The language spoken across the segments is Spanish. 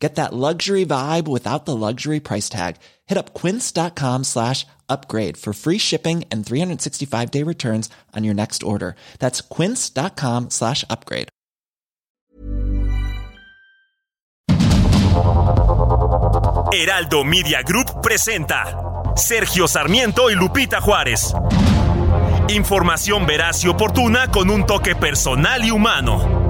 Get that luxury vibe without the luxury price tag. Hit up quince.com slash upgrade for free shipping and 365 day returns on your next order. That's quince.com slash upgrade. Heraldo Media Group presenta Sergio Sarmiento y Lupita Juárez. Información veraz y oportuna con un toque personal y humano.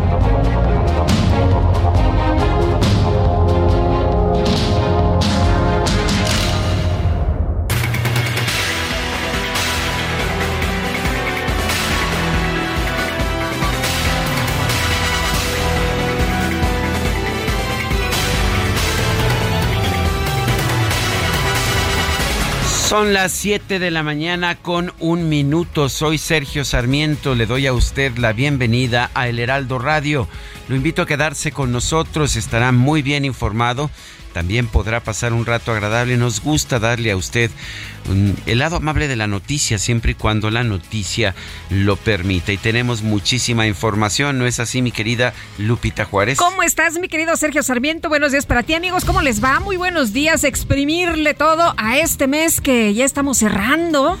Son las 7 de la mañana con un minuto. Soy Sergio Sarmiento. Le doy a usted la bienvenida a El Heraldo Radio. Lo invito a quedarse con nosotros. Estará muy bien informado también podrá pasar un rato agradable. Nos gusta darle a usted el lado amable de la noticia, siempre y cuando la noticia lo permita. Y tenemos muchísima información, ¿no es así, mi querida Lupita Juárez? ¿Cómo estás, mi querido Sergio Sarmiento? Buenos días para ti, amigos. ¿Cómo les va? Muy buenos días. Exprimirle todo a este mes que ya estamos cerrando.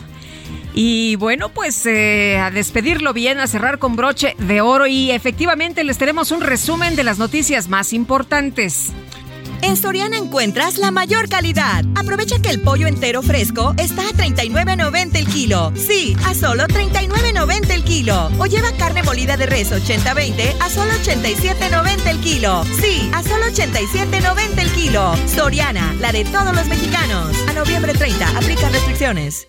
Y bueno, pues eh, a despedirlo bien, a cerrar con broche de oro y efectivamente les tenemos un resumen de las noticias más importantes. En Soriana encuentras la mayor calidad. Aprovecha que el pollo entero fresco está a 39.90 el kilo. Sí, a solo 39.90 el kilo. O lleva carne molida de res 80-20 a solo 87.90 el kilo. Sí, a solo 87.90 el kilo. Soriana, la de todos los mexicanos. A noviembre 30, aplica restricciones.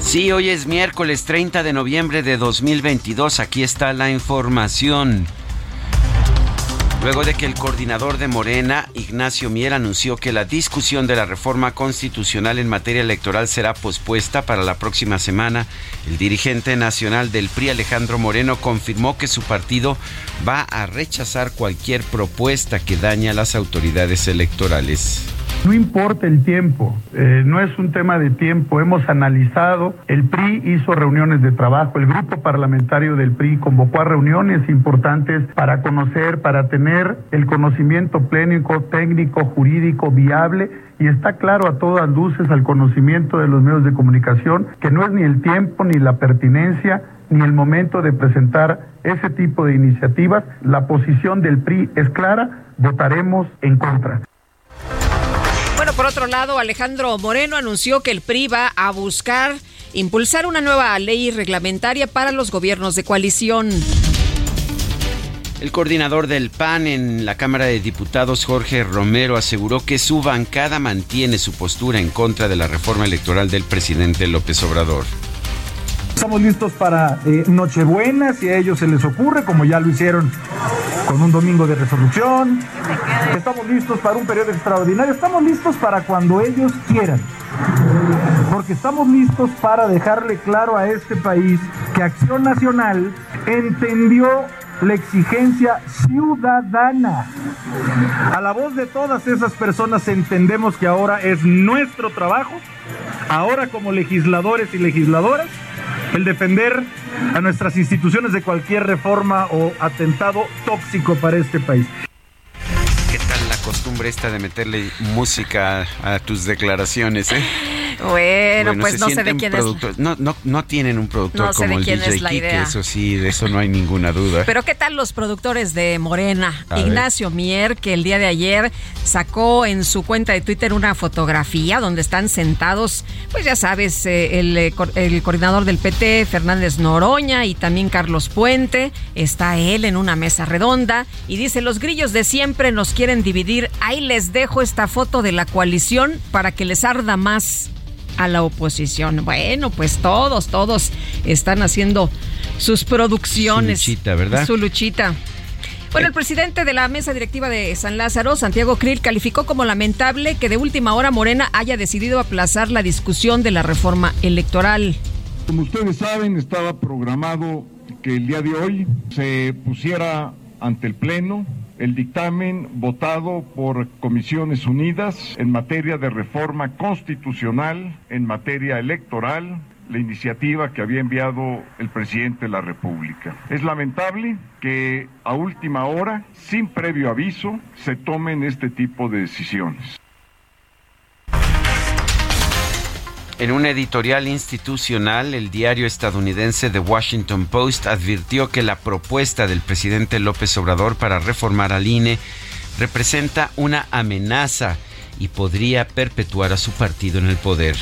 Sí, hoy es miércoles 30 de noviembre de 2022. Aquí está la información. Luego de que el coordinador de Morena, Ignacio Mier, anunció que la discusión de la reforma constitucional en materia electoral será pospuesta para la próxima semana, el dirigente nacional del PRI, Alejandro Moreno, confirmó que su partido va a rechazar cualquier propuesta que dañe a las autoridades electorales. No importa el tiempo, eh, no es un tema de tiempo. Hemos analizado, el PRI hizo reuniones de trabajo, el grupo parlamentario del PRI convocó a reuniones importantes para conocer, para tener el conocimiento plénico, técnico, jurídico, viable y está claro a todas luces al conocimiento de los medios de comunicación que no es ni el tiempo ni la pertinencia ni el momento de presentar ese tipo de iniciativas. La posición del PRI es clara, votaremos en contra. Por otro lado, Alejandro Moreno anunció que el PRI va a buscar impulsar una nueva ley reglamentaria para los gobiernos de coalición. El coordinador del PAN en la Cámara de Diputados, Jorge Romero, aseguró que su bancada mantiene su postura en contra de la reforma electoral del presidente López Obrador. Estamos listos para eh, Nochebuena, si a ellos se les ocurre, como ya lo hicieron con un domingo de resolución. Estamos listos para un periodo extraordinario. Estamos listos para cuando ellos quieran. Porque estamos listos para dejarle claro a este país que Acción Nacional entendió la exigencia ciudadana. A la voz de todas esas personas entendemos que ahora es nuestro trabajo, ahora como legisladores y legisladoras, el defender a nuestras instituciones de cualquier reforma o atentado tóxico para este país. ¿Qué tal la costumbre esta de meterle música a tus declaraciones, eh? Bueno, pues no sé de quién es. No, no, no tienen un productor como el DJ Kike, eso sí, de eso no hay ninguna duda. Pero ¿qué tal los productores de Morena? Ignacio Mier, que el día de ayer sacó en su cuenta de Twitter una fotografía donde están sentados, pues ya sabes, eh, el, eh, el coordinador del PT, Fernández Noroña, y también Carlos Puente. Está él en una mesa redonda y dice, los grillos de siempre nos quieren dividir. Ahí les dejo esta foto de la coalición para que les arda más a la oposición. Bueno, pues todos, todos están haciendo sus producciones. Su luchita, ¿verdad? Su luchita. Bueno, el presidente de la mesa directiva de San Lázaro, Santiago Krill, calificó como lamentable que de última hora Morena haya decidido aplazar la discusión de la reforma electoral. Como ustedes saben, estaba programado que el día de hoy se pusiera ante el Pleno el dictamen votado por Comisiones Unidas en materia de reforma constitucional, en materia electoral, la iniciativa que había enviado el presidente de la República. Es lamentable que a última hora, sin previo aviso, se tomen este tipo de decisiones. En un editorial institucional, el diario estadounidense The Washington Post advirtió que la propuesta del presidente López Obrador para reformar al INE representa una amenaza y podría perpetuar a su partido en el poder.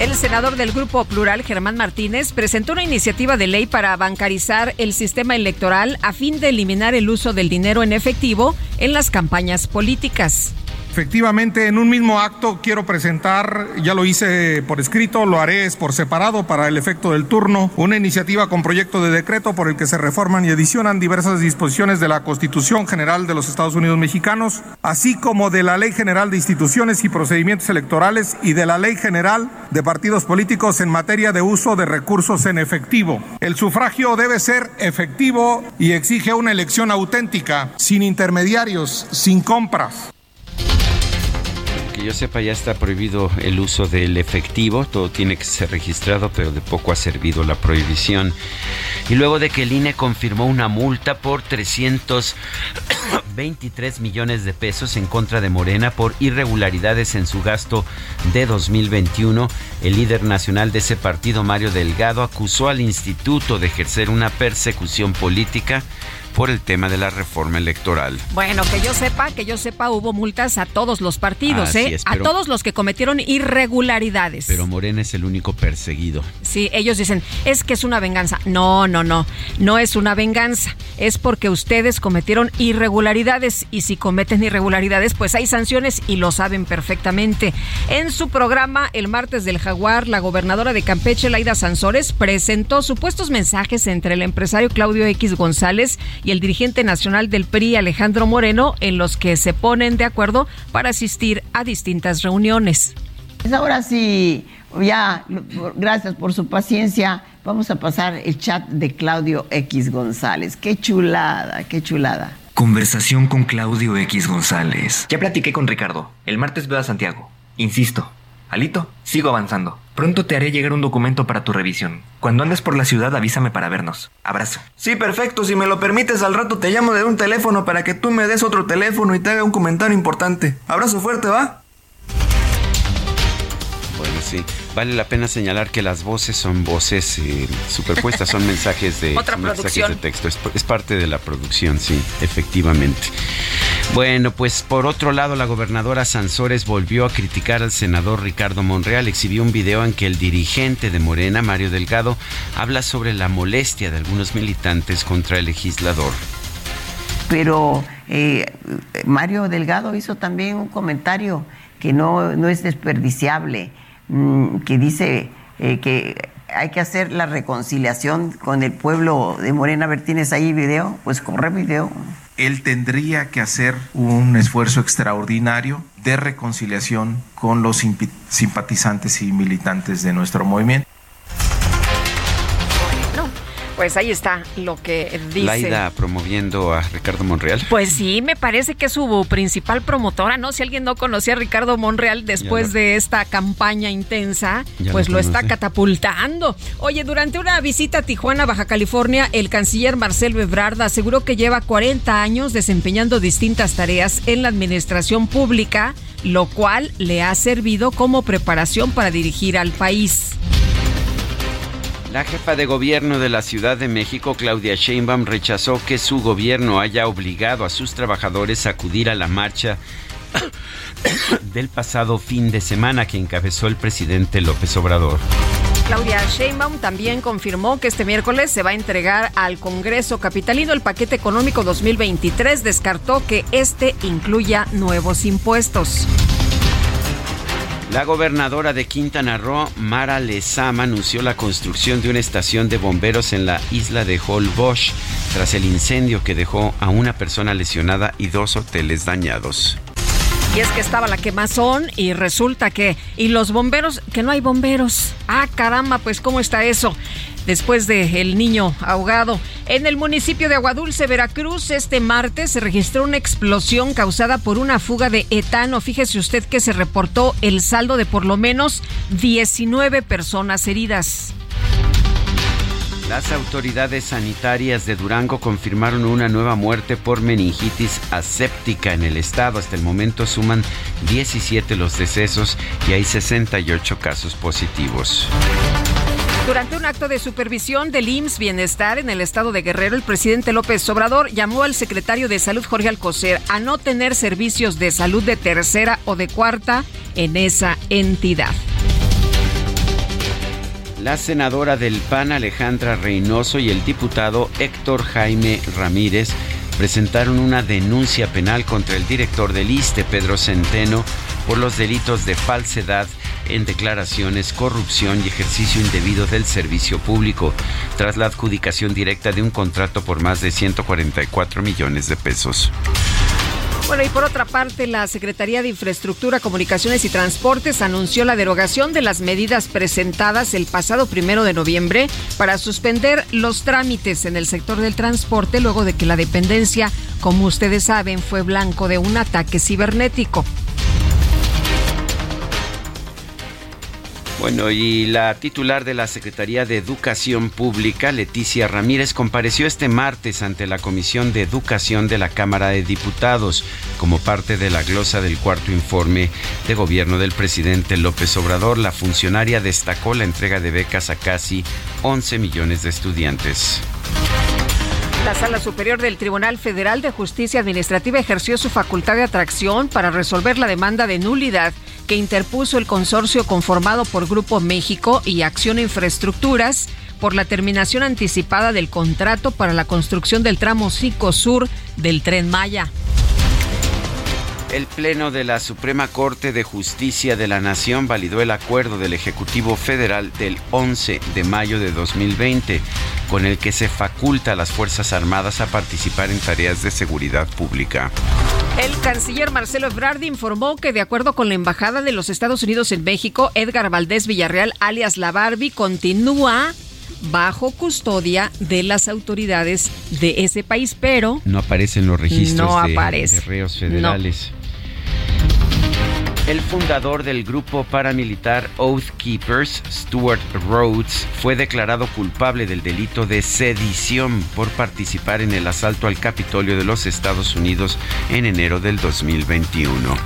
El senador del Grupo Plural, Germán Martínez, presentó una iniciativa de ley para bancarizar el sistema electoral a fin de eliminar el uso del dinero en efectivo en las campañas políticas. Efectivamente, en un mismo acto quiero presentar, ya lo hice por escrito, lo haré por separado para el efecto del turno, una iniciativa con proyecto de decreto por el que se reforman y adicionan diversas disposiciones de la Constitución General de los Estados Unidos Mexicanos, así como de la Ley General de Instituciones y Procedimientos Electorales y de la Ley General de Partidos Políticos en materia de uso de recursos en efectivo. El sufragio debe ser efectivo y exige una elección auténtica, sin intermediarios, sin compras que yo sepa ya está prohibido el uso del efectivo, todo tiene que ser registrado, pero de poco ha servido la prohibición. Y luego de que el INE confirmó una multa por 323 millones de pesos en contra de Morena por irregularidades en su gasto de 2021, el líder nacional de ese partido, Mario Delgado, acusó al instituto de ejercer una persecución política por el tema de la reforma electoral. Bueno, que yo sepa, que yo sepa, hubo multas a todos los partidos, ¿eh? a todos los que cometieron irregularidades. Pero Morena es el único perseguido. Sí, ellos dicen, es que es una venganza. No, no, no, no es una venganza. Es porque ustedes cometieron irregularidades y si cometen irregularidades, pues hay sanciones y lo saben perfectamente. En su programa, el martes del Jaguar, la gobernadora de Campeche, Laida Sansores, presentó supuestos mensajes entre el empresario Claudio X González y el dirigente nacional del PRI, Alejandro Moreno, en los que se ponen de acuerdo para asistir a distintas reuniones. Pues ahora sí, ya, gracias por su paciencia. Vamos a pasar el chat de Claudio X González. Qué chulada, qué chulada. Conversación con Claudio X González. Ya platiqué con Ricardo. El martes veo a Santiago. Insisto. Alito, sigo avanzando. Pronto te haré llegar un documento para tu revisión. Cuando andes por la ciudad, avísame para vernos. Abrazo. Sí, perfecto. Si me lo permites, al rato te llamo de un teléfono para que tú me des otro teléfono y te haga un comentario importante. Abrazo fuerte, ¿va? Bueno, sí. Vale la pena señalar que las voces son voces eh, superpuestas, son mensajes de, mensajes de texto. Es, parte de la producción, sí, efectivamente. Bueno, pues por otro lado, la gobernadora Sansores volvió a criticar al senador Ricardo Monreal. Exhibió un video en que el dirigente de Morena, Mario Delgado, habla sobre la molestia de algunos militantes contra el legislador. Pero eh, Mario Delgado hizo también un comentario que no, no es desperdiciable que dice eh, que hay que hacer la reconciliación con el pueblo de Morena. A ver, ¿tienes ahí video? Pues corre video. Él tendría que hacer un esfuerzo extraordinario de reconciliación con los simpatizantes y militantes de nuestro movimiento. Pues ahí está lo que dice. Laida promoviendo a Ricardo Monreal. Pues sí, me parece que es su principal promotora, ¿no? Si alguien no conocía a Ricardo Monreal después de esta campaña intensa, pues lo, está catapultando. Oye, durante una visita a Tijuana, Baja California, el canciller Marcelo Ebrard aseguró que lleva 40 años desempeñando distintas tareas en la administración pública, lo cual le ha servido como preparación para dirigir al país. La jefa de gobierno de la Ciudad de México, Claudia Sheinbaum, rechazó que su gobierno haya obligado a sus trabajadores a acudir a la marcha del pasado fin de semana que encabezó el presidente López Obrador. Claudia Sheinbaum también confirmó que este miércoles se va a entregar al Congreso Capitalino el paquete económico 2023. Descartó que este incluya nuevos impuestos. La gobernadora de Quintana Roo, Mara Lezama, anunció la construcción de una estación de bomberos en la isla de Holbox tras el incendio que dejó a una persona lesionada y dos hoteles dañados. Y es que estaba la quemazón y resulta que... Y los bomberos, que no hay bomberos. Ah, caramba, pues ¿cómo está eso? Después de el niño ahogado. En el municipio de Aguadulce, Veracruz, este martes se registró una explosión causada por una fuga de etano. Fíjese usted que se reportó el saldo de por lo menos 19 personas heridas. Las autoridades sanitarias de Durango confirmaron una nueva muerte por meningitis aséptica en el estado. Hasta el momento suman 17 los decesos y hay 68 casos positivos. Durante un acto de supervisión del IMSS Bienestar en el estado de Guerrero, el presidente López Obrador llamó al secretario de Salud Jorge Alcocer a no tener servicios de salud de tercera o de cuarta en esa entidad. La senadora del PAN Alejandra Reynoso y el diputado Héctor Jaime Ramírez presentaron una denuncia penal contra el director del ISTE, Pedro Centeno, por los delitos de falsedad en declaraciones, corrupción y ejercicio indebido del servicio público, tras la adjudicación directa de un contrato por más de 144 millones de pesos. Bueno, y por otra parte, la Secretaría de Infraestructura, Comunicaciones y Transportes anunció la derogación de las medidas presentadas el pasado primero de noviembre para suspender los trámites en el sector del transporte luego de que la dependencia, como ustedes saben, fue blanco de un ataque cibernético. Bueno, y la titular de la Secretaría de Educación Pública, Leticia Ramírez, compareció este martes ante la Comisión de Educación de la Cámara de Diputados como parte de la glosa del cuarto informe de gobierno del presidente López Obrador. La funcionaria destacó la entrega de becas a casi 11 millones de estudiantes. La Sala Superior del Tribunal Federal de Justicia Administrativa ejerció su facultad de atracción para resolver la demanda de nulidad que interpuso el consorcio conformado por Grupo México y Acción Infraestructuras por la terminación anticipada del contrato para la construcción del tramo 5 Sur del tren Maya. El Pleno de la Suprema Corte de Justicia de la Nación validó el acuerdo del Ejecutivo Federal del 11 de mayo de 2020, con el que se faculta a las Fuerzas Armadas a participar en tareas de seguridad pública. El canciller Marcelo Ebrard informó que de acuerdo con la Embajada de los Estados Unidos en México, Edgar Valdés Villarreal, alias La Barbie, continúa bajo custodia de las autoridades de ese país, pero no aparecen los registros no de, de, reos federales. El fundador del grupo paramilitar Oath Keepers, Stuart Rhodes, fue declarado culpable del delito de sedición por participar en el asalto al Capitolio de los Estados Unidos en enero del 2021.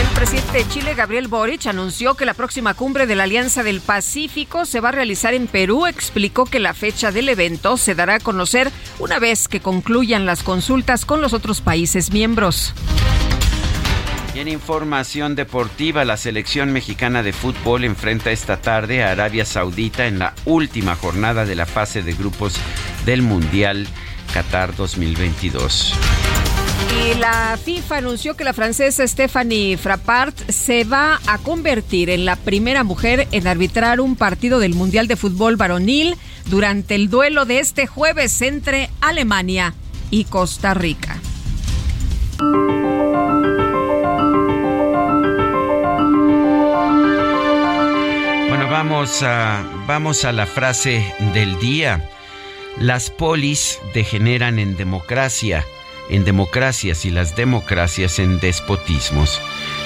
El presidente de Chile, Gabriel Boric, anunció que la próxima cumbre de la Alianza del Pacífico se va a realizar en Perú. Explicó que la fecha del evento se dará a conocer una vez que concluyan las consultas con los otros países miembros. Y en información deportiva, la selección mexicana de fútbol enfrenta esta tarde a Arabia Saudita en la última jornada de la fase de grupos del Mundial Qatar 2022. Y la FIFA anunció que la francesa Stephanie Frappart se va a convertir en la primera mujer en arbitrar un partido del Mundial de Fútbol varonil durante el duelo de este jueves entre Alemania y Costa Rica. Vamos a, vamos a la frase del día. Las polis degeneran en democracia, en democracias y las democracias en despotismos.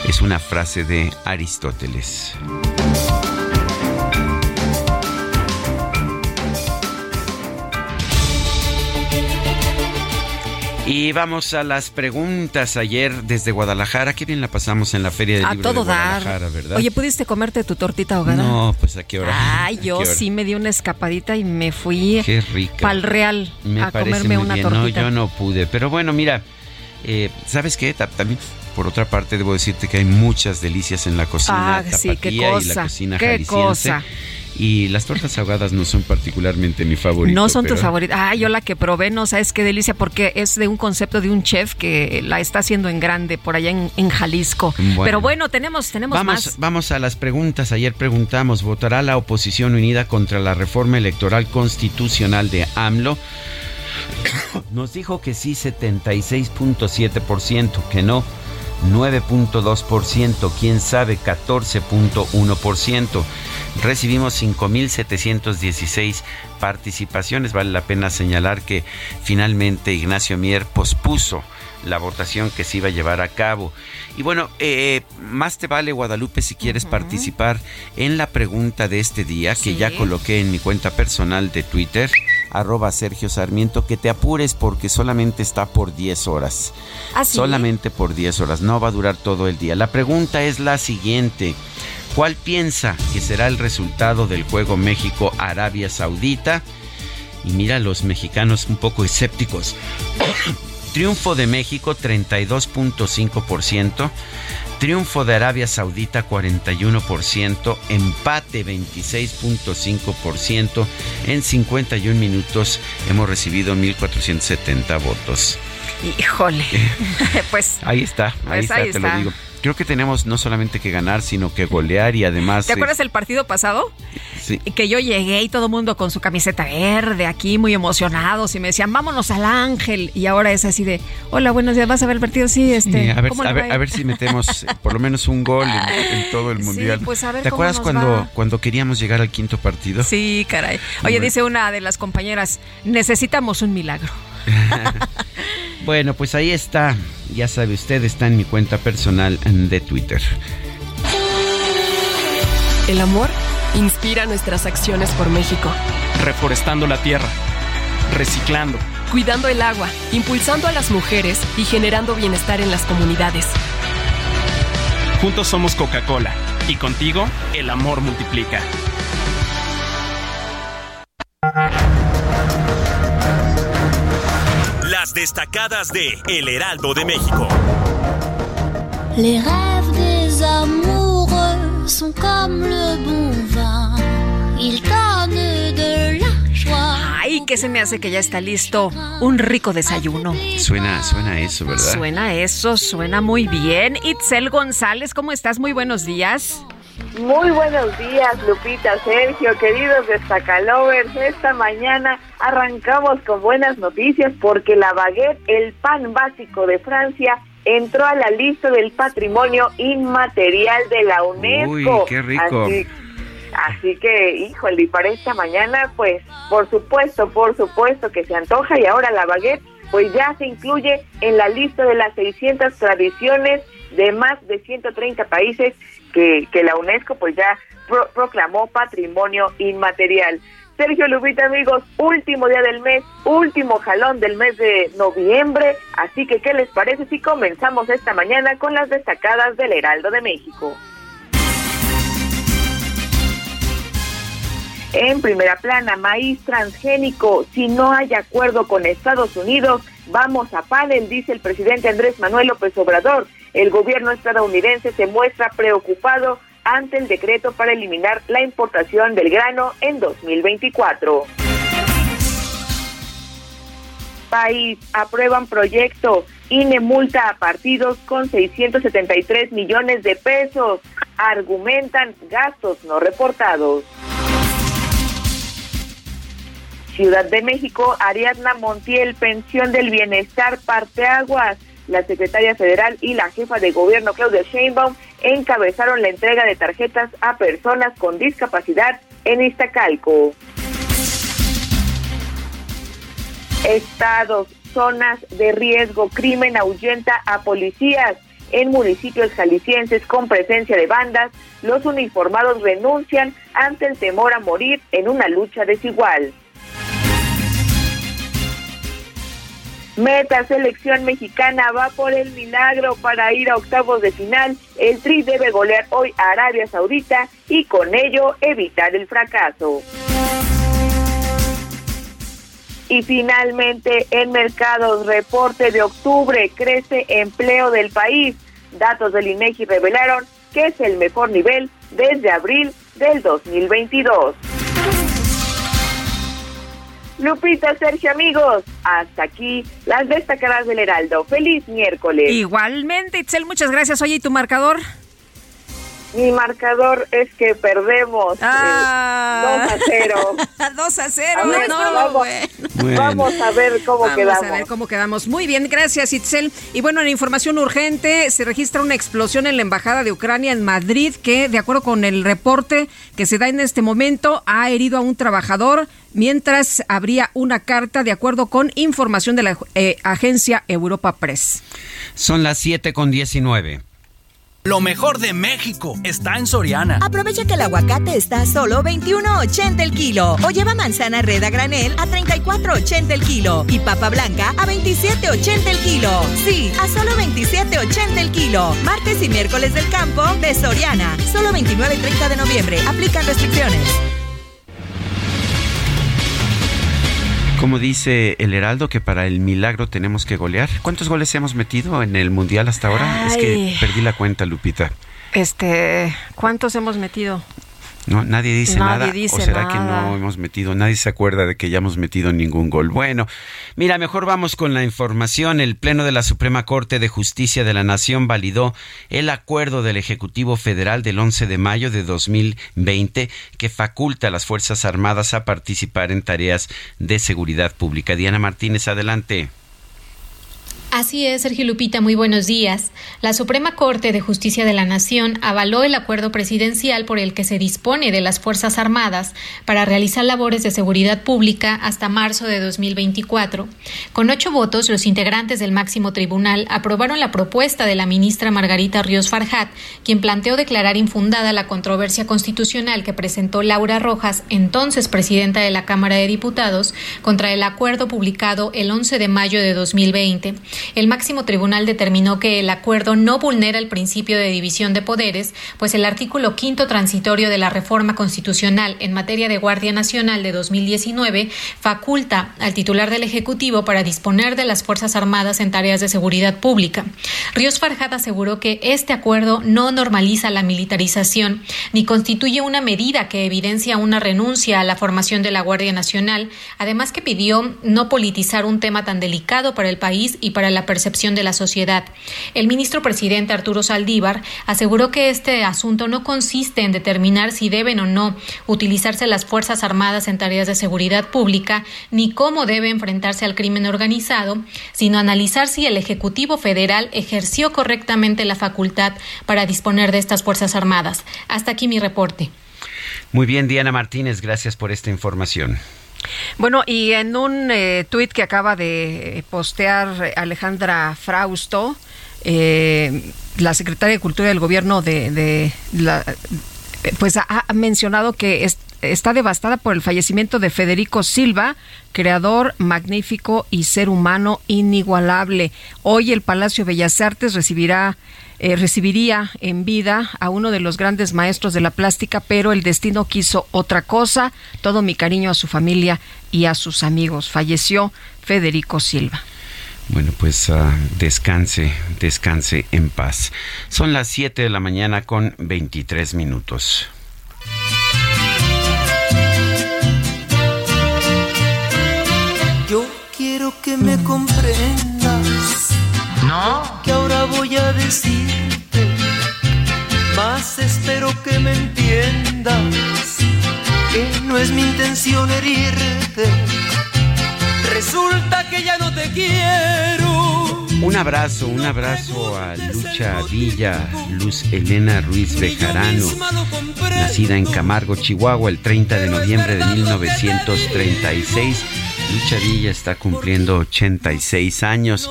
Es una frase de Aristóteles. Y vamos a las preguntas ayer desde Guadalajara. Qué bien la pasamos en la Feria del Libro de Guadalajara, ¿verdad? Oye, ¿pudiste comerte tu tortita ahogada? No, pues a qué hora. Ay, yo sí me di una escapadita y me fui qué rica. pa'l Real a comerme una tortita. No, yo no pude. Pero bueno, mira, eh, ¿sabes qué? También por otra parte, debo decirte que hay muchas delicias en la cocina ah, sí, qué cosa, y la cocina qué cosa. Y las tortas ahogadas no son particularmente mi favorito. No son tu favorita. Ah, yo la que probé, no sabes qué delicia, porque es de un concepto de un chef que la está haciendo en grande por allá en, Jalisco. Pero bueno, tenemos, tenemos vamos, más. Vamos a las preguntas. Ayer preguntamos, ¿votará la oposición unida contra la reforma electoral constitucional de AMLO? Nos dijo que sí 76.7%, que no 9.2%, quién sabe 14.1%. Recibimos 5.716 participaciones. Vale la pena señalar que finalmente Ignacio Mier pospuso la votación que se iba a llevar a cabo. Y bueno, eh, más te vale Guadalupe si quieres participar en la pregunta de este día que ya coloqué en mi cuenta personal de Twitter arroba Sergio Sarmiento, que te apures porque solamente está por 10 horas. ¿Ah, solamente por 10 horas, no va a durar todo el día. La pregunta es la siguiente. ¿Cuál piensa que será el resultado del juego México-Arabia Saudita? Y mira los mexicanos un poco escépticos. Triunfo de México 32.5%, triunfo de Arabia Saudita 41%, empate 26.5%, en 51 minutos hemos recibido 1.470 votos. Híjole, pues ahí está, ahí pues está, te lo digo creo que tenemos no solamente que ganar, sino que golear y además... ¿Te acuerdas del partido pasado? Sí. Que yo llegué y todo el mundo con su camiseta verde aquí, muy emocionados, y me decían, vámonos al Ángel. Y ahora es así de, hola, buenos días, ¿vas a ver el partido? Sí, este... a, ver, a, ver, si metemos por lo menos un gol en, todo el Mundial. Sí, pues a ver ¿Te acuerdas cuando, cuando queríamos llegar al quinto partido? Sí, caray. Oye, dice una de las compañeras, necesitamos un milagro. bueno, pues ahí está. Ya sabe usted, está en mi cuenta personal de Twitter. El amor inspira nuestras acciones por México. Reforestando la tierra, reciclando, cuidando el agua, impulsando a las mujeres y generando bienestar en las comunidades. Juntos somos Coca-Cola y contigo el amor multiplica. Destacadas de El Heraldo de México. Les rêves des amoureux sont comme le bon vin. Ils donnent de la joie. Ay, que se me hace que ya está listo un rico desayuno. Suena, suena eso, ¿verdad? Suena eso, suena muy bien. Itzel González, ¿cómo estás? Muy buenos días. Muy buenos días, Lupita, Sergio, queridos destacalovers. Esta mañana arrancamos con buenas noticias porque la baguette, el pan básico de Francia, entró a la lista del patrimonio inmaterial de la UNESCO. Uy, qué rico. Así, que, híjole, y para esta mañana, pues, por supuesto, por supuesto que se antoja y ahora la baguette, pues ya se incluye en la lista de las 600 tradiciones de más de 130 países que, que la UNESCO pues ya proclamó patrimonio inmaterial. Sergio Lupita, amigos, último día del mes, último jalón del mes de noviembre, así que ¿qué les parece si comenzamos esta mañana con las destacadas del Heraldo de México? En primera plana, maíz transgénico, si no hay acuerdo con Estados Unidos, vamos a panel, dice el presidente Andrés Manuel López Obrador. El gobierno estadounidense se muestra preocupado ante el decreto para eliminar la importación del grano en 2024. País, aprueban proyecto. INE multa a partidos con 673 millones de pesos. Argumentan gastos no reportados. Ciudad de México, Ariadna Montiel, pensión del bienestar, parteaguas. La secretaria federal y la jefa de gobierno, Claudia Sheinbaum, encabezaron la entrega de tarjetas a personas con discapacidad en Iztacalco. Estados, zonas de riesgo, crimen ahuyenta a policías. En municipios jaliscienses con presencia de bandas, los uniformados renuncian ante el temor a morir en una lucha desigual. Meta selección mexicana va por el milagro para ir a octavos de final. El Tri debe golear hoy a Arabia Saudita y con ello evitar el fracaso. Y finalmente, en mercados, reporte de octubre, crece empleo del país. Datos del INEGI revelaron que es el mejor nivel desde abril del 2022. Lupita, Sergio, amigos, hasta aquí las destacadas del Heraldo. Feliz miércoles. Igualmente, Itzel, muchas gracias. Oye, ¿y tu marcador? Mi marcador es que perdemos ah. 2 a 0. 2 a 0. no, vamos, bueno. vamos, a ver cómo vamos quedamos. Vamos a ver cómo quedamos. Muy bien, gracias Itzel. Y bueno, en información urgente se registra una explosión en la embajada de Ucrania en Madrid que, de acuerdo con el reporte que se da en este momento, ha herido a un trabajador mientras habría una carta de acuerdo con información de la eh, agencia Europa Press. Son las 7 con 19. Lo mejor de México está en Soriana. Aprovecha que el aguacate está a solo 21.80 el kilo. O lleva manzana red a granel a 34.80 el kilo. Y papa blanca a 27.80 el kilo. Sí, a solo 27.80 el kilo. Martes y miércoles del campo de Soriana. Solo 29 y 30 de noviembre. Aplican restricciones. Como dice el Heraldo, que para el milagro tenemos que golear. ¿Cuántos goles hemos metido en el Mundial hasta ahora? Es que perdí la cuenta, Lupita. Este, ¿cuántos hemos metido? No, nadie dice nada. ¿O será que no hemos metido? Nadie se acuerda de que ya hemos metido ningún gol. Bueno, mira, mejor vamos con la información. El Pleno de la Suprema Corte de Justicia de la Nación validó el acuerdo del Ejecutivo Federal del 11 de mayo de 2020 que faculta a las Fuerzas Armadas a participar en tareas de seguridad pública. Diana Martínez, adelante. Así es, Sergio Lupita, muy buenos días. La Suprema Corte de Justicia de la Nación avaló el acuerdo presidencial por el que se dispone de las Fuerzas Armadas para realizar labores de seguridad pública hasta marzo de 2024. Con ocho votos, los integrantes del máximo tribunal aprobaron la propuesta de la ministra Margarita Ríos Farjat, quien planteó declarar infundada la controversia constitucional que presentó Laura Rojas, entonces presidenta de la Cámara de Diputados, contra el acuerdo publicado el 11 de mayo de 2020 el máximo tribunal determinó que el acuerdo no vulnera el principio de división de poderes, pues el artículo quinto transitorio de la reforma constitucional en materia de Guardia Nacional de 2019 faculta al titular del Ejecutivo para disponer de las Fuerzas Armadas en tareas de seguridad pública. Ríos Farjat aseguró que este acuerdo no normaliza la militarización ni constituye una medida que evidencia una renuncia a la formación de la Guardia Nacional, además que pidió no politizar un tema tan delicado para el país y para la percepción de la sociedad. El ministro presidente Arturo Saldívar aseguró que este asunto no consiste en determinar si deben o no utilizarse las Fuerzas Armadas en tareas de seguridad pública, ni cómo debe enfrentarse al crimen organizado, sino analizar si el Ejecutivo Federal ejerció correctamente la facultad para disponer de estas Fuerzas Armadas. Hasta aquí mi reporte. Muy bien, Diana Martínez, gracias por esta información. Bueno, y en un eh, tuit que acaba de postear Alejandra Frausto, eh, la secretaria de Cultura del Gobierno de, la, pues ha, mencionado que está devastada por el fallecimiento de Federico Silva, creador magnífico y ser humano inigualable. Hoy el Palacio Bellas Artes recibirá eh, recibiría en vida a uno de los grandes maestros de la plástica, pero el destino quiso otra cosa. Todo mi cariño a su familia y a sus amigos. Falleció Federico Silva. Bueno, pues ah, descanse, descanse en paz. Son las 7 de la mañana con 23 minutos. Quiero que me comprendas no. Que ahora voy a decirte, más espero que me entiendas, que no es mi intención herirte. Resulta que ya no te quiero. Un abrazo, un abrazo a Lucha Villa, Luz Elena Ruiz Bejarano, nacida en Camargo, Chihuahua, el 30 de noviembre de 1936 Lucha Villa está cumpliendo 86 años.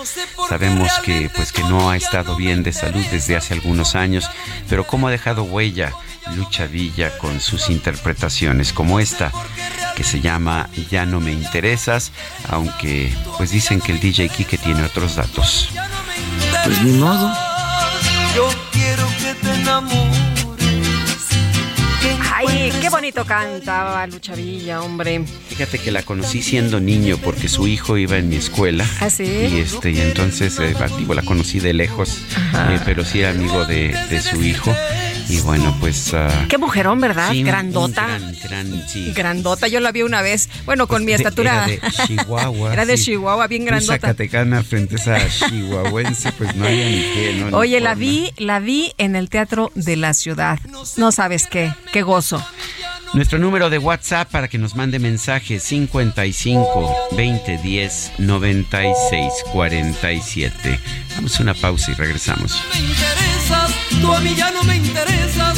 Sabemos que pues que no ha estado bien de salud desde hace algunos años, pero cómo ha dejado huella Lucha Villa con sus interpretaciones como esta que se llama Ya no me interesas, aunque pues dicen que el DJ Kike tiene otros datos. Pues ni modo. Yo quiero que te enamores qué bonito cantaba Lucha Villa, hombre. Fíjate que la conocí siendo niño porque su hijo iba en mi escuela. ¿Ah, sí? Y, este, y entonces, eh, la conocí de lejos, eh, pero sí era amigo de, de, su hijo. Y bueno, pues... ah, Qué mujerón, ¿verdad? sí, Grandota. un gran, gran, sí. Grandota, yo la vi una vez. Bueno, con mi De- estatura. Era de Chihuahua. Era de sí. Chihuahua, bien grandota. Zacatecana frente a esa chihuahuense, pues no había ni qué, ¿no? Ni Oye, la forma. vi, la vi en el Teatro de la Ciudad. No sabes qué, qué gozo. Nuestro número de WhatsApp para que nos mande mensaje 55 20 10 96 47. Vamos a una pausa y regresamos. interesas, tú a mí ya no me interesas,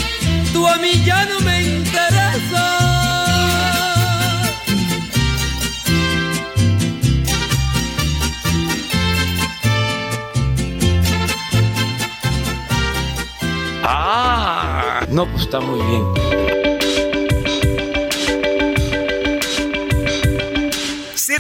tú a mí ya no me interesas. Ah, no, pues está muy bien.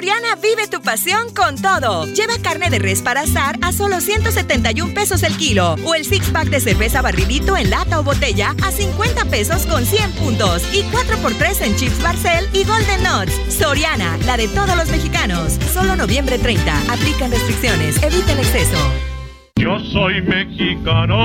Soriana vive tu pasión con todo. Lleva carne de res para asar a solo 171 pesos el kilo. O el six pack de cerveza barridito en lata o botella a 50 pesos con 100 puntos. Y 4x3 en chips Barcel y Golden Nuts. Soriana, la de todos los mexicanos. Solo noviembre 30. Aplican restricciones. Evita el exceso. Yo soy mexicano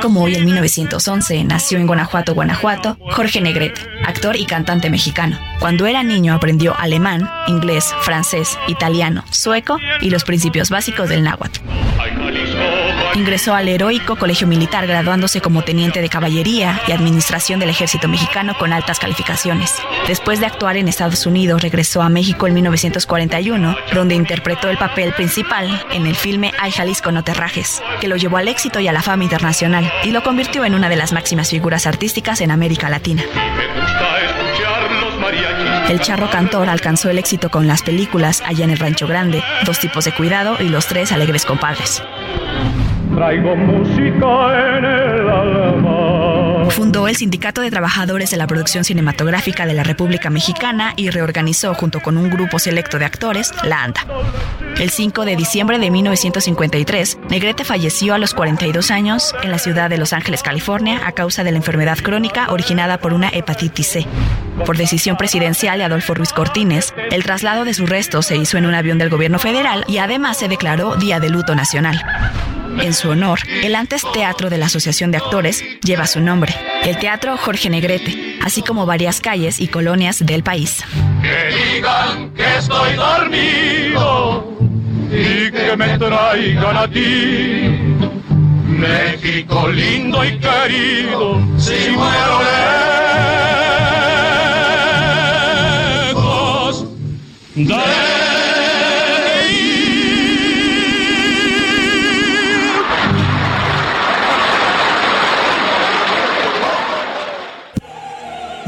como hoy, en 1911, nació en Guanajuato, Guanajuato, Jorge Negrete, actor y cantante mexicano. Cuando era niño aprendió alemán, inglés, francés, italiano, sueco y los principios básicos del náhuatl. Ingresó al heroico colegio militar graduándose como teniente de caballería y administración del ejército mexicano con altas calificaciones. Después de actuar en Estados Unidos, regresó a México en 1941, donde interpretó el papel principal en el filme Ay Jalisco no te rajes, que lo llevó al éxito y a la fama internacional y lo convirtió en una de las máximas figuras artísticas en América Latina. El charro cantor alcanzó el éxito con las películas Allá en el Rancho Grande, Dos tipos de cuidado y Los tres alegres compadres. Traigo música en el alma. Fundó el Sindicato de Trabajadores de la Producción Cinematográfica de la República Mexicana y reorganizó junto con un grupo selecto de actores la ANDA. El 5 de diciembre de 1953, Negrete falleció a los 42 años en la ciudad de Los Ángeles, California, a causa de la enfermedad crónica originada por una hepatitis C. Por decisión presidencial de Adolfo Ruiz Cortines, el traslado de sus restos se hizo en un avión del gobierno federal y además se declaró Día de Luto Nacional. En su honor, el antes Teatro de la Asociación de Actores lleva su nombre, el Teatro Jorge Negrete, así como varias calles y colonias del país. Que digan que estoy dormido y que me traigan a ti. México lindo y querido, si muero lejos de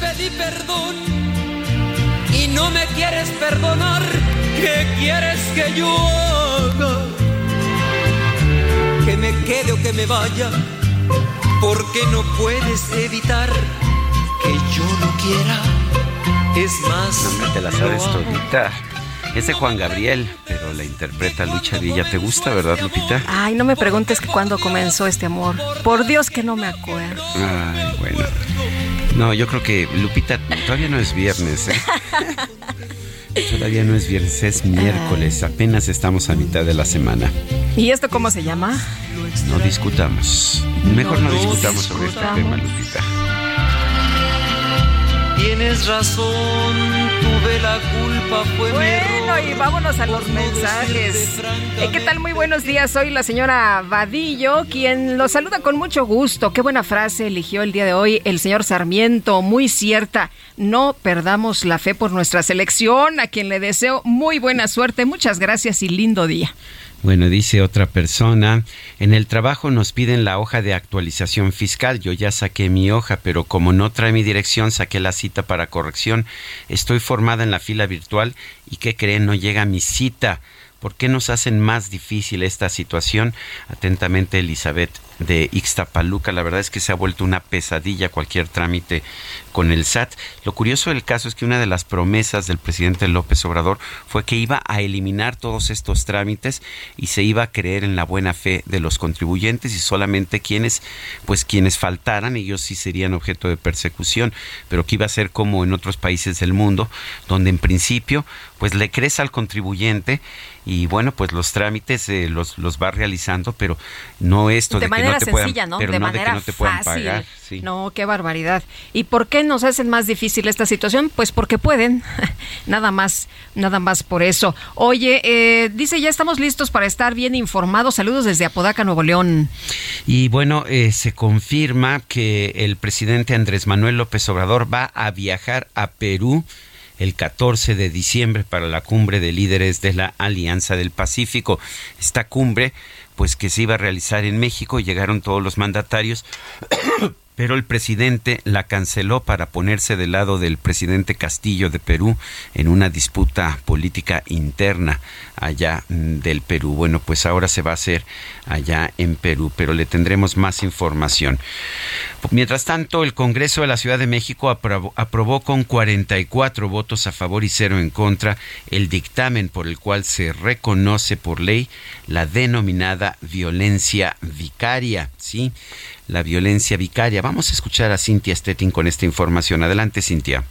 Pedí perdón y no me quieres perdonar. ¿Qué quieres que yo haga? Que me quede o que me vaya, porque no puedes evitar que yo no quiera. Es más, No te la sabes todita. Es de Juan Gabriel, pero la interpreta Lucha Villa. ¿Te gusta, verdad, Lupita? Ay, no me preguntes que cuándo comenzó este amor. Por Dios que no me acuerdo. Ay, bueno. No, yo creo que Lupita todavía no es viernes, ¿eh? Todavía no es viernes, es miércoles. Apenas estamos a mitad de la semana. ¿Y esto cómo se llama? No discutamos. Mejor no discutamos sobre este tema, Lupita. Tienes razón, tuve la culpa, fue Bueno, y vámonos a los mensajes. Eh, ¿Qué tal? Muy buenos días. Soy la señora Vadillo, quien los saluda con mucho gusto. Qué buena frase eligió el día de hoy el señor Sarmiento, muy cierta. No perdamos la fe por nuestra selección, a quien le deseo muy buena suerte. Muchas gracias y lindo día. Bueno, dice otra persona, en el trabajo nos piden la hoja de actualización fiscal. Yo ya saqué mi hoja, pero como no trae mi dirección, saqué la cita para corrección. Estoy formada en la fila virtual y ¿qué creen? No llega mi cita. ¿Por qué nos hacen más difícil esta situación? Atentamente, Elizabeth de Ixtapaluca. La verdad es que se ha vuelto una pesadilla cualquier trámite con el SAT. Lo curioso del caso es que una de las promesas del presidente López Obrador fue que iba a eliminar todos estos trámites y se iba a creer en la buena fe de los contribuyentes y solamente quienes, pues quienes faltaran, ellos sí serían objeto de persecución, pero que iba a ser como en otros países del mundo, donde en principio, pues le crees al contribuyente y bueno, pues los trámites eh, los, los va realizando, pero no esto de, de manera que no te sencilla, puedan, ¿no? pero de no manera de que no te puedan fácil. pagar. Sí. No, qué barbaridad. ¿Y por qué nos hacen más difícil esta situación? Pues porque pueden. nada más, nada más por eso. Oye, eh, dice, ya estamos listos para estar bien informados. Saludos desde Apodaca, Nuevo León. Y bueno, eh, se confirma que el presidente Andrés Manuel López Obrador va a viajar a Perú el 14 de diciembre para la cumbre de líderes de la Alianza del Pacífico. Esta cumbre, pues que se iba a realizar en México, llegaron todos los mandatarios, pero el presidente la canceló para ponerse del lado del presidente Castillo de Perú en una disputa política interna allá mm, del Perú. Bueno, pues ahora se va a hacer allá en Perú, pero le tendremos más información. Mientras tanto, el Congreso de la Ciudad de México aprobó, aprobó con 44 votos a favor y cero en contra el dictamen por el cual se reconoce por ley la denominada violencia vicaria, ¿sí? La violencia vicaria. Vamos a escuchar a Cintia Stettin con esta información. Adelante, Cintia.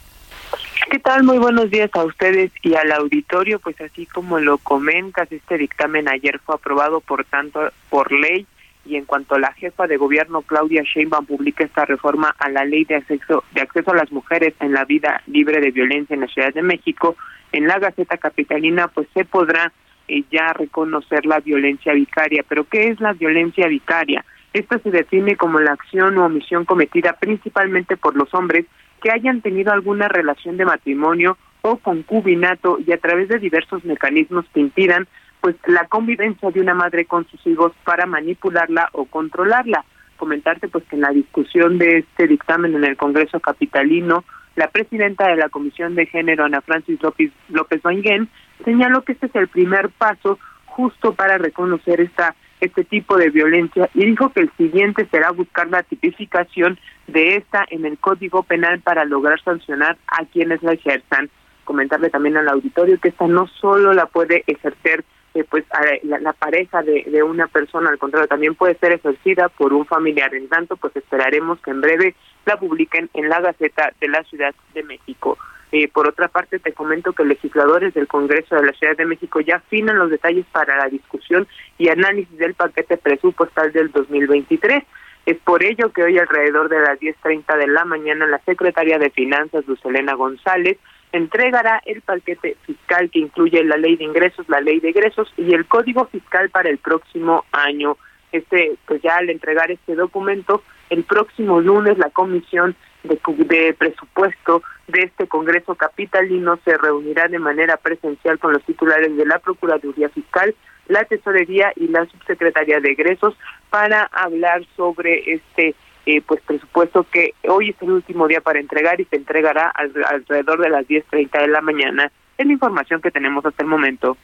¿Qué tal? Muy buenos días a ustedes y al auditorio. Pues así como lo comentas, este dictamen ayer fue aprobado por tanto por ley y en cuanto la jefa de gobierno Claudia Sheinbaum publica esta reforma a la ley de acceso de acceso a las mujeres en la vida libre de violencia en la Ciudad de México, en la Gaceta Capitalina pues se podrá eh, ya reconocer la violencia vicaria. Pero ¿qué es la violencia vicaria? Esta se define como la acción o omisión cometida principalmente por los hombres que hayan tenido alguna relación de matrimonio o concubinato y a través de diversos mecanismos que impidan pues la convivencia de una madre con sus hijos para manipularla o controlarla. Comentarte pues que en la discusión de este dictamen en el Congreso capitalino, la presidenta de la Comisión de Género, Ana Francis López, López Manguén, señaló que este es el primer paso justo para reconocer esta este tipo de violencia y dijo que el siguiente será buscar la tipificación de esta en el Código Penal para lograr sancionar a quienes la ejerzan. Comentarle también al auditorio que esta no solo la puede ejercer eh, pues a la, pareja de, de, una persona, al contrario, también puede ser ejercida por un familiar. En tanto, pues esperaremos que en breve la publiquen en la Gaceta de la Ciudad de México. Eh, por otra parte, te comento que legisladores del Congreso de la Ciudad de México ya afinan los detalles para la discusión y análisis del paquete presupuestal del 2023. Es por ello que hoy alrededor de las 10.30 de la mañana la secretaria de Finanzas, Lucelena González, entregará el paquete fiscal que incluye la ley de ingresos, la ley de egresos y el código fiscal para el próximo año. Este, pues ya al entregar este documento, el próximo lunes la comisión de, de, presupuesto de este Congreso Capitalino se reunirá de manera presencial con los titulares de la Procuraduría Fiscal, la Tesorería y la Subsecretaría de Egresos para hablar sobre este eh, pues presupuesto que hoy es el último día para entregar y se entregará alrededor de las 10.30 de la mañana. Es la información que tenemos hasta el momento.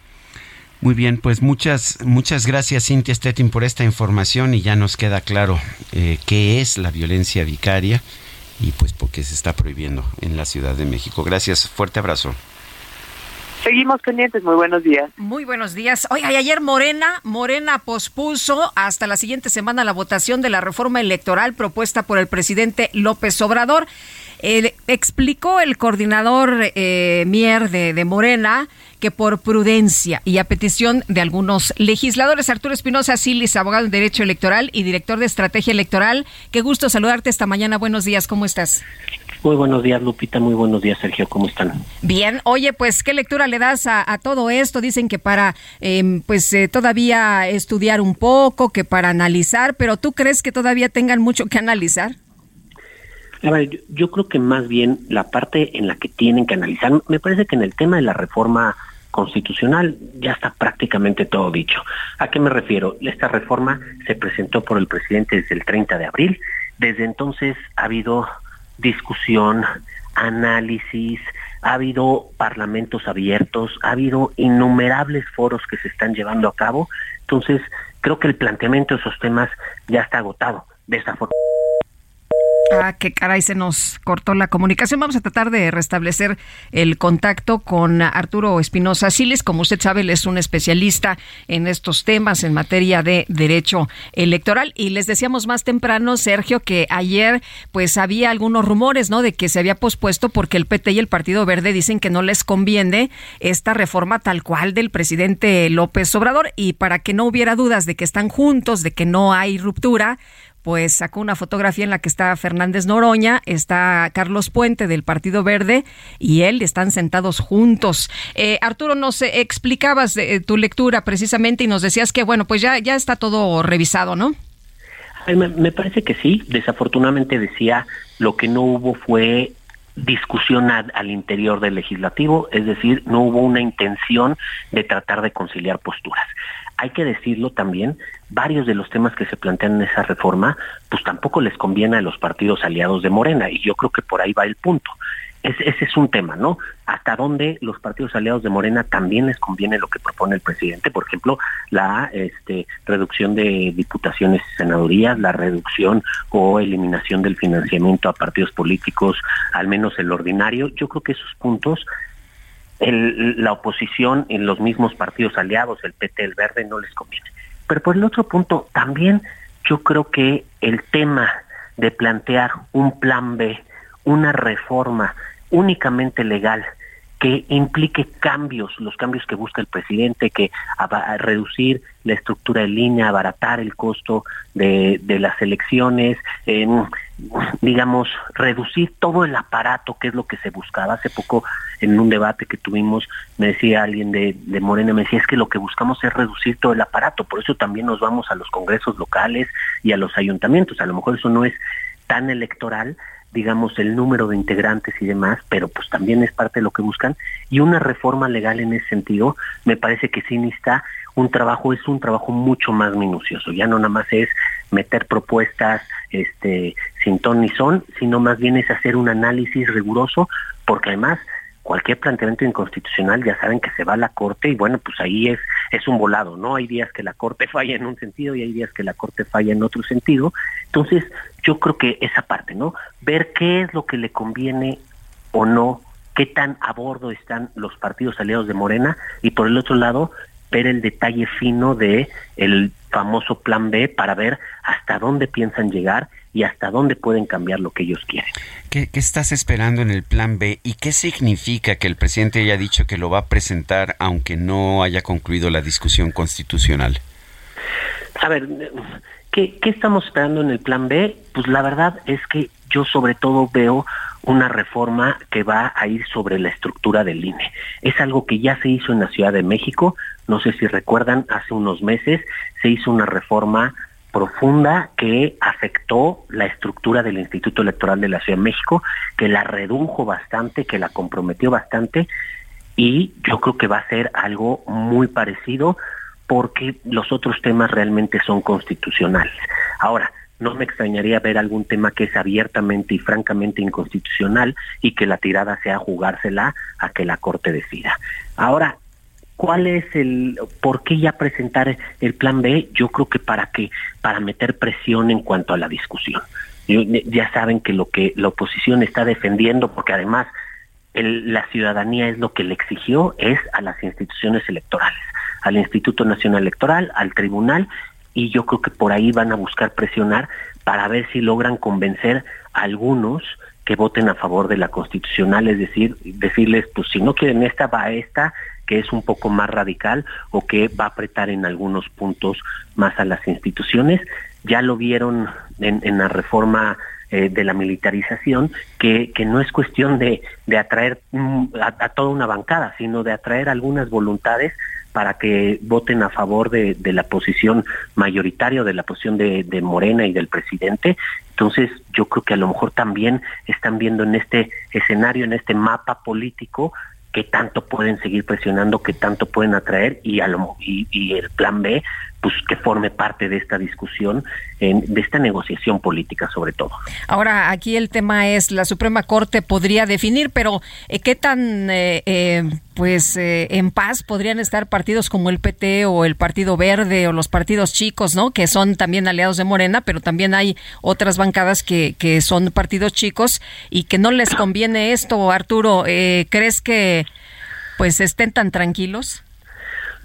Muy bien, pues muchas muchas gracias Cintia Stettin por esta información y ya nos queda claro eh, qué es la violencia vicaria y pues por qué se está prohibiendo en la Ciudad de México. Gracias, fuerte abrazo. Seguimos pendientes, muy buenos días. Muy buenos días. Oiga, ayer Morena, Morena pospuso hasta la siguiente semana la votación de la reforma electoral propuesta por el presidente López Obrador. Explicó el coordinador eh, Mier de, Morena que por prudencia y a petición de algunos legisladores, Arturo Espinosa Silis, abogado en Derecho Electoral y director de Estrategia Electoral, qué gusto saludarte esta mañana. Buenos días, ¿cómo estás? Muy buenos días, Lupita. Muy buenos días, Sergio. ¿Cómo están? Bien. Oye, pues, ¿qué lectura le das a, todo esto? Dicen que para, em, pues, eh, todavía estudiar un poco, que para analizar, pero ¿tú crees que todavía tengan mucho que analizar? Ver, yo, creo que más bien la parte en la que tienen que analizar, me parece que en el tema de la reforma constitucional ya está prácticamente todo dicho. ¿A qué me refiero? Esta reforma se presentó por el presidente desde el 30 de abril. Desde entonces ha habido discusión, análisis, ha habido parlamentos abiertos, ha habido innumerables foros que se están llevando a cabo. Entonces, creo que el planteamiento de esos temas ya está agotado. De esta forma. Ah, qué caray, se nos cortó la comunicación. Vamos a tratar de restablecer el contacto con Arturo Espinosa Siles. Como usted sabe, él es un especialista en estos temas en materia de derecho electoral. Y les decíamos más temprano, Sergio, que ayer pues había algunos rumores, ¿no? De que se había pospuesto porque el PT y el Partido Verde dicen que no les conviene esta reforma tal cual del presidente López Obrador. Y para que no hubiera dudas de que están juntos, de que no hay ruptura, pues sacó una fotografía en la que está Fernández Noroña, está Carlos Puente del Partido Verde y él están sentados juntos. Eh, Arturo, nos explicabas eh, tu lectura precisamente y nos decías que, bueno, pues ya, ya está todo revisado, ¿no? Me, parece que sí. Desafortunadamente decía, lo que no hubo fue discusión al interior del legislativo, es decir, no hubo una intención de tratar de conciliar posturas hay que decirlo también, varios de los temas que se plantean en esa reforma, pues tampoco les conviene a los partidos aliados de Morena, y yo creo que por ahí va el punto. ese es un tema, ¿no? Hasta dónde los partidos aliados de Morena también les conviene lo que propone el presidente, por ejemplo, la este, reducción de diputaciones y senadurías, la reducción o eliminación del financiamiento a partidos políticos, al menos el ordinario. Yo creo que esos puntos el, la oposición en los mismos partidos aliados, el PT, el Verde, no les conviene. Pero por el otro punto, también yo creo que el tema de plantear un plan B, una reforma únicamente legal, que implique cambios, los cambios que busca el presidente, que a, reducir la estructura de línea, abaratar el costo de, las elecciones, digamos, reducir todo el aparato, que es lo que se buscaba. Hace poco, en un debate que tuvimos, me decía alguien de, de Morena, me decía, es que lo que buscamos es reducir todo el aparato, por eso también nos vamos a los congresos locales y a los ayuntamientos. A lo mejor eso no es tan electoral, digamos, el número de integrantes y demás, pero pues también es parte de lo que buscan. Y una reforma legal en ese sentido, me parece que sí necesita un trabajo, es un trabajo mucho más minucioso. Ya no nada más es meter propuestas este, sin ton ni son, sino más bien es hacer un análisis riguroso, porque además cualquier planteamiento inconstitucional ya saben que se va a la corte y bueno, pues ahí es es un volado, ¿no? Hay días que la corte falla en un sentido y hay días que la corte falla en otro sentido. Entonces, yo creo que esa parte, ¿no? Ver qué es lo que le conviene o no, qué tan a bordo están los partidos aliados de Morena y por el otro lado, ver el detalle fino de el famoso plan B para ver hasta dónde piensan llegar y hasta dónde pueden cambiar lo que ellos quieren. ¿Qué, estás esperando en el plan B y qué significa que el presidente haya dicho que lo va a presentar aunque no haya concluido la discusión constitucional? A ver, ¿qué, ¿qué estamos esperando en el plan B? Pues la verdad es que yo sobre todo veo una reforma que va a ir sobre la estructura del INE. Es algo que ya se hizo en la Ciudad de México, no sé si recuerdan, hace unos meses se hizo una reforma profunda que afectó la estructura del Instituto Electoral de la Ciudad de México, que la redujo bastante, que la comprometió bastante y yo creo que va a ser algo muy parecido porque los otros temas realmente son constitucionales. Ahora, no me extrañaría ver algún tema que es abiertamente y francamente inconstitucional y que la tirada sea jugársela a que la Corte decida. Ahora, ¿cuál es el por qué ya presentar el plan B? Yo creo que para que para meter presión en cuanto a la discusión. ya saben que lo que la oposición está defendiendo, porque además la ciudadanía es lo que le exigió, es a las instituciones electorales, al Instituto Nacional Electoral, al Tribunal y yo creo que por ahí van a buscar presionar para ver si logran convencer a algunos que voten a favor de la constitucional, es decir, decirles, pues si no quieren esta, va a esta, que es un poco más radical o que va a apretar en algunos puntos más a las instituciones. Ya lo vieron en, la reforma eh, de la militarización, que, que no es cuestión de, de atraer mm, a, toda una bancada, sino de atraer algunas voluntades para que voten a favor de, la posición mayoritaria, de la posición de, Morena y del presidente. Entonces, yo creo que a lo mejor también están viendo en este escenario, en este mapa político, qué tanto pueden seguir presionando, qué tanto pueden atraer y, a lo, y, el plan B pues que forme parte de esta discusión, de esta negociación política sobre todo. Ahora, aquí el tema es, la Suprema Corte podría definir, pero eh, ¿qué tan eh, eh, pues en paz podrían estar partidos como el PT o el Partido Verde o los partidos chicos, ¿no? Que son también aliados de Morena, pero también hay otras bancadas que, que son partidos chicos y que no les conviene esto, Arturo. ¿Crees que pues estén tan tranquilos?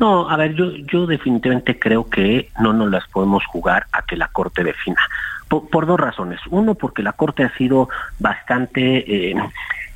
No, a ver, yo, yo definitivamente creo que no nos las podemos jugar a que la Corte defina. Por, dos razones. Uno, porque la Corte ha sido bastante eh,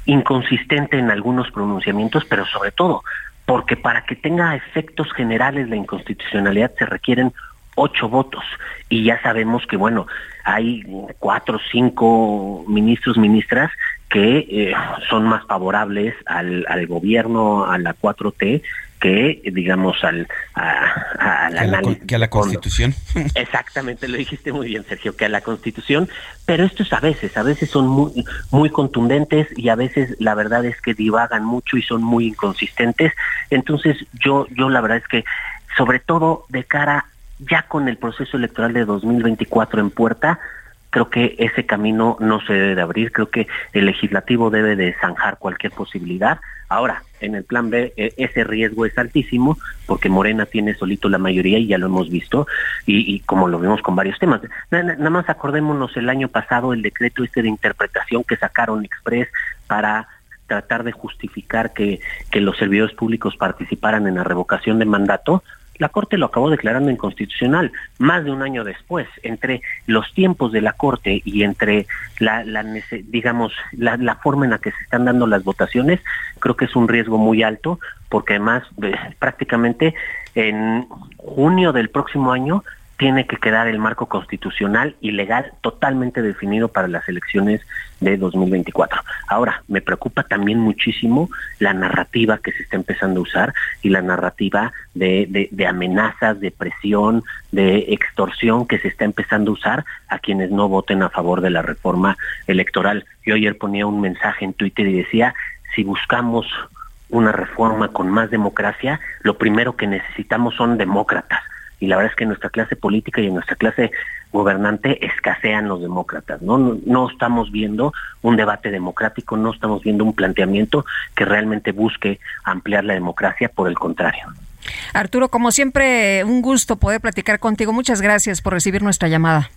inconsistente en algunos pronunciamientos, pero sobre todo porque para que tenga efectos generales la inconstitucionalidad se requieren ocho votos y ya sabemos que bueno hay cuatro o cinco ministros ministras que eh, son más favorables al, al gobierno a la 4T que, digamos, al, a, la, que a la Constitución. Exactamente, lo dijiste muy bien, Sergio, que a la Constitución, pero esto es a veces, a veces son muy, muy contundentes y a veces la verdad es que divagan mucho y son muy inconsistentes. Entonces, yo, yo la verdad es que, sobre todo de cara ya con el proceso electoral de 2024 en puerta, creo que ese camino no se debe de abrir, creo que el legislativo debe de zanjar cualquier posibilidad. Ahora, en el plan B e, ese riesgo es altísimo porque Morena tiene solito la mayoría y ya lo hemos visto y, como lo vemos con varios temas. Nada, más acordémonos el año pasado el decreto este de interpretación que sacaron Express para tratar de justificar que, que los servidores públicos participaran en la revocación de mandato, la Corte lo acabó declarando inconstitucional más de un año después. Entre los tiempos de la Corte y entre la, digamos, la, forma en la que se están dando las votaciones, creo que es un riesgo muy alto, porque además eh, prácticamente en junio del próximo año tiene que quedar el marco constitucional y legal totalmente definido para las elecciones de 2024. Ahora, me preocupa también muchísimo la narrativa que se está empezando a usar y la narrativa de, de, amenazas, de presión, de extorsión que se está empezando a usar a quienes no voten a favor de la reforma electoral. Yo ayer ponía un mensaje en Twitter y decía, si buscamos una reforma con más democracia, lo primero que necesitamos son demócratas y la verdad es que en nuestra clase política y en nuestra clase gobernante escasean los demócratas, ¿no? ¿no? estamos viendo un debate democrático, no estamos viendo un planteamiento que realmente busque ampliar la democracia, por el contrario. Arturo, como siempre, un gusto poder platicar contigo. Muchas gracias por recibir nuestra llamada.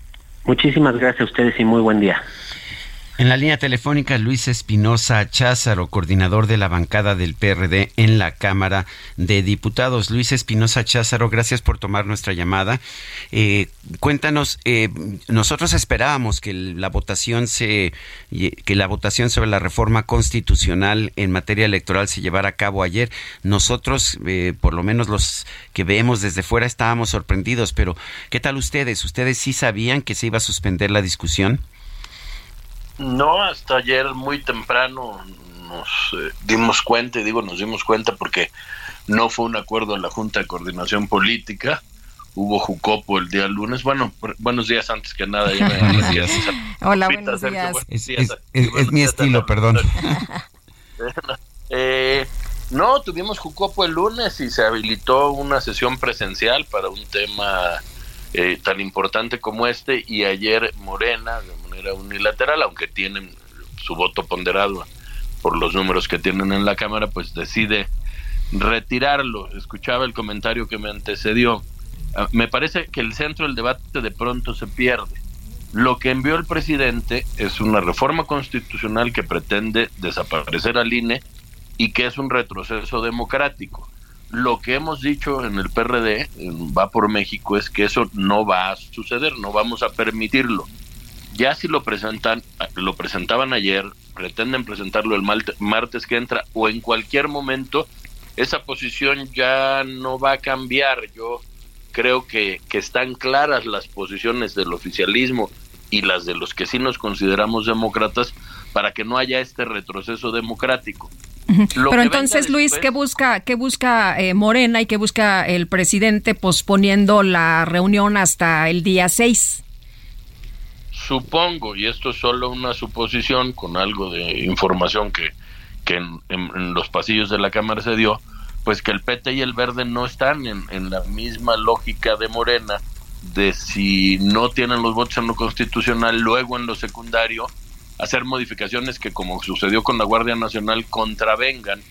Muchísimas gracias a ustedes y muy buen día. En la línea telefónica, Luis Espinosa Cházaro, coordinador de la bancada del PRD en la Cámara de Diputados. Luis Espinosa Cházaro, gracias por tomar nuestra llamada. Eh, cuéntanos, eh, nosotros esperábamos que la votación se, que la votación sobre la reforma constitucional en materia electoral se llevara a cabo ayer. Nosotros, eh, por lo menos los que vemos desde fuera, estábamos sorprendidos. Pero, ¿qué tal ustedes? ¿Ustedes sí sabían que se iba a suspender la discusión? No, hasta ayer muy temprano nos eh, dimos cuenta, y digo nos dimos cuenta porque no fue un acuerdo en la Junta de Coordinación Política, hubo Jucopo el día lunes. Bueno, buenos días antes que nada. Hola, buenos días. Es, mi estilo, perdón. Eh, No, tuvimos Jucopo el lunes y se habilitó una sesión presencial para un tema eh, tan importante como este y ayer Morena, de manera unilateral, aunque tienen su voto ponderado por los números que tienen en la Cámara, pues decide retirarlo. Escuchaba el comentario que me antecedió. Ah, me parece que el centro del debate de pronto se pierde. Lo que envió el presidente es una reforma constitucional que pretende desaparecer al INE y que es un retroceso democrático. Lo que hemos dicho en el PRD, Va por México, es que eso no va a suceder, no vamos a permitirlo. Ya si lo presentan, lo presentaban ayer, pretenden presentarlo el martes que entra o en cualquier momento, esa posición ya no va a cambiar. Yo creo que, que están claras las posiciones del oficialismo y las de los que sí nos consideramos demócratas para que no haya este retroceso democrático. Pero entonces, Luis, ¿qué busca, qué busca eh, Morena y qué busca el presidente posponiendo la reunión hasta el día 6? Supongo, y esto es solo una suposición con algo de información que, que en, los pasillos de la Cámara se dio, pues que el PT y el Verde no están en, en la misma lógica de Morena de si no tienen los votos en lo constitucional, luego en lo secundario hacer modificaciones que, como sucedió con la Guardia Nacional, contravengan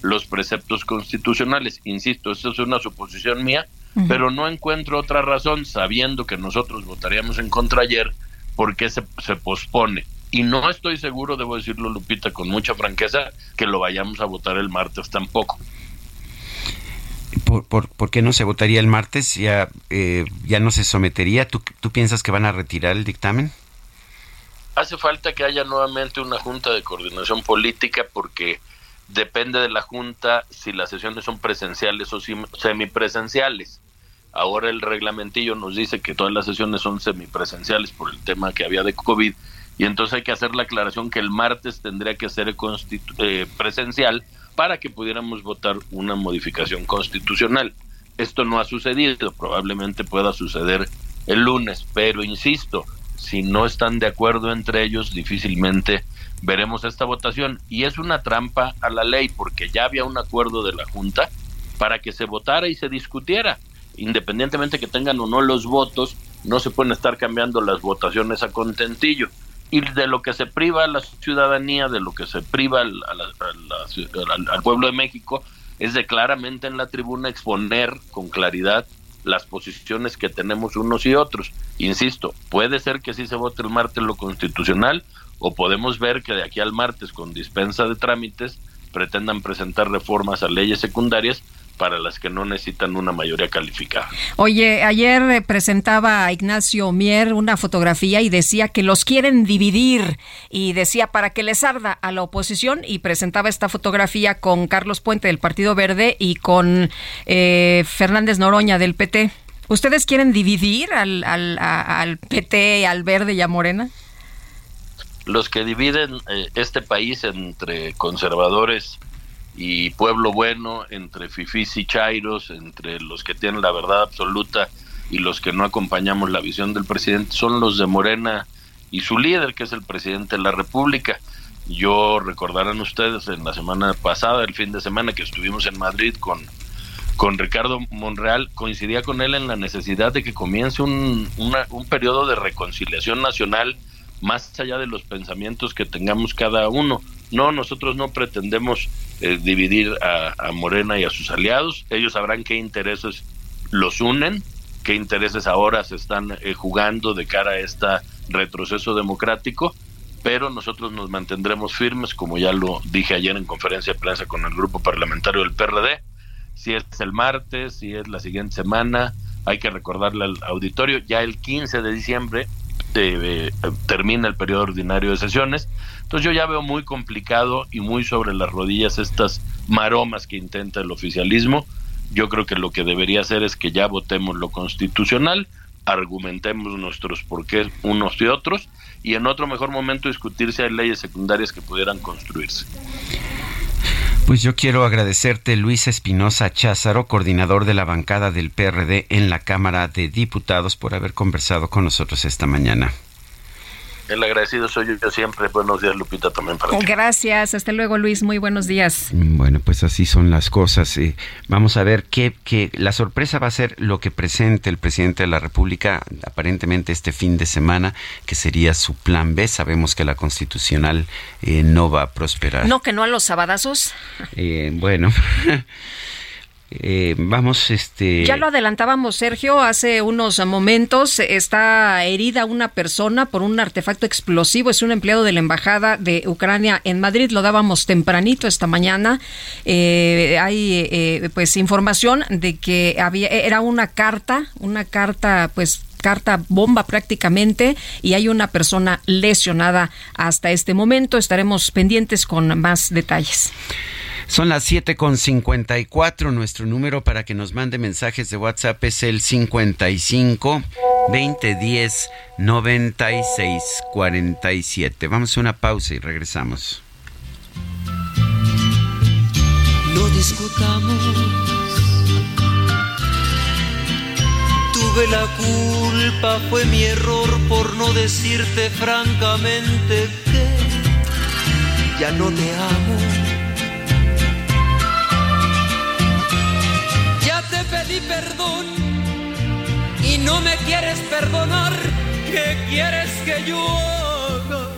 los preceptos constitucionales. Insisto, eso es una suposición mía, pero no encuentro otra razón, sabiendo que nosotros votaríamos en contra ayer, por qué se, se pospone. Y no estoy seguro, debo decirlo, Lupita, con mucha franqueza, que lo vayamos a votar el martes tampoco. ¿Por, por, qué no se votaría el martes? ¿Ya, eh, ya no se sometería? ¿Tú, ¿Tú piensas que van a retirar el dictamen? hace falta que haya nuevamente una junta de coordinación política porque depende de la junta si las sesiones son presenciales o semipresenciales. Ahora el reglamentillo nos dice que todas las sesiones son semipresenciales por el tema que había de COVID y entonces hay que hacer la aclaración que el martes tendría que ser eh, presencial para que pudiéramos votar una modificación constitucional. Esto no ha sucedido, probablemente pueda suceder el lunes, pero insisto, si no están de acuerdo entre ellos, difícilmente veremos esta votación. Y es una trampa a la ley, porque ya había un acuerdo de la Junta para que se votara y se discutiera. Independientemente que tengan o no los votos, no se pueden estar cambiando las votaciones a contentillo. Y de lo que se priva a la ciudadanía, de lo que se priva al, al pueblo de México, es de claramente en la tribuna exponer con claridad las posiciones que tenemos unos y otros. Insisto, puede ser que sí se vote el martes lo constitucional o podemos ver que de aquí al martes con dispensa de trámites pretendan presentar reformas a leyes secundarias para las que no necesitan una mayoría calificada. Oye, ayer eh, presentaba Ignacio Mier una fotografía y decía que los quieren dividir y decía para que les arda a la oposición y presentaba esta fotografía con Carlos Puente del Partido Verde y con eh, Fernández Noroña del PT. ¿Ustedes quieren dividir al, al, al PT, al Verde y a Morena? Los que dividen eh, este país entre conservadores y pueblo bueno, entre fifís y chairos, entre los que tienen la verdad absoluta y los que no acompañamos la visión del presidente, son los de Morena y su líder, que es el presidente de la República. Yo recordarán ustedes en la semana pasada, el fin de semana que estuvimos en Madrid con, con Ricardo Monreal, coincidía con él en la necesidad de que comience un, un periodo de reconciliación nacional más allá de los pensamientos que tengamos cada uno. No, nosotros no pretendemos eh, dividir a, Morena y a sus aliados. Ellos sabrán qué intereses los unen, qué intereses ahora se están eh, jugando de cara a este retroceso democrático, pero nosotros nos mantendremos firmes, como ya lo dije ayer en conferencia de prensa con el grupo parlamentario del PRD. Si es el martes, si es la siguiente semana, hay que recordarle al auditorio, ya el 15 de diciembre eh, termina el periodo ordinario de sesiones. Entonces yo ya veo muy complicado y muy sobre las rodillas estas maromas que intenta el oficialismo. Yo creo que lo que debería hacer es que ya votemos lo constitucional, argumentemos nuestros porqués unos y otros y en otro mejor momento discutir si hay leyes secundarias que pudieran construirse. Pues yo quiero agradecerte, Luis Espinosa Cházaro, coordinador de la bancada del PRD en la Cámara de Diputados, por haber conversado con nosotros esta mañana. El agradecido soy yo siempre. Buenos días, Lupita, también para ti. Gracias. Hasta luego, Luis. Muy buenos días. Bueno, pues así son las cosas. Eh, vamos a ver qué, qué, la sorpresa va a ser lo que presente el presidente de la República aparentemente este fin de semana, que sería su plan B. Sabemos que la constitucional eh, no va a prosperar. No, que no a los sabadazos. Eh, bueno. Eh, vamos, este. Ya lo adelantábamos, Sergio, hace unos momentos. Está herida una persona por un artefacto explosivo. Es un empleado de la embajada de Ucrania en Madrid. Lo dábamos tempranito esta mañana. Eh, hay, eh, pues, información de que había era una carta, una carta, pues, carta bomba prácticamente y hay una persona lesionada hasta este momento. Estaremos pendientes con más detalles. Son las 7.54. Nuestro número para que nos mande mensajes de WhatsApp es el 55 2010 96 47. Vamos a una pausa y regresamos. No discutamos. Tuve la culpa, fue mi error por no decirte francamente que ya no te amo perdón y no me quieres perdonar, ¿qué quieres que yo haga?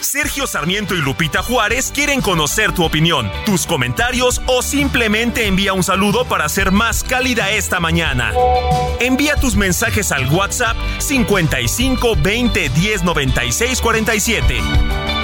Sergio Sarmiento y Lupita Juárez quieren conocer tu opinión, tus comentarios o simplemente envía un saludo para ser más cálida esta mañana. Envía tus mensajes al WhatsApp 55 20 10 96 47.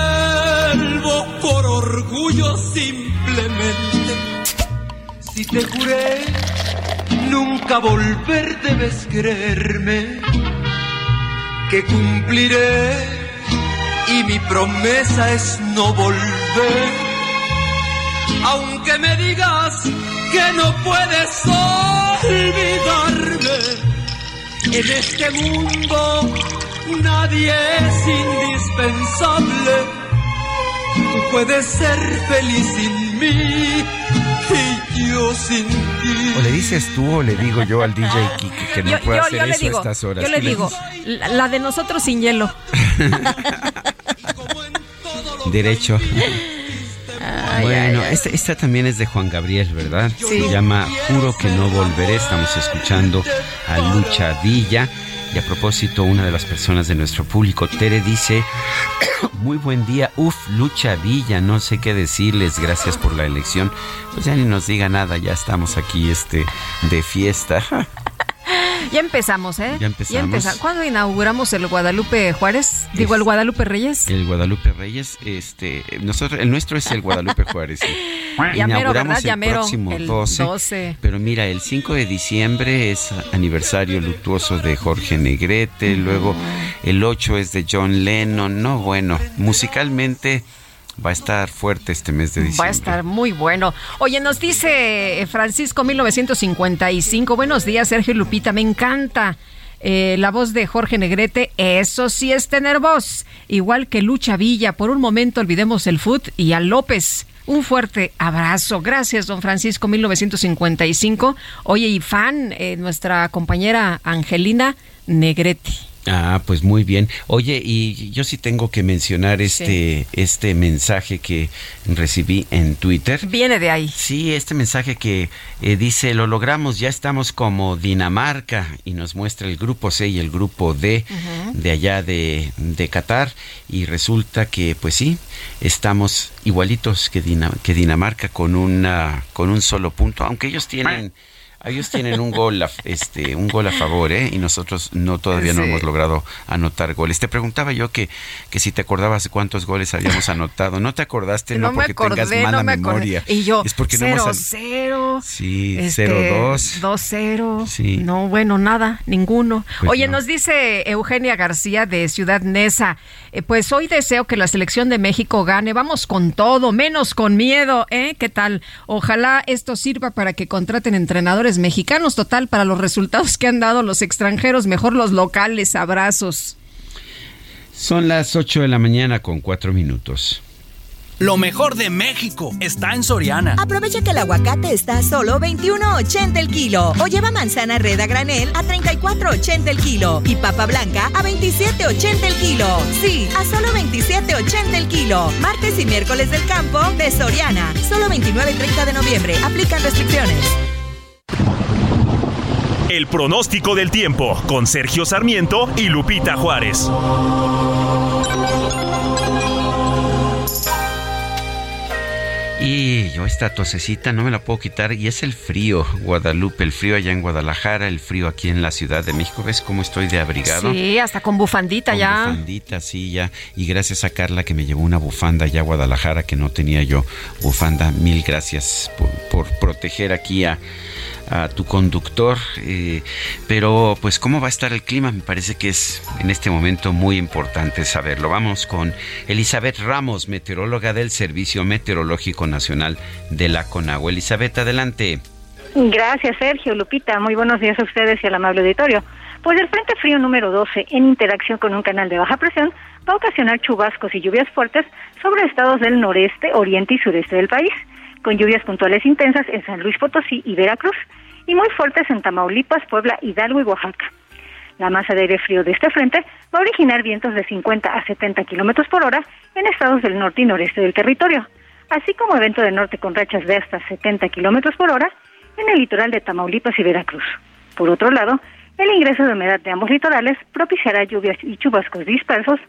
orgullo simplemente. Si te juré nunca volver, debes creerme que cumpliré y mi promesa es no volver. Aunque me digas que no puedes olvidarme, en este mundo nadie es indispensable. Tú puedes ser feliz sin mí y yo sin ti. O le dices tú o le digo yo al DJ Kike que no Yo, puede yo- hacer yo eso digo, a estas horas. yo le ¿Qué digo, la, la de nosotros sin hielo. Derecho. bueno, esta, esta también es de Juan Gabriel, ¿verdad? Sí. Se llama Juro que no volveré. Estamos escuchando a Lucha Villa. Y a propósito, una de las personas de nuestro público, Tere, dice, muy buen día, uf, Lucha Villa, no sé qué decirles, gracias por la elección. Pues ya ni nos diga nada, ya estamos aquí este de fiesta. Ya empezamos, ¿eh? Ya empezamos. empeza- ¿Cuándo inauguramos el Guadalupe Juárez? Digo, el Guadalupe Reyes. El Guadalupe Reyes, este, nosotros, el nuestro es el Guadalupe Juárez. sí. Inauguramos. Ya el próximo el 12, 12. Pero mira, el 5 de diciembre es aniversario luctuoso de Jorge Negrete, luego el 8 es de John Lennon. No, bueno, musicalmente va a estar fuerte este mes de Va a diciembre. estar muy bueno. Oye, nos dice eh, Francisco 1955. Buenos días, Sergio y Lupita. Me encanta. eh, la voz de Jorge Negrete, eso sí es tener voz. Igual que Lucha Villa. Por un momento olvidemos el foot y a López. Un fuerte abrazo. Gracias, don Francisco 1955. Oye, y fan, eh, nuestra compañera Angelina Negrete. Ah, pues muy bien. Oye, y yo sí tengo que mencionar este, este mensaje que recibí en Twitter. Viene de ahí. Sí, este mensaje que eh, dice, lo logramos, ya estamos como Dinamarca y nos muestra el grupo C y el grupo D de allá de, de, Qatar y resulta que pues sí, estamos igualitos que, que Dinamarca con, una, con un solo punto, aunque ellos tienen... Ellos tienen un gol, a, este, un gol a favor, ¿eh? Y nosotros no todavía no hemos logrado anotar goles. Te preguntaba yo que, que si te acordabas cuántos goles habíamos anotado. No te acordaste, no, porque tengas mala memoria. Y yo, es porque 0, no 0 Sí, 0-2. Este, 2-0. Sí. No, bueno, nada, ninguno. Pues Oye, nos dice Eugenia García de Ciudad Neza, eh, pues hoy deseo que la selección de México gane. Vamos con todo, menos con miedo, ¿eh? ¿Qué tal? Ojalá esto sirva para que contraten entrenadores mexicanos. Total, para los resultados que han dado los extranjeros, mejor los locales. Abrazos. Son las 8 de la mañana con 4 minutos. Lo mejor de México está en Soriana. Aprovecha que el aguacate está a solo 21.80 el kilo. O lleva manzana red a granel a 34.80 el kilo. Y papa blanca a 27.80 el kilo. Sí, a solo 27.80 el kilo. Martes y miércoles del campo de Soriana. Solo 29 y 30 de noviembre. Aplican restricciones. El pronóstico del tiempo con Sergio Sarmiento y Lupita Juárez. Y yo esta tosecita no me la puedo quitar y es el frío, Guadalupe, el frío allá en Guadalajara, el frío aquí en la Ciudad de México. ¿Ves cómo estoy de abrigado? Sí, hasta con bufandita ya. Bufandita, sí, ya. Y gracias a Carla que me llevó una bufanda allá a Guadalajara que no tenía yo bufanda. Mil gracias por proteger aquí a, a tu conductor. Eh, pero pues cómo va a estar el clima, me parece que es en este momento muy importante saberlo. Vamos con Elizabeth Ramos, meteoróloga del Servicio Meteorológico Nacional de la CONAGUA. Elizabeth, adelante. Gracias, Sergio, Lupita. Muy buenos días a ustedes y al amable auditorio. Pues el Frente Frío número 12, en interacción con un canal de baja presión, va a ocasionar chubascos y lluvias fuertes sobre estados del noreste, oriente y sureste del país, con lluvias puntuales intensas en San Luis Potosí y Veracruz, y muy fuertes en Tamaulipas, Puebla, Hidalgo y Oaxaca. La masa de aire frío de este frente va a originar vientos de 50 a 70 kilómetros por hora en estados del norte y noreste del territorio, así como evento de norte con rachas de hasta 70 kilómetros por hora en el litoral de Tamaulipas y Veracruz. Por otro lado, el ingreso de humedad de ambos litorales propiciará lluvias y chubascos dispersos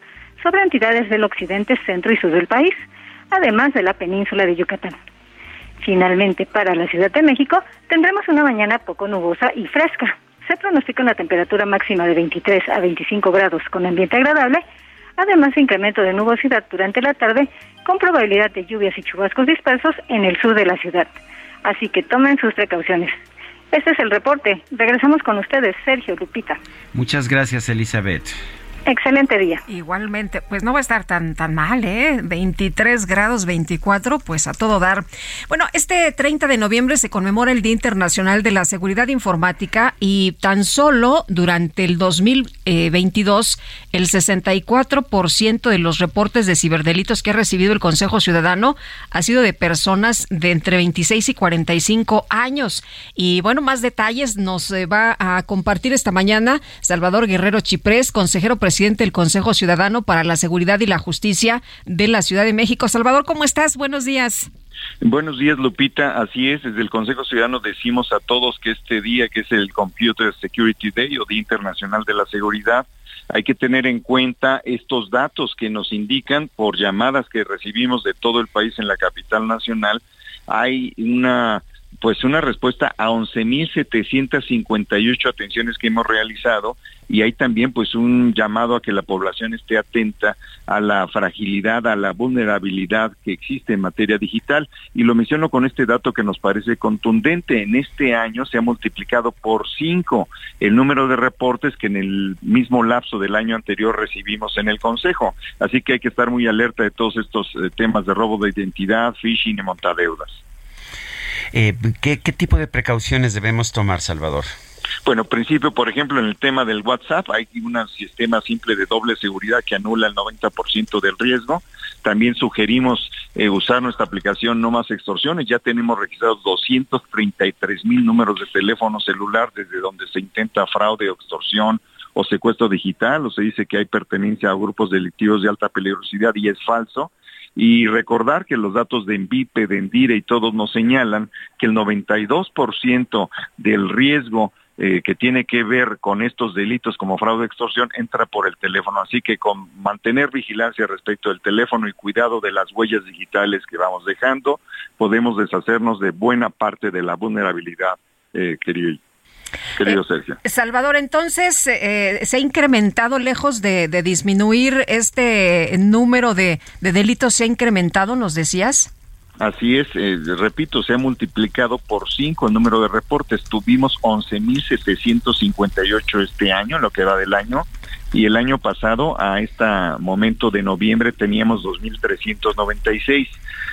sobre entidades del occidente, centro y sur del país, además de la península de Yucatán. Finalmente, para la Ciudad de México, tendremos una mañana poco nubosa y fresca. Se pronostica una temperatura máxima de 23 a 25 grados con ambiente agradable, además incremento de nubosidad durante la tarde con probabilidad de lluvias y chubascos dispersos en el sur de la ciudad. Así que tomen sus precauciones. Este es el reporte. Regresamos con ustedes, Sergio Lupita. Muchas gracias, Elizabeth. Excelente día. Igualmente, pues no va a estar tan tan mal, ¿eh? 23 grados 24, pues a todo dar. Bueno, este 30 de noviembre se conmemora el Día Internacional de la Seguridad Informática y tan solo durante el 2022 el 64% de los reportes de ciberdelitos que ha recibido el Consejo Ciudadano ha sido de personas de entre 26 y 45 años. Y bueno, más detalles nos eh, va a compartir esta mañana Salvador Guerrero Chiprés, consejero presidente presidente del Consejo Ciudadano para la Seguridad y la Justicia de la Ciudad de México. Salvador, ¿cómo estás? Buenos días. Buenos días, Lupita. Así es, desde el Consejo Ciudadano decimos a todos que este día, que es el Computer Security Day o Día Internacional de la Seguridad, hay que tener en cuenta estos datos que nos indican por llamadas que recibimos de todo el país en la capital nacional. Hay una pues una respuesta a 11.758 atenciones que hemos realizado y hay también pues un llamado a que la población esté atenta a la fragilidad, a la vulnerabilidad que existe en materia digital y lo menciono con este dato que nos parece contundente. En este año se ha multiplicado por cinco el número de reportes que en el mismo lapso del año anterior recibimos en el Consejo. Así que hay que estar muy alerta de todos estos eh, temas de robo de identidad, phishing y montadeudas. Eh, ¿qué, tipo de precauciones debemos tomar, Salvador? Bueno, principio, por ejemplo, en el tema del WhatsApp hay un sistema simple de doble seguridad que anula el 90% del riesgo. También sugerimos eh, usar nuestra aplicación No Más Extorsiones. Ya tenemos registrados 233 mil números de teléfono celular desde donde se intenta fraude extorsión o secuestro digital, o se dice que hay pertenencia a grupos delictivos de alta peligrosidad y es falso. Y recordar que los datos de Envipe, de Endire y todos nos señalan que el 92% del riesgo eh, que tiene que ver con estos delitos como fraude extorsión entra por el teléfono. Así que con mantener vigilancia respecto del teléfono y cuidado de las huellas digitales que vamos dejando, podemos deshacernos de buena parte de la vulnerabilidad, eh, querido. Querido eh, Sergio. Salvador, entonces, ¿se ha incrementado lejos de, disminuir este número de, de delitos? ¿Se ha incrementado, nos decías? Así es, eh, repito, se ha multiplicado por cinco el número de reportes. Tuvimos 11.758 este año, lo que va del año, y el año pasado, a este momento de noviembre, teníamos 2.396.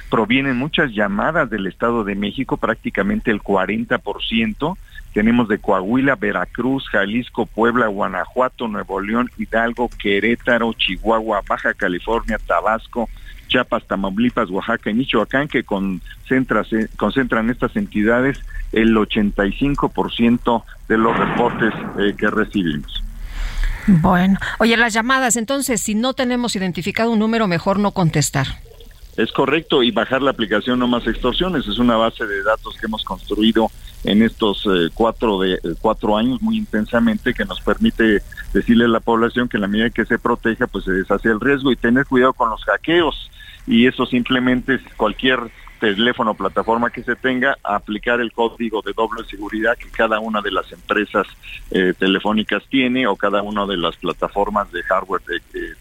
Provienen muchas llamadas del Estado de México, prácticamente el 40%. Tenemos de Coahuila, Veracruz, Jalisco, Puebla, Guanajuato, Nuevo León, Hidalgo, Querétaro, Chihuahua, Baja California, Tabasco, Chiapas, Tamaulipas, Oaxaca y Michoacán, que concentran estas entidades el 85% de los reportes eh, que recibimos. Bueno, oye, las llamadas, entonces, si no tenemos identificado un número, mejor no contestar. Es correcto, y bajar la aplicación No Más Extorsiones es una base de datos que hemos construido en estos eh, cuatro, de, eh, cuatro años muy intensamente que nos permite decirle a la población que en la medida que se proteja, pues se deshace el riesgo y tener cuidado con los hackeos. Y eso simplemente es cualquier teléfono plataforma que se tenga, aplicar el código de doble seguridad que cada una de las empresas eh, telefónicas tiene o cada una de las plataformas de hardware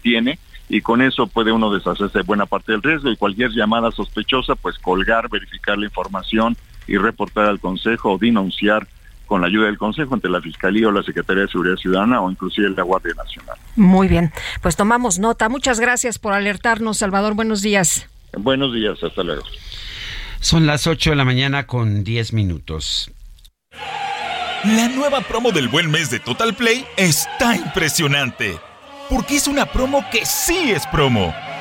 tiene. Y con eso puede uno deshacerse de buena parte del riesgo. Y cualquier llamada sospechosa pues colgar, verificar la información y reportar al consejo o denunciar con la ayuda del Consejo ante la Fiscalía o la Secretaría de Seguridad Ciudadana o inclusive la Guardia Nacional. Muy bien, pues tomamos nota. Muchas gracias por alertarnos, Salvador. Buenos días. Buenos días, hasta luego. Son las 8 de la mañana con 10 minutos. La nueva promo del buen mes de Total Play está impresionante. Porque es una promo que sí es promo.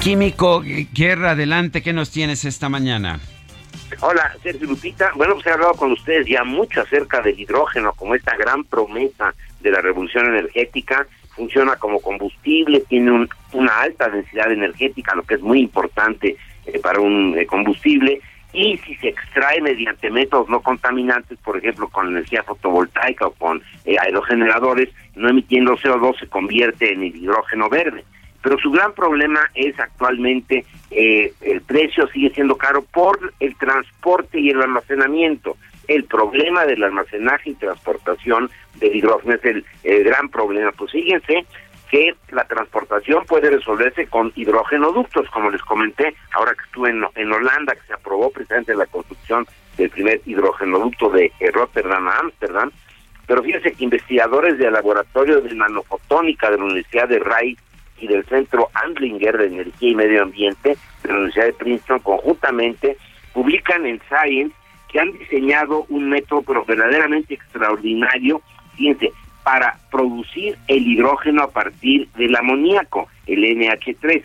Químico Guerra, adelante, ¿qué nos tienes esta mañana? Hola, Sergio Lupita. Bueno, pues he hablado con ustedes ya mucho acerca del hidrógeno como esta gran promesa de la revolución energética. Funciona como combustible, tiene una alta densidad energética, lo que es muy importante eh, para un eh, combustible. Y si se extrae mediante métodos no contaminantes, por ejemplo, con energía fotovoltaica o con eh, aerogeneradores, no emitiendo CO2, se convierte en el hidrógeno verde pero su gran problema es actualmente eh, el precio sigue siendo caro por el transporte y el almacenamiento. El problema del almacenaje y transportación del hidrógeno es el, gran problema. Pues fíjense que la transportación puede resolverse con hidrógenoductos, como les comenté, ahora que estuve en, en Holanda, que se aprobó precisamente la construcción del primer hidrógenoducto de Rotterdam a Ámsterdam, pero fíjense que investigadores del laboratorio de nanofotónica de la Universidad de Rice y del Centro Andlinger de Energía y Medio Ambiente de la Universidad de Princeton conjuntamente publican en Science que han diseñado un método pero verdaderamente extraordinario, fíjense, para producir el hidrógeno a partir del amoníaco, el NH3,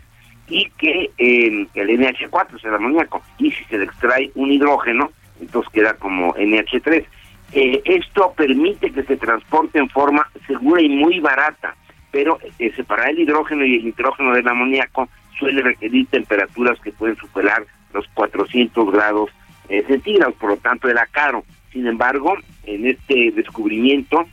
y que eh, el NH4 es el amoníaco, y si se le extrae un hidrógeno, entonces queda como NH3. Eh, esto permite que se transporte en forma segura y muy barata pero eh, separar el hidrógeno y el nitrógeno del amoníaco suele requerir temperaturas que pueden superar los 400 grados eh, centígrados, por lo tanto era caro. Sin embargo, en este descubrimiento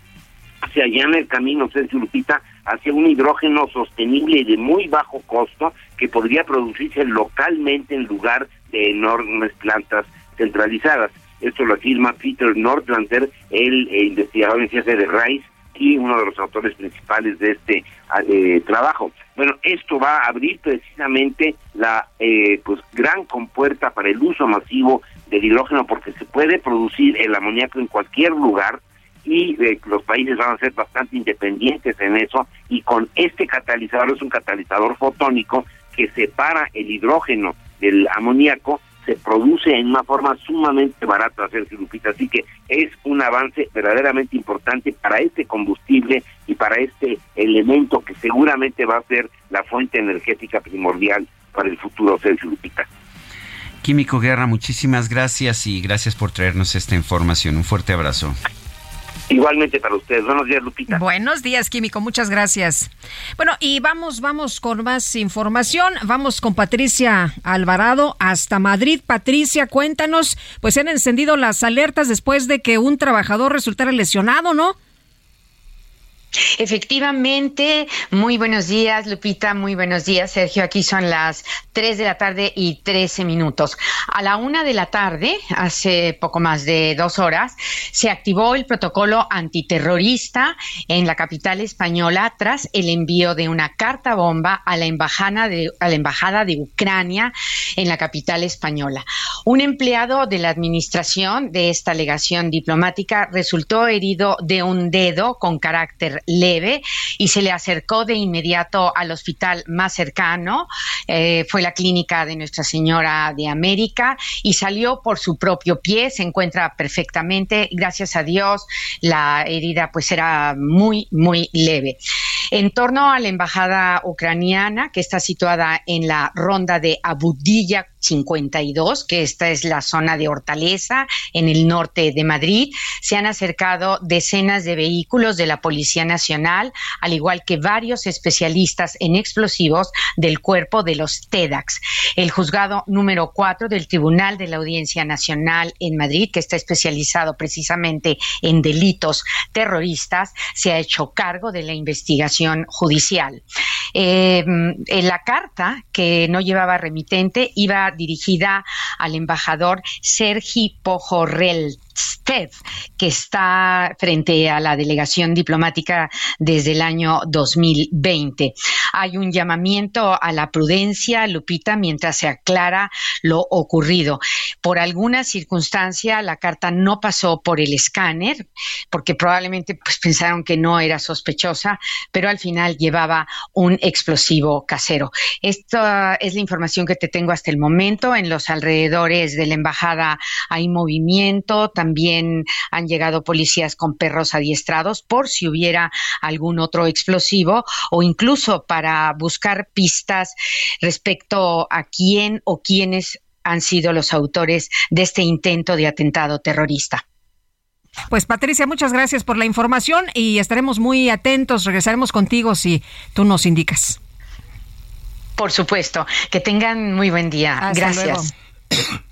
se allana el camino, Sergio Lupita, hacia un hidrógeno sostenible y de muy bajo costo que podría producirse localmente en lugar de enormes plantas centralizadas. Esto lo afirma Peter Nordlander, el eh, investigador en ciencia de Rice, y uno de los autores principales de este eh, trabajo. Bueno, esto va a abrir precisamente la eh, pues gran compuerta para el uso masivo del hidrógeno porque se puede producir el amoníaco en cualquier lugar y eh, los países van a ser bastante independientes en eso y con este catalizador es un catalizador fotónico que separa el hidrógeno del amoníaco se produce en una forma sumamente barata, Sergio Lupita. Así que es un avance verdaderamente importante para este combustible y para este elemento que seguramente va a ser la fuente energética primordial para el futuro, Sergio Lupita. Químico Guerra, muchísimas gracias y gracias por traernos esta información. Un fuerte abrazo. Igualmente para ustedes. Buenos días, Lupita. Buenos días, Químico. Muchas gracias. Bueno, y vamos, vamos con más información. Vamos con Patricia Alvarado hasta Madrid. Patricia, cuéntanos, pues se han encendido las alertas después de que un trabajador resultara lesionado, ¿no? Efectivamente, muy buenos días, Lupita, muy buenos días, Sergio. Aquí son las 3 de la tarde y 13 minutos. A la una de la tarde, hace poco más de dos horas, se activó el protocolo antiterrorista en la capital española tras el envío de una carta bomba a la embajada de, a la embajada de Ucrania en la capital española. Un empleado de la administración de esta legación diplomática resultó herido de un dedo con carácter leve y se le acercó de inmediato al hospital más cercano, eh, fue la clínica de Nuestra Señora de América y salió por su propio pie, se encuentra perfectamente, gracias a Dios, la herida pues era muy, muy leve. En torno a la embajada ucraniana, que está situada en la ronda de Abudilla 52, que esta es la zona de Hortaleza, en el norte de Madrid, se han acercado decenas de vehículos de la Policía Nacional, al igual que varios especialistas en explosivos del cuerpo de los TEDAX. El juzgado número 4 del Tribunal de la Audiencia Nacional en Madrid, que está especializado precisamente en delitos terroristas, se ha hecho cargo de la investigación judicial. Eh, la carta, que no llevaba remitente, iba dirigida al embajador Sergi Pojorrel que está frente a la delegación diplomática desde el año 2020. Hay un llamamiento a la prudencia, Lupita, mientras se aclara lo ocurrido. Por alguna circunstancia, la carta no pasó por el escáner, porque probablemente pues, pensaron que no era sospechosa, pero al final llevaba un explosivo casero. Esta es la información que te tengo hasta el momento. En los alrededores de la embajada hay movimiento, también han llegado policías con perros adiestrados por si hubiera algún otro explosivo o incluso para buscar pistas respecto a quién o quiénes han sido los autores de este intento de atentado terrorista. Pues Patricia, muchas gracias por la información y estaremos muy atentos. Regresaremos contigo si tú nos indicas. Por supuesto. Que tengan muy buen día. gracias.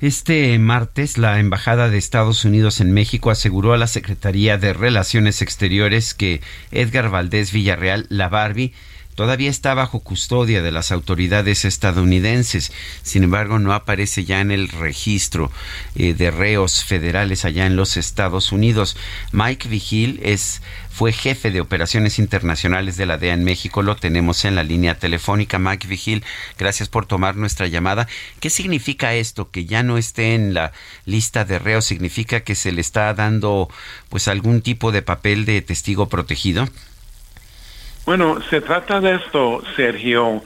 Este martes, la Embajada de Estados Unidos en México aseguró a la Secretaría de Relaciones Exteriores que Edgar Valdés Villarreal, la Barbie, todavía está bajo custodia de las autoridades estadounidenses. Sin embargo, no aparece ya en el registro eh, de reos federales allá en los Estados Unidos. Mike Vigil es fue jefe de operaciones internacionales de la DEA en México. Lo tenemos en la línea telefónica. Mike Vigil, gracias por tomar nuestra llamada. ¿Qué significa esto? Que ya no esté en la lista de reos. ¿Significa que se le está dando pues algún tipo de papel de testigo protegido? Bueno, se trata de esto, Sergio,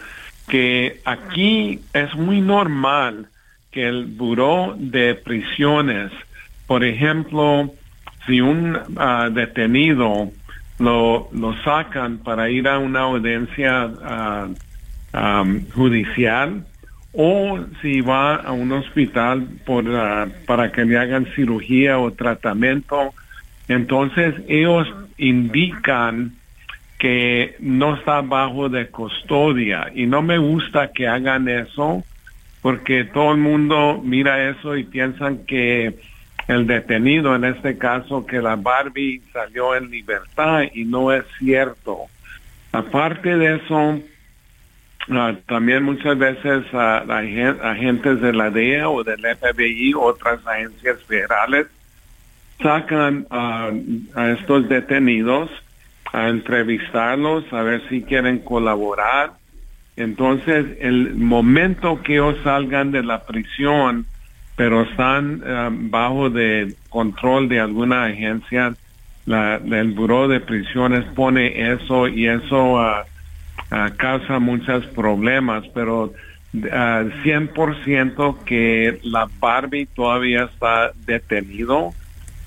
que aquí es muy normal que el Buró de Prisiones, por ejemplo, si un ah, detenido lo, lo sacan para ir a una audiencia ah, judicial o si va a un hospital por, ah, para que le hagan cirugía o tratamiento, entonces ellos indican que no está bajo de custodia y no me gusta que hagan eso porque todo el mundo mira eso y piensan que el detenido, en este caso que la Barbie salió en libertad y no es cierto. Aparte de eso, ah, también muchas veces uh, agentes de la DEA o del FBI, otras agencias federales, sacan a estos detenidos a entrevistarlos, a ver si quieren colaborar. Entonces, el momento que ellos salgan de la prisión, pero están eh, bajo de control de alguna agencia la, el Buró de Prisiones pone eso y eso ah, causa muchos problemas, pero uh, ah, 100% que la Barbie todavía está detenido.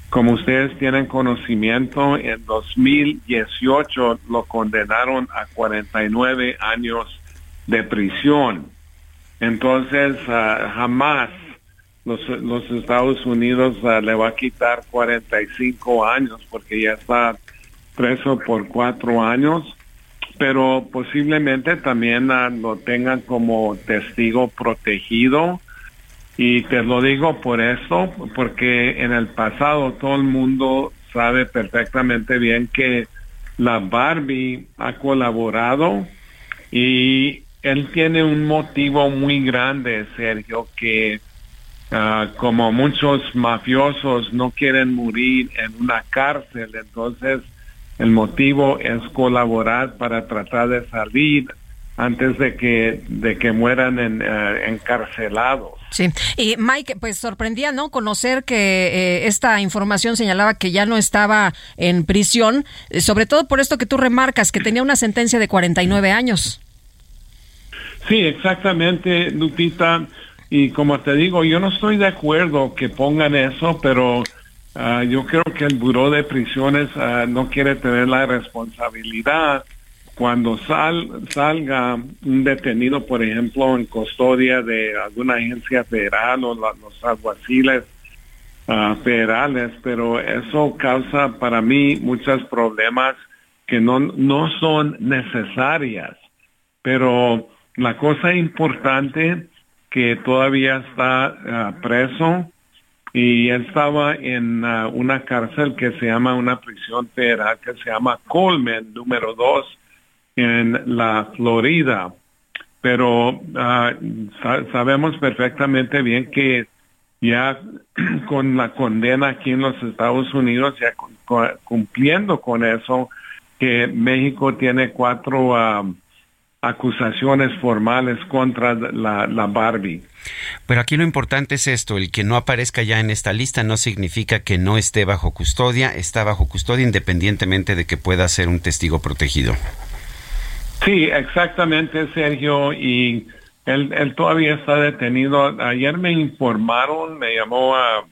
Como ustedes tienen conocimiento, en 2018 lo condenaron a 49 años de prisión. Entonces, jamás los, Estados Unidos uh, le va a quitar 45 años porque ya está preso por cuatro años, pero posiblemente también uh, lo tengan como testigo protegido. Y te lo digo por eso, porque en el pasado todo el mundo sabe perfectamente bien que la Barbie ha colaborado y él tiene un motivo muy grande, Sergio, que Ah, como muchos mafiosos no quieren morir en una cárcel, entonces el motivo es colaborar para tratar de salir antes de que de que mueran eh, encarcelados. Sí, y Mike, pues sorprendía, ¿no? Conocer que eh, esta información señalaba que ya no estaba en prisión, eh, sobre todo por esto que tú remarcas, que tenía una sentencia de 49 años. Sí, exactamente, Lupita. Y como te digo, yo no estoy de acuerdo que pongan eso, pero ah, yo creo que el Buró de Prisiones ah, no quiere tener la responsabilidad cuando sal, salga un detenido, por ejemplo, en custodia de alguna agencia federal o los alguaciles uh, federales, pero eso causa para mí muchos problemas que no, no son necesarias. Pero la cosa importante que todavía está ah, preso y estaba en ah, una cárcel que se llama una prisión federal que se llama Coleman número 2 en la Florida. Pero ah, sabemos perfectamente bien que ya con la condena aquí en los Estados Unidos, ya cumpliendo con eso, que México tiene cuatro acusaciones formales contra la, la, Barbie. Pero aquí lo importante es esto, el que no aparezca ya en esta lista no significa que no esté bajo custodia, está bajo custodia independientemente de que pueda ser un testigo protegido. Sí, exactamente, Sergio, y él, todavía está detenido. Ayer me informaron, me llamó a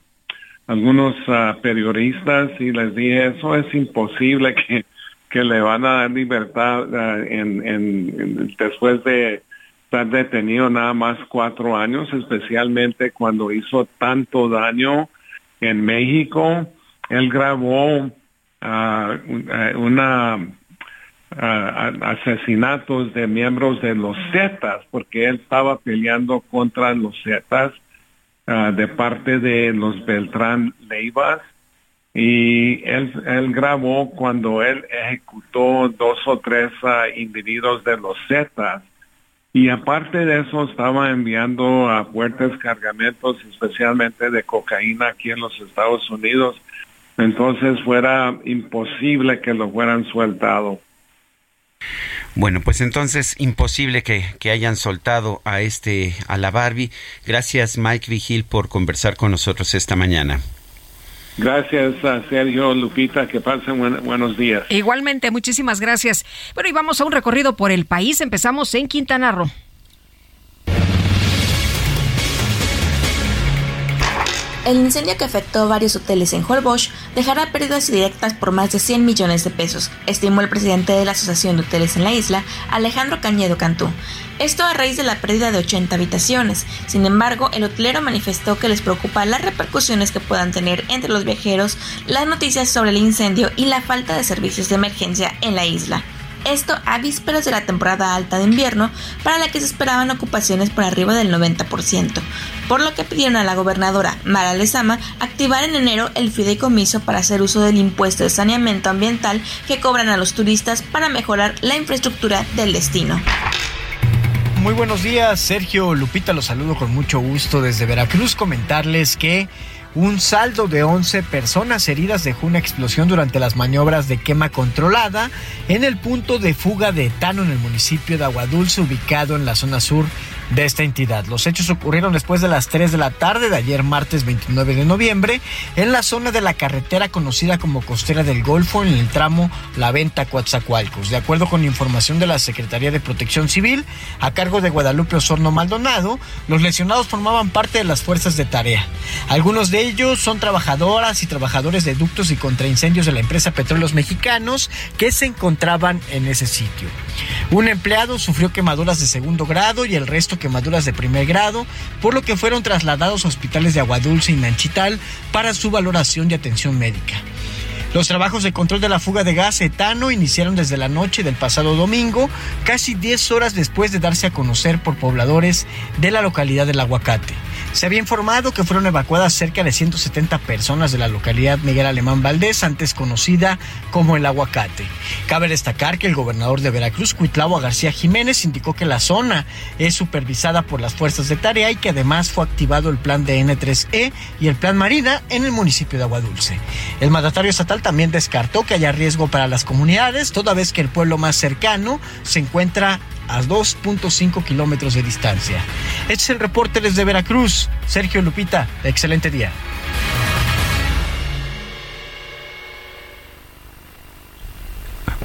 algunos ah, periodistas y les dije, eso es imposible que que le van a dar libertad uh, en, en, después de estar detenido nada más cuatro años, especialmente cuando hizo tanto daño en México. Él grabó uh, una uh, asesinatos de miembros de los Zetas, porque él estaba peleando contra los Zetas de parte de los Beltrán Leivas. Y él, él grabó cuando él ejecutó dos o tres uh, individuos de los Zetas. Y aparte de eso estaba enviando a fuertes cargamentos especialmente de cocaína aquí en los Estados Unidos. Entonces fuera imposible que lo fueran sueltado bueno, pues entonces imposible que, que, hayan soltado a este a la Barbie. Gracias Mike Vigil por conversar con nosotros esta mañana. Gracias a Sergio, Lupita, que pasen buenos días. Igualmente, muchísimas gracias. Bueno, y vamos a un recorrido por el país. Empezamos en Quintana Roo. El incendio que afectó varios hoteles en Holbox dejará pérdidas directas por más de 100 millones de pesos, estimó el presidente de la Asociación de Hoteles en la isla, Alejandro Cañedo Cantú. Esto a raíz de la pérdida de 80 habitaciones. Sin embargo, el hotelero manifestó que les preocupa las repercusiones que puedan tener entre los viajeros las noticias sobre el incendio y la falta de servicios de emergencia en la isla. Esto a vísperas de la temporada alta de invierno, para la que se esperaban ocupaciones por arriba del 90%, por lo que pidieron a la gobernadora Mara Lezama activar en enero el fideicomiso para hacer uso del impuesto de saneamiento ambiental que cobran a los turistas para mejorar la infraestructura del destino. Muy buenos días, Sergio Lupita, los saludo con mucho gusto desde Veracruz. Comentarles que un saldo de 11 personas heridas dejó una explosión durante las maniobras de quema controlada en el punto de fuga de etano en el municipio de Aguadulce, ubicado en la zona sur de esta entidad. Los hechos ocurrieron después de las 3 de la tarde de ayer martes 29 de noviembre en la zona de la carretera conocida como Costera del Golfo en el tramo La Venta Coatzacoalcos. De acuerdo con información de la Secretaría de Protección Civil a cargo de Guadalupe Osorno Maldonado, los lesionados formaban parte de las fuerzas de tarea. Algunos de ellos son trabajadoras y trabajadores de ductos y contraincendios de la empresa Petróleos Mexicanos que se encontraban en ese sitio. Un empleado sufrió quemaduras de segundo grado y el resto quemaduras de primer grado, por lo que fueron trasladados a hospitales de Aguadulce y Nanchital para su valoración y atención médica. Los trabajos de control de la fuga de gas etano iniciaron desde la noche del pasado domingo, casi 10 horas después de darse a conocer por pobladores de la localidad del Aguacate. Se había informado que fueron evacuadas cerca de 170 personas de la localidad Miguel Alemán Valdés, antes conocida como el Aguacate. Cabe destacar que el gobernador de Veracruz, Cuitlavo García Jiménez, indicó que la zona es supervisada por las fuerzas de tarea y que además fue activado el plan de N3E y el plan Marina en el municipio de Aguadulce. El mandatario estatal también descartó que haya riesgo para las comunidades, toda vez que el pueblo más cercano se encuentra a 2.5 kilómetros de distancia. Este es el reporte desde Veracruz. Sergio Lupita, excelente día.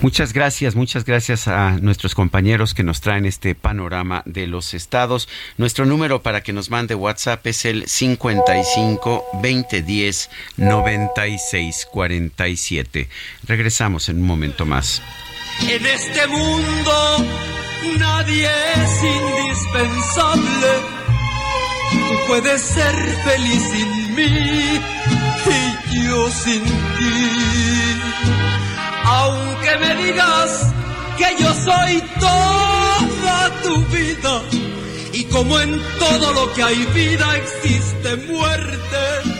Muchas gracias, muchas gracias a nuestros compañeros que nos traen este panorama de los estados. Nuestro número para que nos mande WhatsApp es el 55 2010 96 47. Regresamos en un momento más. En este mundo nadie es indispensable. Tú puedes ser feliz sin mí y yo sin ti. Aunque me digas que yo soy toda tu vida. Y como en todo lo que hay vida existe muerte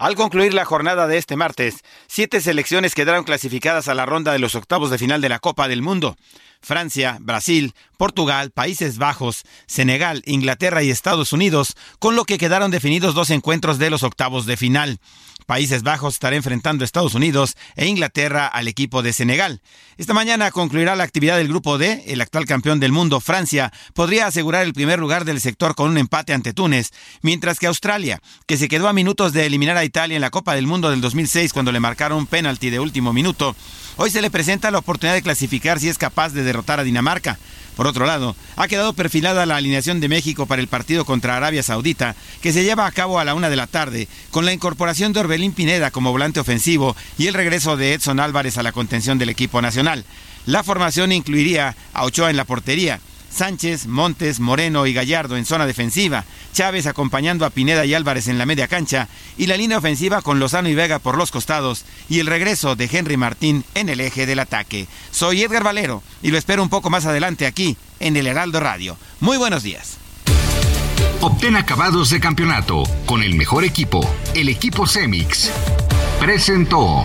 Al concluir la jornada de este martes, siete selecciones quedaron clasificadas a la ronda de los octavos de final de la Copa del Mundo. Francia, Brasil, Portugal, Países Bajos, Senegal, Inglaterra y Estados Unidos, con lo que quedaron definidos dos encuentros de los octavos de final. Países Bajos estará enfrentando a Estados Unidos e Inglaterra al equipo de Senegal. Esta mañana concluirá la actividad del grupo D. El actual campeón del mundo, Francia, podría asegurar el primer lugar del sector con un empate ante Túnez, mientras que Australia, que se quedó a minutos de eliminar a Italia en la Copa del Mundo del 2006 cuando le marcaron un penalti de último minuto, hoy se le presenta la oportunidad de clasificar si es capaz de derrotar a Dinamarca. Por otro lado, ha quedado perfilada la alineación de México para el partido contra Arabia Saudita, que se lleva a cabo a la una de la tarde, con la incorporación de Orbelín Pineda como volante ofensivo y el regreso de Edson Álvarez a la contención del equipo nacional. La formación incluiría a Ochoa en la portería, Sánchez, Montes, Moreno y Gallardo en zona defensiva, Chávez acompañando a Pineda y Álvarez en la media cancha y la línea ofensiva con Lozano y Vega por los costados y el regreso de Henry Martín en el eje del ataque. Soy Edgar Valero y lo espero un poco más adelante aquí en el Heraldo Radio. Muy buenos días. Obtén acabados de campeonato con el mejor equipo, el equipo Cemix. Presentó.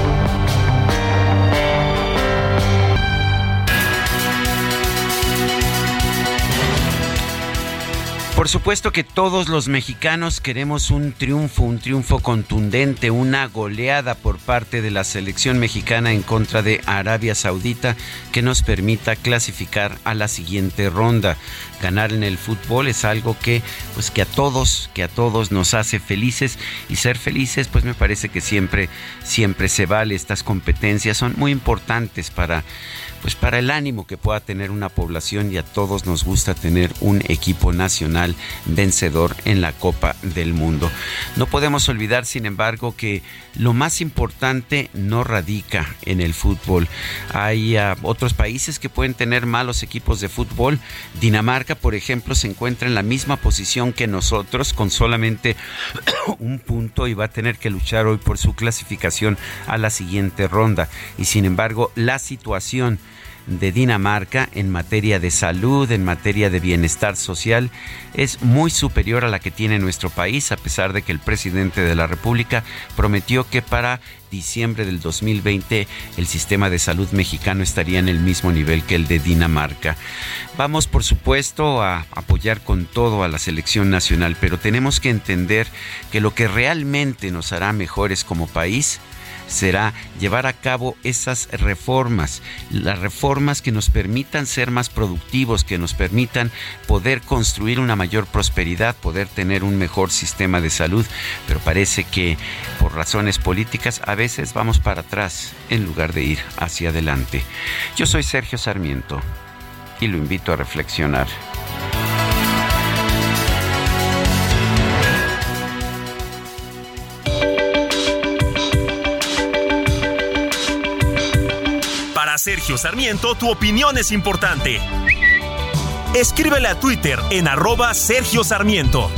Por supuesto que todos los mexicanos queremos un triunfo, un triunfo contundente, una goleada por parte de la selección mexicana en contra de Arabia Saudita que nos permita clasificar a la siguiente ronda. Ganar en el fútbol es algo que pues que a todos, que a todos nos hace felices y ser felices pues me parece que siempre siempre se vale estas competencias son muy importantes para pues para el ánimo que pueda tener una población y a todos nos gusta tener un equipo nacional vencedor en la Copa del Mundo. No podemos olvidar, sin embargo, que lo más importante no radica en el fútbol. Hay uh, otros países que pueden tener malos equipos de fútbol. Dinamarca, por ejemplo, se encuentra en la misma posición que nosotros con solamente un punto y va a tener que luchar hoy por su clasificación a la siguiente ronda. Y sin embargo, la situación de Dinamarca en materia de salud, en materia de bienestar social, es muy superior a la que tiene nuestro país, a pesar de que el presidente de la República prometió que para diciembre del 2020 el sistema de salud mexicano estaría en el mismo nivel que el de Dinamarca. Vamos, por supuesto, a apoyar con todo a la selección nacional, pero tenemos que entender que lo que realmente nos hará mejores como país será llevar a cabo esas reformas, las reformas que nos permitan ser más productivos, que nos permitan poder construir una mayor prosperidad, poder tener un mejor sistema de salud, pero parece que por razones políticas a veces vamos para atrás en lugar de ir hacia adelante. Yo soy Sergio Sarmiento y lo invito a reflexionar. Sergio Sarmiento, tu opinión es importante. Escríbele a Twitter en arroba Sergio Sarmiento.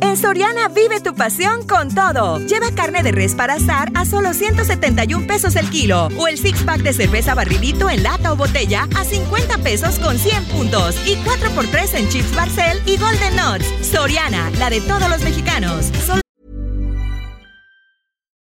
En Soriana vive tu pasión con todo. Lleva carne de res para asar a solo 171 pesos el kilo. O el six pack de cerveza barrilito en lata o botella a 50 pesos con 100 puntos. Y 4x3 en chips Barcel y Golden Nuts. Soriana, la de todos los mexicanos.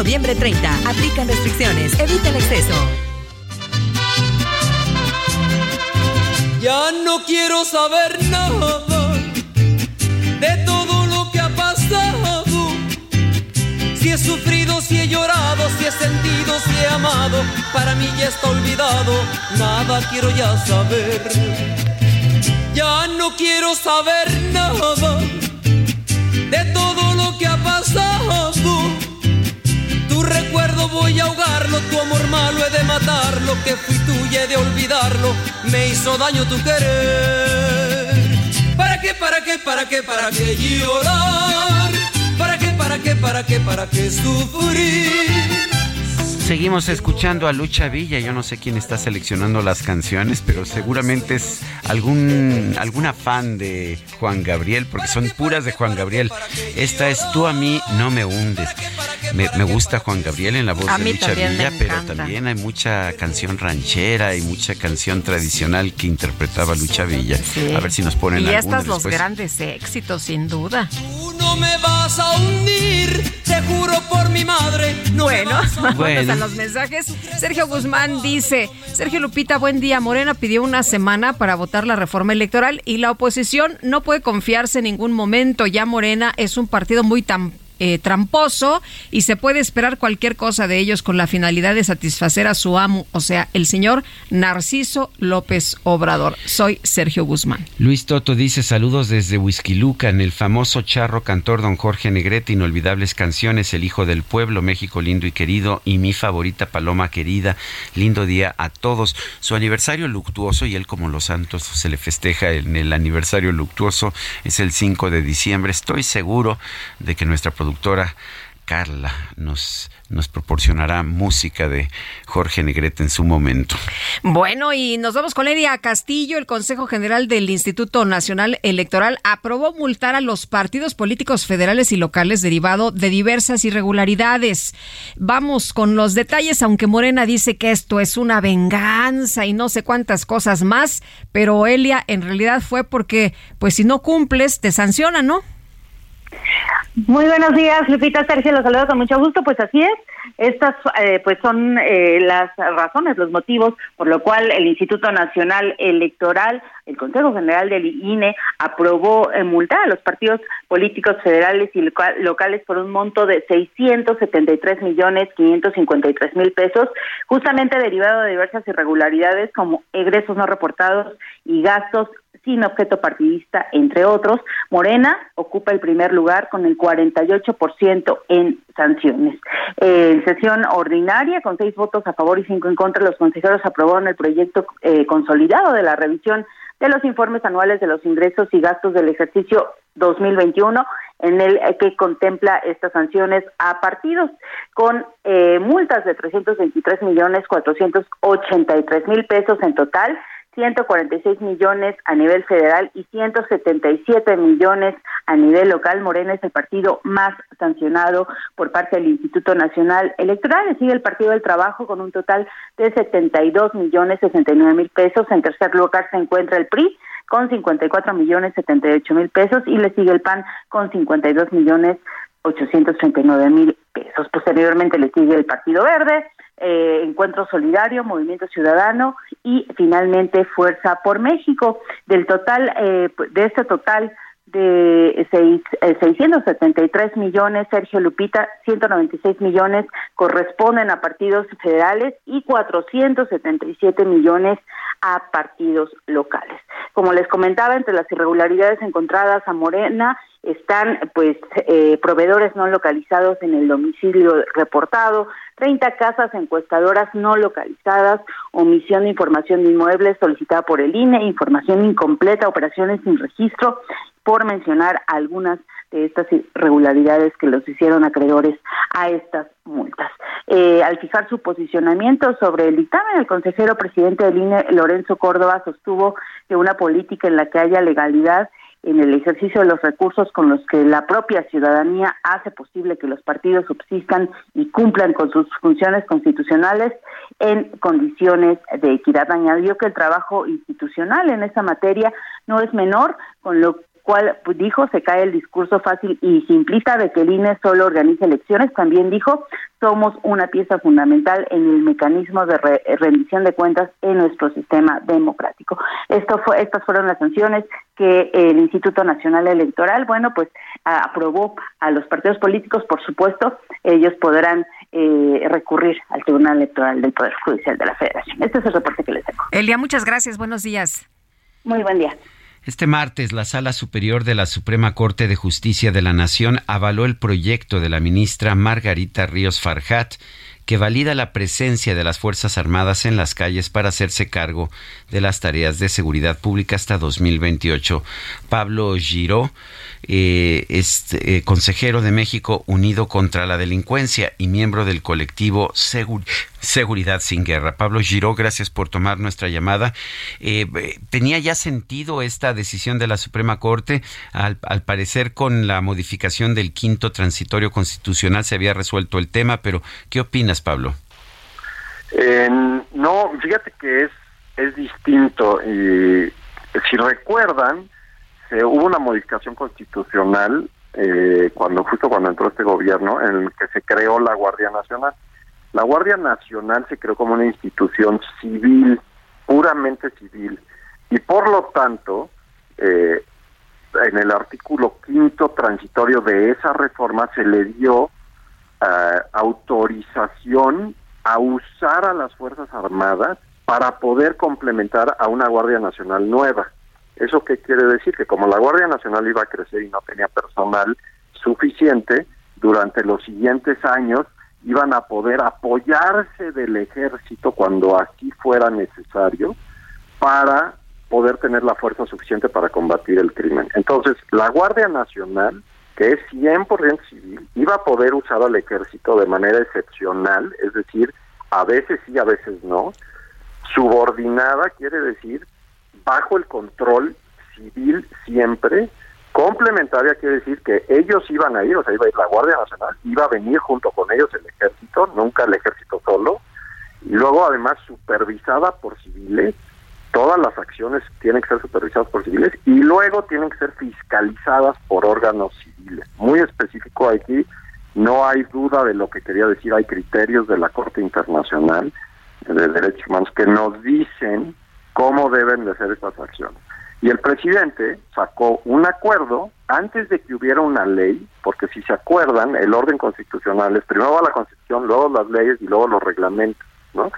Noviembre 30. Aplican restricciones. Evita el exceso. Ya no quiero saber nada de todo lo que ha pasado. Si he sufrido, si he llorado, si he sentido, si he amado, para mí ya está olvidado. Nada quiero ya saber. Ya no quiero saber nada de todo voy a ahogarlo, tu amor malo he de matarlo, que fui tuya he de olvidarlo, me hizo daño tu querer. ¿Para qué, para qué, para qué, para qué llorar? ¿Para qué, para qué, para qué, para qué sufrir? Seguimos escuchando a Lucha Villa. Yo no sé quién está seleccionando las canciones, pero seguramente es algún alguna fan de Juan Gabriel, porque son puras de Juan Gabriel. Esta es Tú a mí no me hundes. Me, gusta Juan Gabriel en la voz de Lucha Villa, pero también hay mucha canción ranchera y mucha canción tradicional que interpretaba Lucha Villa. A ver si nos ponen Y estas los grandes éxitos, sin duda. Tú no me vas a hundir, te juro por mi madre. bueno, bueno los mensajes. Sergio Guzmán dice, Sergio Lupita, buen día. Morena pidió una semana para votar la reforma electoral y la oposición no puede confiarse en ningún momento. Ya Morena es un partido muy tan eh, tramposo y se puede esperar cualquier cosa de ellos con la finalidad de satisfacer a su amo, o sea, el señor Narciso López Obrador. Soy Sergio Guzmán. Luis Toto dice saludos desde Luca en el famoso charro cantor don Jorge Negrete, inolvidables canciones, El Hijo del Pueblo, México lindo y querido y mi favorita Paloma querida. Lindo día a todos. Su aniversario luctuoso y él como los santos se le festeja en el aniversario luctuoso es el 5 de diciembre. Estoy seguro de que nuestra producción productora Carla nos, nos proporcionará música de Jorge Negrete en su momento. Bueno, y nos vamos con Elia Castillo. El Consejo General del Instituto Nacional Electoral aprobó multar a los partidos políticos federales y locales derivado de diversas irregularidades. Vamos con los detalles, aunque Morena dice que esto es una venganza y no sé cuántas cosas más, pero Elia en realidad fue porque, pues si no cumples, te sancionan, ¿no? Muy buenos días, Lupita Sergio, los saludo con mucho gusto. Pues así es, estas eh, pues son eh, las razones, los motivos por lo cual el Instituto Nacional Electoral, el Consejo General del INE, aprobó eh, multar a los partidos políticos federales y locales por un monto de 673 millones 553 mil pesos, justamente derivado de diversas irregularidades como egresos no reportados y gastos sin objeto partidista, entre otros. Morena ocupa el primer lugar con el 48% en sanciones. en sesión ordinaria, con seis votos a favor y cinco en contra, los consejeros aprobaron el proyecto eh, consolidado de la revisión de los informes anuales de los ingresos y gastos del ejercicio 2021 en el que contempla estas sanciones a partidos con eh, multas de 323 millones 483 mil pesos en total 146 millones a nivel federal y 177 millones a nivel local. Morena es el partido más sancionado por parte del Instituto Nacional Electoral. Le sigue el Partido del Trabajo con un total de 72 millones 69 mil pesos. En tercer lugar se encuentra el PRI con 54 millones 78 mil pesos y le sigue el PAN con 52 millones 839 mil pesos. Posteriormente le sigue el Partido Verde, eh, Encuentro Solidario, Movimiento Ciudadano y finalmente Fuerza por México. Del total, eh, de este total de seis, 673 eh, millones, Sergio Lupita, 196 millones corresponden a partidos federales y 477 millones a partidos locales. Como les comentaba, entre las irregularidades encontradas a Morena están pues eh, proveedores no localizados en el domicilio reportado, 30 casas encuestadoras no localizadas, omisión de información de inmuebles solicitada por el INE, información incompleta, operaciones sin registro, por mencionar algunas de estas irregularidades que los hicieron acreedores a estas multas. Eh, al fijar su posicionamiento sobre el dictamen, el consejero presidente del INE, Lorenzo Córdoba, sostuvo que una política en la que haya legalidad en el ejercicio de los recursos con los que la propia ciudadanía hace posible que los partidos subsistan y cumplan con sus funciones constitucionales en condiciones de equidad. Añadió que el trabajo institucional en esa materia no es menor, con lo cual dijo se cae el discurso fácil y simplista de que el INE solo organiza elecciones. También dijo somos una pieza fundamental en el mecanismo de rendición de cuentas en nuestro sistema democrático. Esto fue, estas fueron las sanciones que el Instituto Nacional Electoral, bueno, pues aprobó a los partidos políticos, por supuesto, ellos podrán eh, recurrir al Tribunal Electoral del Poder Judicial de la Federación. Este es el reporte que les tengo. Elia, muchas gracias. Buenos días. Muy buen día. Este martes, la Sala Superior de la Suprema Corte de Justicia de la Nación avaló el proyecto de la ministra Margarita Ríos Farjat que valida la presencia de las Fuerzas Armadas en las calles para hacerse cargo de las tareas de seguridad pública hasta 2028. Pablo Giró eh, es eh, consejero de México Unido contra la Delincuencia y miembro del colectivo Seguridad sin Guerra. Pablo Giró, gracias por tomar nuestra llamada. Eh, ¿Tenía ya sentido esta decisión de la Suprema Corte? Al, parecer, con la modificación del quinto transitorio constitucional se había resuelto el tema, pero ¿qué opinas, Pablo? no, fíjate que es, es distinto. Si recuerdan, hubo una modificación constitucional eh, cuando justo cuando entró este gobierno en el que se creó la Guardia Nacional. La Guardia Nacional se creó como una institución civil, puramente civil, y por lo tanto, eh, en el artículo quinto transitorio de esa reforma se le dio eh, autorización a usar a las Fuerzas Armadas para poder complementar a una Guardia Nacional nueva. ¿Eso qué quiere decir? Que como la Guardia Nacional iba a crecer y no tenía personal suficiente, durante los siguientes años iban a poder apoyarse del ejército cuando así fuera necesario para poder tener la fuerza suficiente para combatir el crimen. Entonces, la Guardia Nacional que es 100% civil, iba a poder usar al ejército de manera excepcional, es decir, a veces sí, a veces no. Subordinada quiere decir bajo el control civil siempre. Complementaria quiere decir que ellos iban a ir, o sea, iba a ir la Guardia Nacional, iba a venir junto con ellos el ejército, nunca el ejército solo, y luego además supervisada por civiles, todas las acciones tienen que ser supervisadas por civiles y luego tienen que ser fiscalizadas por órganos civiles. Muy específico aquí, no hay duda de lo que quería decir, hay criterios de la Corte Internacional de Derechos Humanos que nos dicen cómo deben de ser estas acciones. Y el presidente sacó un acuerdo antes de que hubiera una ley, porque si se acuerdan, el orden constitucional es primero la constitución, luego las leyes y luego los reglamentos, ¿no?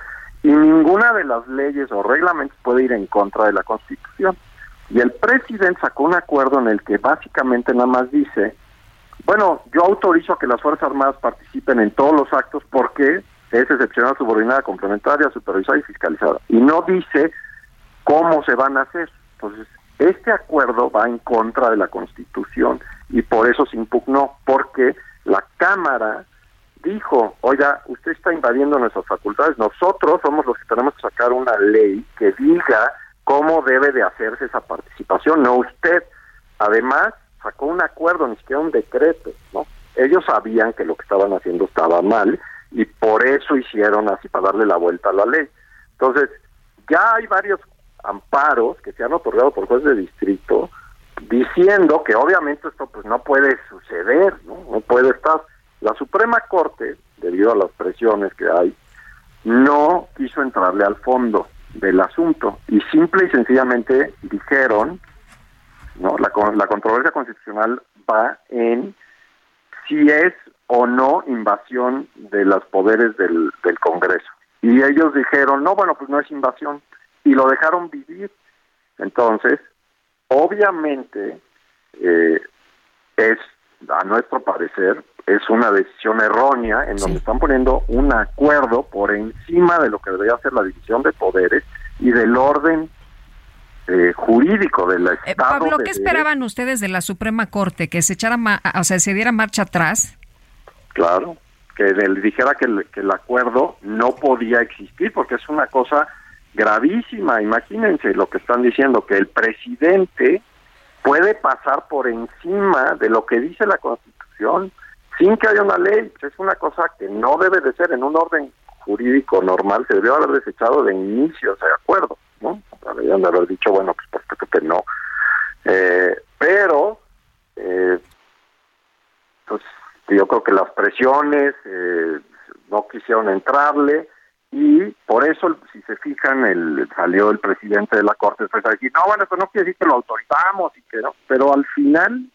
y ninguna de las leyes o reglamentos puede ir en contra de la Constitución. Y el presidente sacó un acuerdo en el que básicamente nada más dice, bueno, yo autorizo a que las Fuerzas Armadas participen en todos los actos porque es excepcional, subordinada, complementaria, supervisada y fiscalizada. Y no dice cómo se van a hacer. Entonces, este acuerdo va en contra de la Constitución y por eso se impugnó, porque la Cámara dijo, oiga, usted está invadiendo nuestras facultades, nosotros somos los que tenemos que sacar una ley que diga cómo debe de hacerse esa participación, no usted. Además, sacó un acuerdo, ni siquiera un decreto, ¿no? Ellos sabían que lo que estaban haciendo estaba mal y por eso hicieron así para darle la vuelta a la ley. Entonces, ya hay varios amparos que se han otorgado por jueces de distrito diciendo que obviamente esto pues no puede suceder, ¿no? Puede estar. La Suprema Corte, debido a las presiones que hay, no quiso entrarle al fondo del asunto y simple y sencillamente dijeron, no, la, la controversia constitucional va en si es o no invasión de los poderes del, del Congreso. Y ellos dijeron, no, bueno, pues no es invasión. Y lo dejaron vivir. Entonces, obviamente, eh, es, a nuestro parecer, es una decisión errónea en donde están poniendo un acuerdo por encima de lo que debería ser la división de poderes y del orden eh, jurídico del eh, Estado. Pablo, ¿qué esperaban ustedes de la Suprema Corte? ¿Que se echara, o sea, se diera marcha atrás? Claro, que le dijera que el, que el acuerdo no podía existir porque es una cosa gravísima. Imagínense lo que están diciendo, que el presidente puede pasar por encima de lo que dice la Constitución sin que haya una ley. Es una cosa que no debe de ser en un orden jurídico normal. Se debió haber desechado de inicio ese acuerdo, ¿no? Deberían de haber dicho, bueno, pues por que no. Eh, pero, eh, pues yo creo que las presiones eh, no quisieron entrarle y por eso, si se fijan, el, salió el presidente de la Corte después a decir, no, bueno, eso no quiere decir que lo autorizamos y que no, pero al final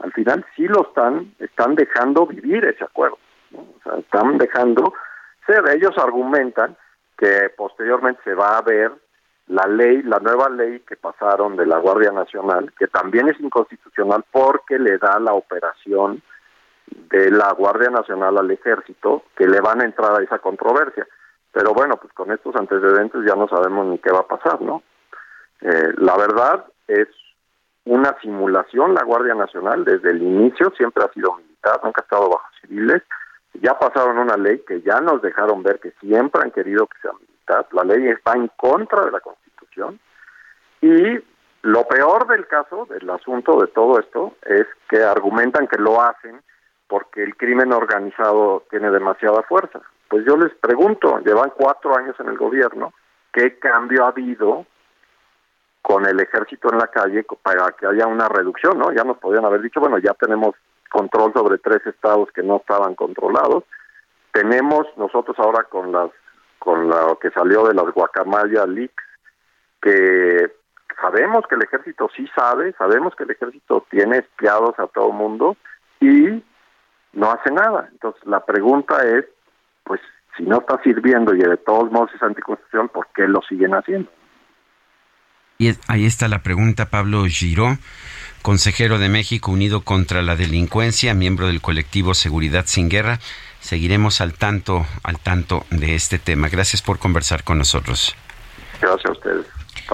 al final sí lo están, están dejando vivir ese acuerdo, o sea, están dejando ser, ellos argumentan que posteriormente se va a ver la ley, la nueva ley que pasaron de la Guardia Nacional, que también es inconstitucional porque le da la operación de la Guardia Nacional al ejército, que le van a entrar a esa controversia. Pero bueno, pues con estos antecedentes ya no sabemos ni qué va a pasar, ¿no? Eh, la verdad es una simulación la Guardia Nacional desde el inicio, siempre ha sido militar, nunca ha estado bajo civiles. Ya pasaron una ley que ya nos dejaron ver que siempre han querido que sea militar. La ley está en contra de la Constitución. Y lo peor del caso, del asunto de todo esto, es que argumentan que lo hacen porque el crimen organizado tiene demasiada fuerza. Pues yo les pregunto, llevan cuatro años en el gobierno, ¿qué cambio ha habido con el ejército en la calle para que haya una reducción, ¿no? Ya nos podían haber dicho, bueno, ya tenemos control sobre tres estados que no estaban controlados. Tenemos nosotros ahora con las con lo que salió de las Guacamaya Leaks que sabemos que el ejército sí sabe, sabemos que el ejército tiene espiados a todo mundo y no hace nada. Entonces la pregunta es, pues si no está sirviendo y de todos modos es anticonstitucional, ¿por qué lo siguen haciendo? Y ahí está la pregunta, Pablo Giró, consejero de México Unido contra la Delincuencia, miembro del colectivo Seguridad Sin Guerra. Seguiremos al tanto, al tanto de este tema. Gracias por conversar con nosotros. Gracias a ustedes.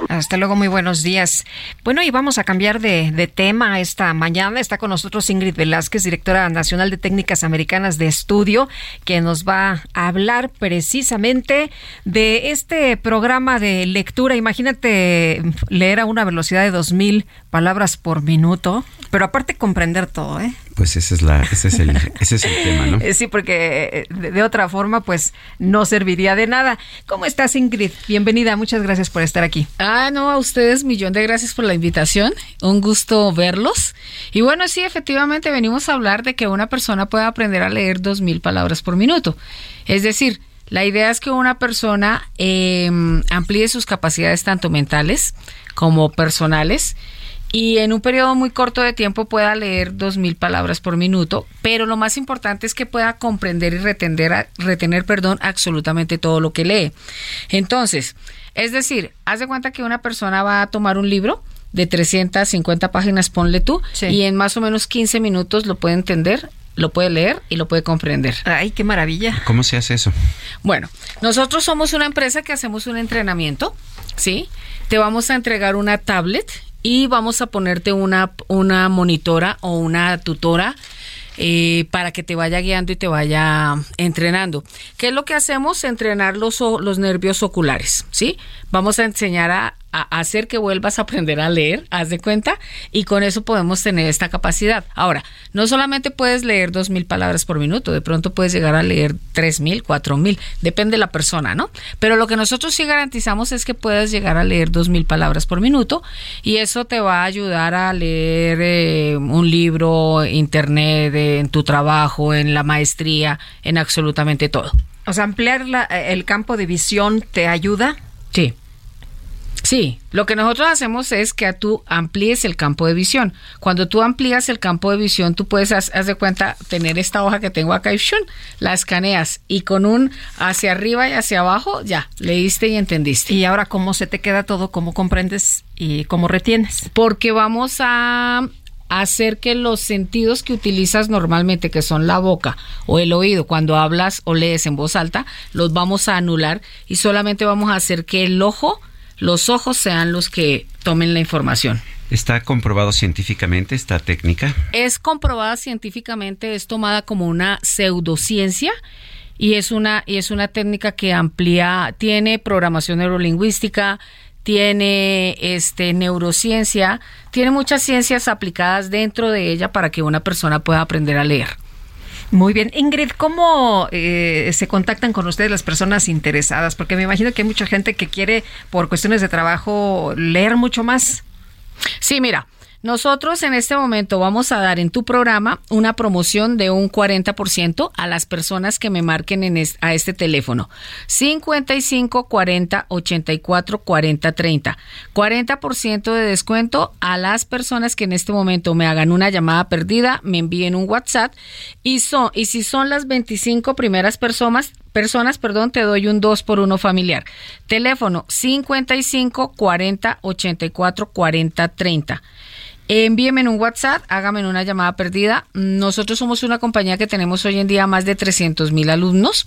Hasta luego, muy buenos días. Bueno, y vamos a cambiar de, de, tema esta mañana. Está con nosotros Ingrid Velázquez, directora nacional de técnicas americanas de estudio, que nos va a hablar precisamente de este programa de lectura. Imagínate leer a una velocidad de 2.000 palabras por minuto, pero aparte comprender todo, ¿eh? Pues ese es, la, ese es, el, ese es el tema, ¿no? Sí, porque eh, de, de, otra forma, pues no serviría de nada. ¿Cómo estás, Ingrid? Bienvenida, muchas gracias por estar aquí. Ah, no, a ustedes millón de gracias por la invitación. Un gusto verlos. Y bueno, sí, efectivamente venimos a hablar de que una persona puede aprender a leer dos mil palabras por minuto. Es decir, la idea es que una persona eh, amplíe sus capacidades tanto mentales como personales y en un periodo muy corto de tiempo pueda leer dos mil palabras por minuto, pero lo más importante es que pueda comprender y retener, retener perdón, absolutamente todo lo que lee. Entonces, es decir, haz de cuenta que una persona va a tomar un libro de 350 páginas, ponle tú, sí. y en más o menos 15 minutos lo puede entender lo puede leer y lo puede comprender. Ay, qué maravilla. ¿Cómo se hace eso? Bueno, nosotros somos una empresa que hacemos un entrenamiento, ¿sí? Te vamos a entregar una tablet y vamos a ponerte una, una monitora o una tutora eh, para que te vaya guiando y te vaya entrenando. ¿Qué es lo que hacemos? Entrenar los, los nervios oculares, ¿sí? Vamos a enseñar a, a, hacer que vuelvas a aprender a leer, haz de cuenta, y con eso podemos tener esta capacidad. Ahora, no solamente puedes leer dos mil palabras por minuto, de pronto puedes llegar a leer tres mil, cuatro mil, depende de la persona, ¿no? Pero lo que nosotros sí garantizamos es que puedes llegar a leer dos mil palabras por minuto y eso te va a ayudar a leer eh, un libro, internet, eh, en tu trabajo, en la maestría, en absolutamente todo. O sea, ampliar la, el campo de visión te ayuda. Sí. Sí, lo que nosotros hacemos es que tú amplíes el campo de visión. Cuando tú amplías el campo de visión, tú puedes, haz, haz de cuenta, tener esta hoja que tengo acá y shun, la escaneas y con un hacia arriba y hacia abajo, ya, leíste y entendiste. Y ahora, ¿cómo se te queda todo? ¿Cómo comprendes y cómo retienes? Porque vamos a hacer que los sentidos que utilizas normalmente, que son la boca o el oído, cuando hablas o lees en voz alta, los vamos a anular y solamente vamos a hacer que el ojo los ojos sean los que tomen la información. ¿Está comprobado científicamente esta técnica? Es comprobada científicamente, es tomada como una pseudociencia y es una, y es una técnica que amplía, tiene programación neurolingüística, tiene este neurociencia, tiene muchas ciencias aplicadas dentro de ella para que una persona pueda aprender a leer. Muy bien. Ingrid, ¿cómo eh, se contactan con ustedes las personas interesadas? Porque me imagino que hay mucha gente que quiere, por cuestiones de trabajo, leer mucho más. Sí, mira. Nosotros en este momento vamos a dar en tu programa una promoción de un 40% a las personas que me marquen en es, a este teléfono. 55 40 84 40 30. 40% de descuento a las personas que en este momento me hagan una llamada perdida, me envíen un WhatsApp y son y si son las 25 primeras personas personas, perdón, te doy un 2 por 1 familiar. Teléfono 55 40 84 40 30. Envíeme un WhatsApp, hágame una llamada perdida. Nosotros somos una compañía que tenemos hoy en día más de 300 mil alumnos.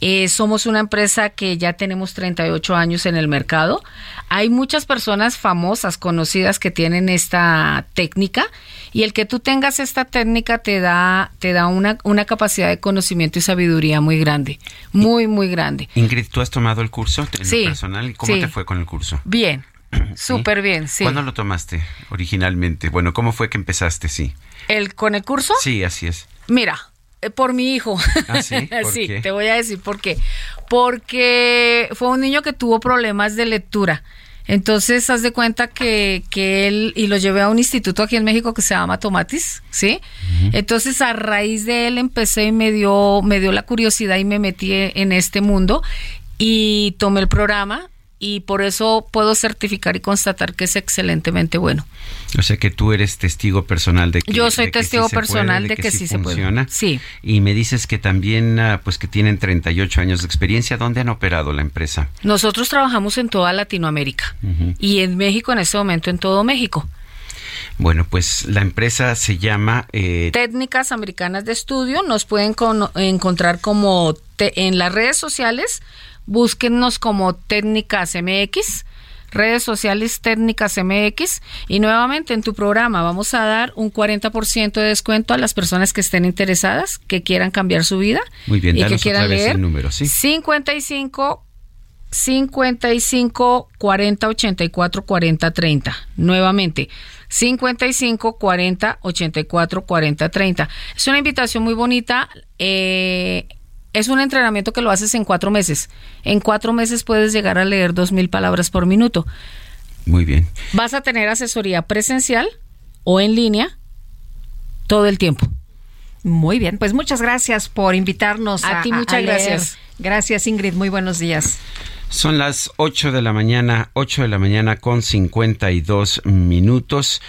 Eh, somos una empresa que ya tenemos 38 años en el mercado. Hay muchas personas famosas, conocidas que tienen esta técnica y el que tú tengas esta técnica te da, te da una, una capacidad de conocimiento y sabiduría muy grande, muy, muy grande. Ingrid, ¿tú has tomado el curso sí, personal? ¿Cómo sí. te fue con el curso? Bien, Súper bien, sí. ¿Cuándo lo tomaste originalmente? Bueno, ¿cómo fue que empezaste? Sí. ¿El, ¿Con el curso? Sí, así es. Mira, eh, por mi hijo. ¿Ah, sí? sí, te voy a decir por qué. Porque fue un niño que tuvo problemas de lectura. Entonces, haz de cuenta que, que él, y lo llevé a un instituto aquí en México que se llama Tomatis, ¿sí? Uh -huh. Entonces, a raíz de él empecé y me dio, me dio la curiosidad y me metí en este mundo y tomé el programa y por eso puedo certificar y constatar que es excelentemente bueno. O sea que tú eres testigo personal de que yo soy testigo personal de, que, sí, se funciona. Sí. Y me dices que también uh, pues que tienen 38 años de experiencia. ¿Dónde han operado la empresa? Nosotros trabajamos en toda Latinoamérica uh -huh. y en México en este momento en todo México. Bueno, pues la empresa se llama... Eh... Técnicas Americanas de Estudio. Nos pueden con, encontrar como te, en las redes sociales búsquennos como Técnicas MX. redes sociales técnicas MX y nuevamente en tu programa vamos a dar un 40% de descuento a las personas que estén interesadas, que quieran cambiar su vida Muy bien, y que quieran leer. el número, ¿sí? 55 55 40 84 40 30. Nuevamente, 55 40 84 40 30. Es una invitación muy bonita. eh, es un entrenamiento que lo haces en cuatro meses. En cuatro meses puedes llegar a leer dos mil palabras por minuto. Muy bien. Vas a tener asesoría presencial o en línea todo el tiempo. Muy bien, pues muchas gracias por invitarnos. A ti muchas leer. gracias. Gracias Ingrid, muy buenos días. Son las 8 de la mañana, 8 de la mañana con 52 minutos.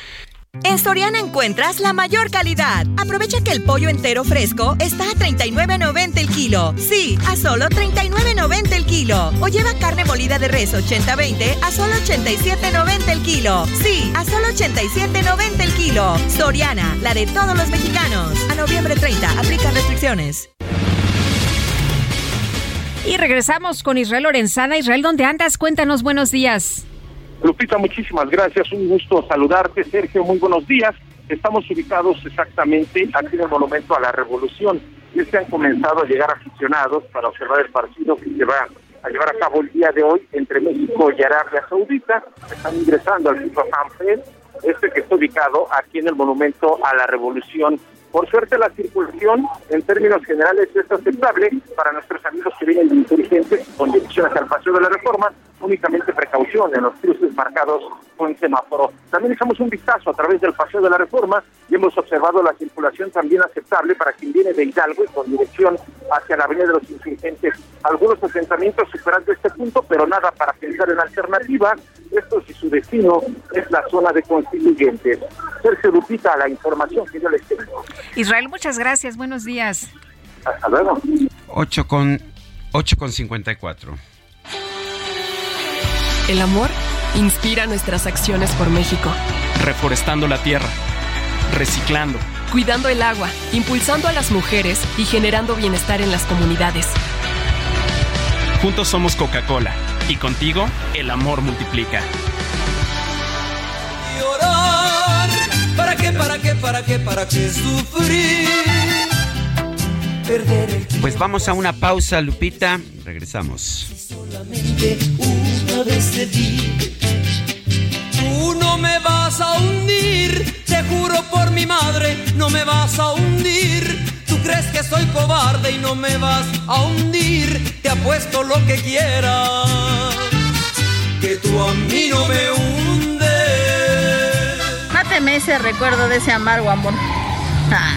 En Soriana encuentras la mayor calidad. Aprovecha que el pollo entero fresco está a 39.90 el kilo. Sí, a solo 39.90 el kilo. O lleva carne molida de res 80-20 a solo 87.90 el kilo. Sí, a solo 87.90 el kilo. Soriana, la de todos los mexicanos. A noviembre 30, aplica restricciones. Y regresamos con Israel Lorenzana. Israel, ¿dónde andas? Cuéntanos, buenos días. Lupita, muchísimas gracias. Un gusto saludarte. Sergio, muy buenos días. Estamos ubicados exactamente aquí en el Monumento a la Revolución. Y es que han comenzado a llegar aficionados para observar el partido que se va a llevar a cabo el día de hoy entre México y Arabia Saudita. Están ingresando al sitio Sanfed, este que está ubicado aquí en el Monumento a la Revolución. Por suerte la circulación en términos generales es aceptable para nuestros amigos que vienen de inteligentes con dirección hacia el Paseo de la Reforma, únicamente precaución en los cruces marcados con semáforo. También echamos un vistazo a través del Paseo de la Reforma y hemos observado la circulación también aceptable para quien viene de Hidalgo y con dirección hacia la Avenida de los Insurgentes. Algunos asentamientos superando este punto, pero nada para pensar en alternativas. Esto si su destino es la zona de constituyentes. Sergio Lupita, la información que yo les tengo. Israel, muchas gracias. Buenos días. Hasta luego. 8 con, 8 con 54. El amor inspira nuestras acciones por México. Reforestando la tierra, reciclando, Cuidando el agua, impulsando a las mujeres y generando bienestar en las comunidades. Juntos somos Coca-Cola y contigo el amor multiplica. llorar. ¿Para qué, para qué, para qué, para qué sufrir? Perder el Pues vamos a una pausa, Lupita. Regresamos. solamente una vez de ti. Tú no me vas a hundir, te juro por mi madre, no me vas a hundir. Crees que soy cobarde y no me vas a hundir, te apuesto lo que quieras, que tú a mí no me hundes. Máteme ese recuerdo de ese amargo amor. Ah.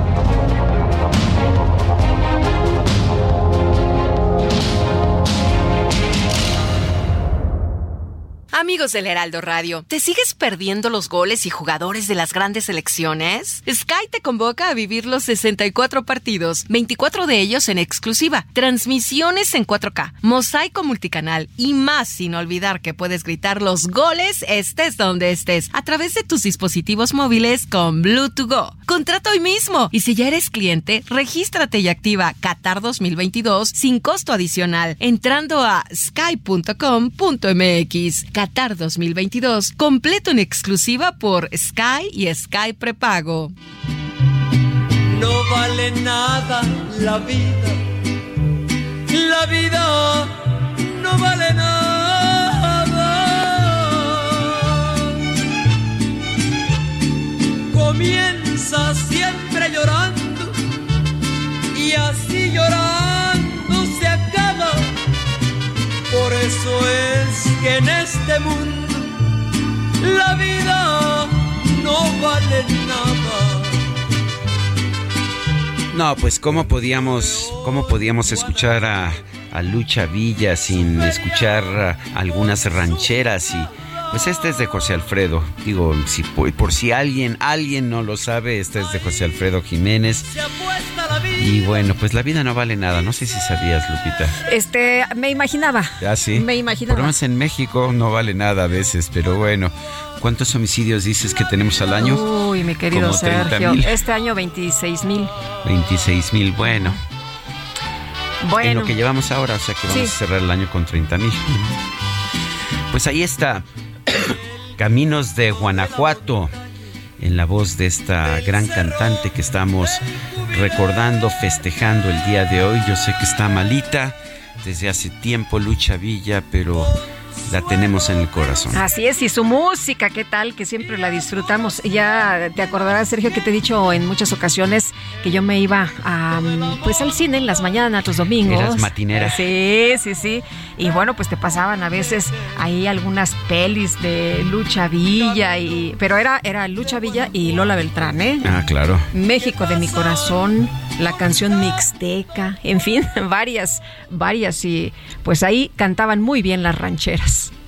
Amigos del Heraldo Radio, ¿te sigues perdiendo los goles y jugadores de las grandes selecciones? Sky te convoca a vivir los 64 partidos, 24 de ellos en exclusiva, transmisiones en 4K, mosaico multicanal y más sin olvidar que puedes gritar los goles estés donde estés a través de tus dispositivos móviles con Bluetooth Go. Contrata hoy mismo y si ya eres cliente, regístrate y activa Qatar 2022 sin costo adicional entrando a sky.com.mx. Qatar 2022, completo en exclusiva por Sky y Sky Prepago. No vale nada la vida. La vida no vale nada. Comienza siempre llorando y así llorando se acaba. eso es que en este mundo la vida no vale nada. No, pues cómo podíamos, cómo podíamos escuchar a, a Lucha Villa sin escuchar algunas rancheras y pues este es de José Alfredo. Digo, si por, si alguien, alguien no lo sabe, este es de José Alfredo Jiménez. Y bueno, pues la vida no vale nada. No sé si sabías, Lupita. Este, me imaginaba. Ah, sí. Me imaginaba. Por menos en México no vale nada a veces, pero bueno. ¿Cuántos homicidios dices que tenemos al año? Uy, mi querido Sergio. Este año 26 mil. 26 mil, bueno. Bueno. En lo que llevamos ahora, o sea que vamos a cerrar el año con 30 mil. Pues ahí está. Caminos de Guanajuato, en la voz de esta gran cantante que estamos recordando, festejando el día de hoy. Yo sé que está malita desde hace tiempo, Lucha Villa, pero la tenemos en el corazón. Así es, y su música, ¿qué tal? Que siempre la disfrutamos. Ya te acordarás, Sergio, que te he dicho en muchas ocasiones que yo me iba a, pues al cine en las mañanas, los domingos. Eras matinera. Sí, sí, sí. Y bueno, pues te pasaban a veces ahí algunas pelis de Lucha Villa, y, pero era, era Lucha Villa y Lola Beltrán, ¿eh? Ah, claro. México de mi corazón, la canción Mixteca, en fin, varias, varias. Y pues ahí cantaban muy bien las rancheras. Yes.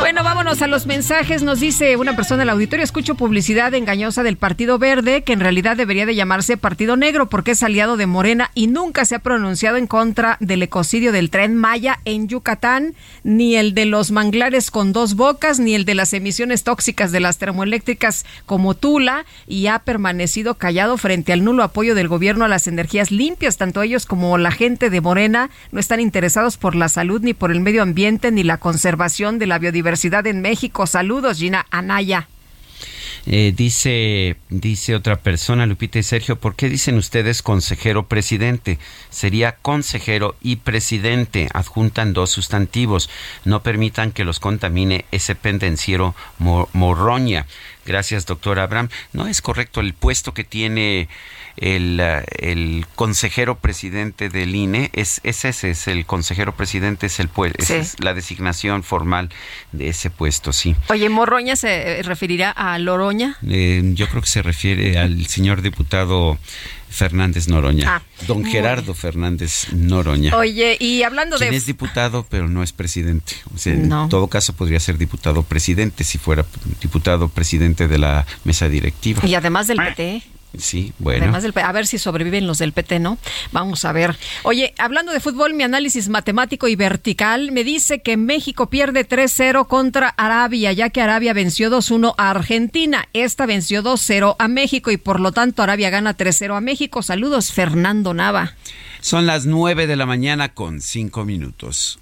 Bueno, vámonos a los mensajes. Nos dice una persona del auditorio, escucho publicidad engañosa del Partido Verde, que en realidad debería de llamarse Partido Negro porque es aliado de Morena y nunca se ha pronunciado en contra del ecocidio del tren Maya en Yucatán, ni el de los manglares con dos bocas, ni el de las emisiones tóxicas de las termoeléctricas como Tula, y ha permanecido callado frente al nulo apoyo del gobierno a las energías limpias. Tanto ellos como la gente de Morena no están interesados por la salud, ni por el medio ambiente, ni la conservación de la biodiversidad en México. Saludos, Gina Anaya. Eh, dice, dice otra persona, Lupita y Sergio, ¿por qué dicen ustedes consejero presidente? Sería consejero y presidente. Adjuntan dos sustantivos. No permitan que los contamine ese pendenciero morroña. Gracias, doctor Abraham. No es correcto el puesto que tiene el, el consejero presidente del INE, es, ese, es el consejero presidente, es, el, es la designación formal de ese puesto, sí. Oye, ¿Morroña se referirá a Loroña? Eh, yo creo que se refiere al señor diputado Fernández Noroña. Ah, Don Gerardo Fernández Noroña. Oye, y hablando de... es diputado, pero no es presidente. En todo caso podría ser diputado presidente si fuera diputado presidente de la mesa directiva. Y además del PT. Sí, bueno. a ver si sobreviven los del PT, ¿no? Vamos a ver. Oye, hablando de fútbol, mi análisis matemático y vertical me dice que México pierde 3-0 contra Arabia, ya que Arabia venció 2-1 a Argentina. Esta venció 2-0 a México y por lo tanto Arabia gana 3-0 a México. Saludos, Fernando Nava. Son las 9 de la mañana con 5 minutos.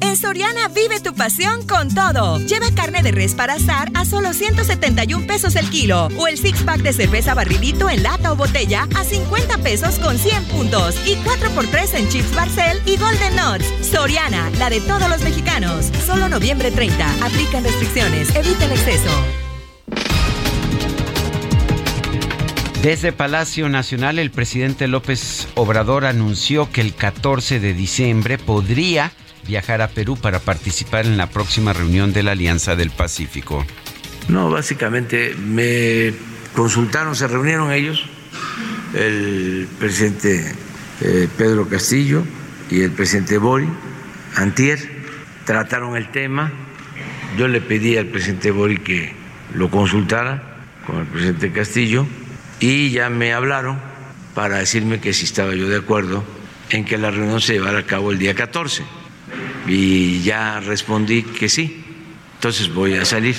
En Soriana vive tu pasión con todo. Lleva carne de res para asar a solo 171 pesos el kilo. O el six pack de cerveza barrilito en lata o botella a 50 pesos con 100 puntos. Y 4x3 en chips Barcel y Golden Nuts. Soriana, la de todos los mexicanos. Solo noviembre 30. Aplican restricciones. Evita el exceso. Desde Palacio Nacional, el presidente López Obrador anunció que el 14 de diciembre podría viajar a Perú para participar en la próxima reunión de la Alianza del Pacífico? No, básicamente me consultaron, se reunieron ellos, el presidente eh, Pedro Castillo y el presidente Bori, Antier, trataron el tema. Yo le pedí al presidente Bori que lo consultara con el presidente Castillo y ya me hablaron para decirme que si estaba yo de acuerdo en que la reunión se llevara a cabo el día 14 y ya respondí que sí. Entonces voy a salir.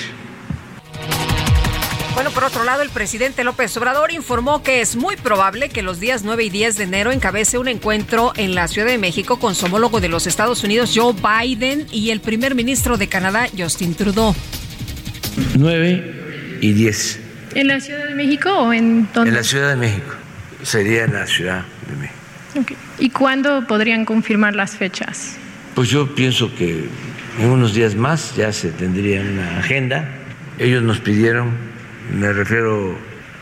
Bueno, por otro lado, el presidente López Obrador informó que es muy probable que los días 9 y 10 de enero encabece un encuentro en la Ciudad de México con su homólogo de los Estados Unidos, Joe Biden, y el primer ministro de Canadá, Justin Trudeau. 9 y 10. ¿En la Ciudad de México o en dónde? En la Ciudad de México. Sería en la Ciudad de México. ¿Y cuándo podrían confirmar las fechas? Pues yo pienso que en unos días más ya se tendría una agenda. Ellos nos pidieron, me refiero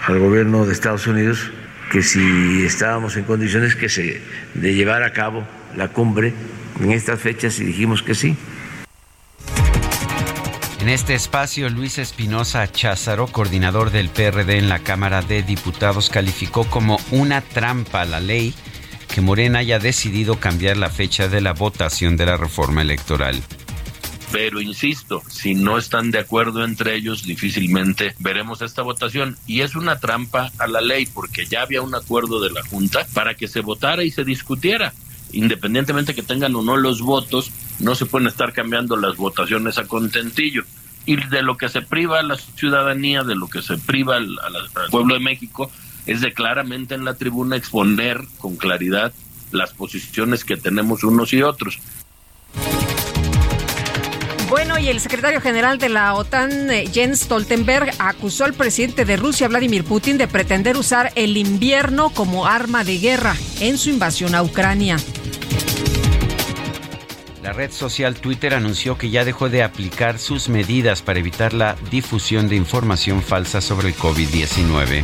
al gobierno de Estados Unidos, que si estábamos en condiciones que se, de llevar a cabo la cumbre en estas fechas y dijimos que sí. En este espacio, Luis Espinosa Cházaro, coordinador del PRD en la Cámara de Diputados, calificó como una trampa la ley Morena haya decidido cambiar la fecha de la votación de la reforma electoral. Pero insisto, si no están de acuerdo entre ellos, difícilmente veremos esta votación. Y es una trampa a la ley, porque ya había un acuerdo de la Junta para que se votara y se discutiera. Independientemente que tengan o no los votos, no se pueden estar cambiando las votaciones a contentillo. Y de lo que se priva a la ciudadanía, de lo que se priva al, al pueblo de México, es de claramente en la tribuna exponer con claridad las posiciones que tenemos unos y otros. Bueno, y el secretario general de la OTAN, eh, Jens Stoltenberg, acusó al presidente de Rusia, Vladimir Putin, de pretender usar el invierno como arma de guerra en su invasión a Ucrania. La red social Twitter anunció que ya dejó de aplicar sus medidas para evitar la difusión de información falsa sobre el COVID-19.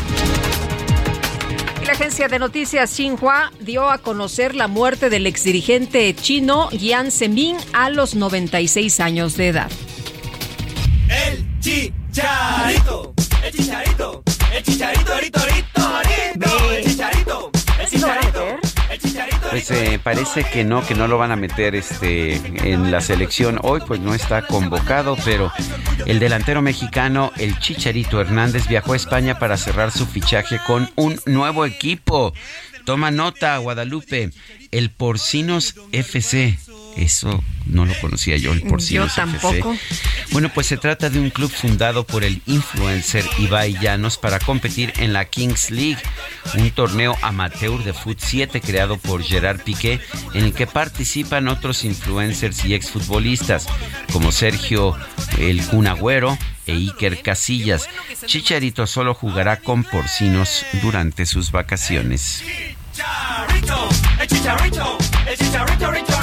La agencia de noticias Xinhua dio a conocer la muerte del exdirigente chino Jiang Zemin a los 96 años de edad. El chicharito, el chicharito, el chicharito, chicharito, Pues eh, parece que no, que no lo van a meter este en la selección hoy, pues no está convocado, pero el delantero mexicano, el Chicharito Hernández, viajó a España para cerrar su fichaje con un nuevo equipo. Toma nota, Guadalupe, el Porcinos FC. Eso no lo conocía yo, el Porcinos Yo tampoco. Bueno, pues se trata de un club fundado por el influencer Ibai Llanos para competir en la Kings League, un torneo amateur de Foot 7 creado por Gerard Piqué, en el que participan otros influencers y exfutbolistas como Sergio El Kun Agüero e Iker Casillas. Chicharito solo jugará con porcinos durante sus vacaciones. Chicharito, el chicharito, el chicharito, rito, rito,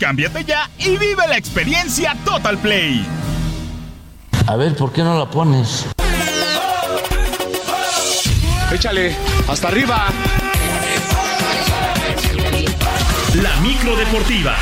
Cámbiate ya y vive la experiencia Total Play. A ver, ¿por qué no la pones? Échale, hasta arriba. La micro deportiva.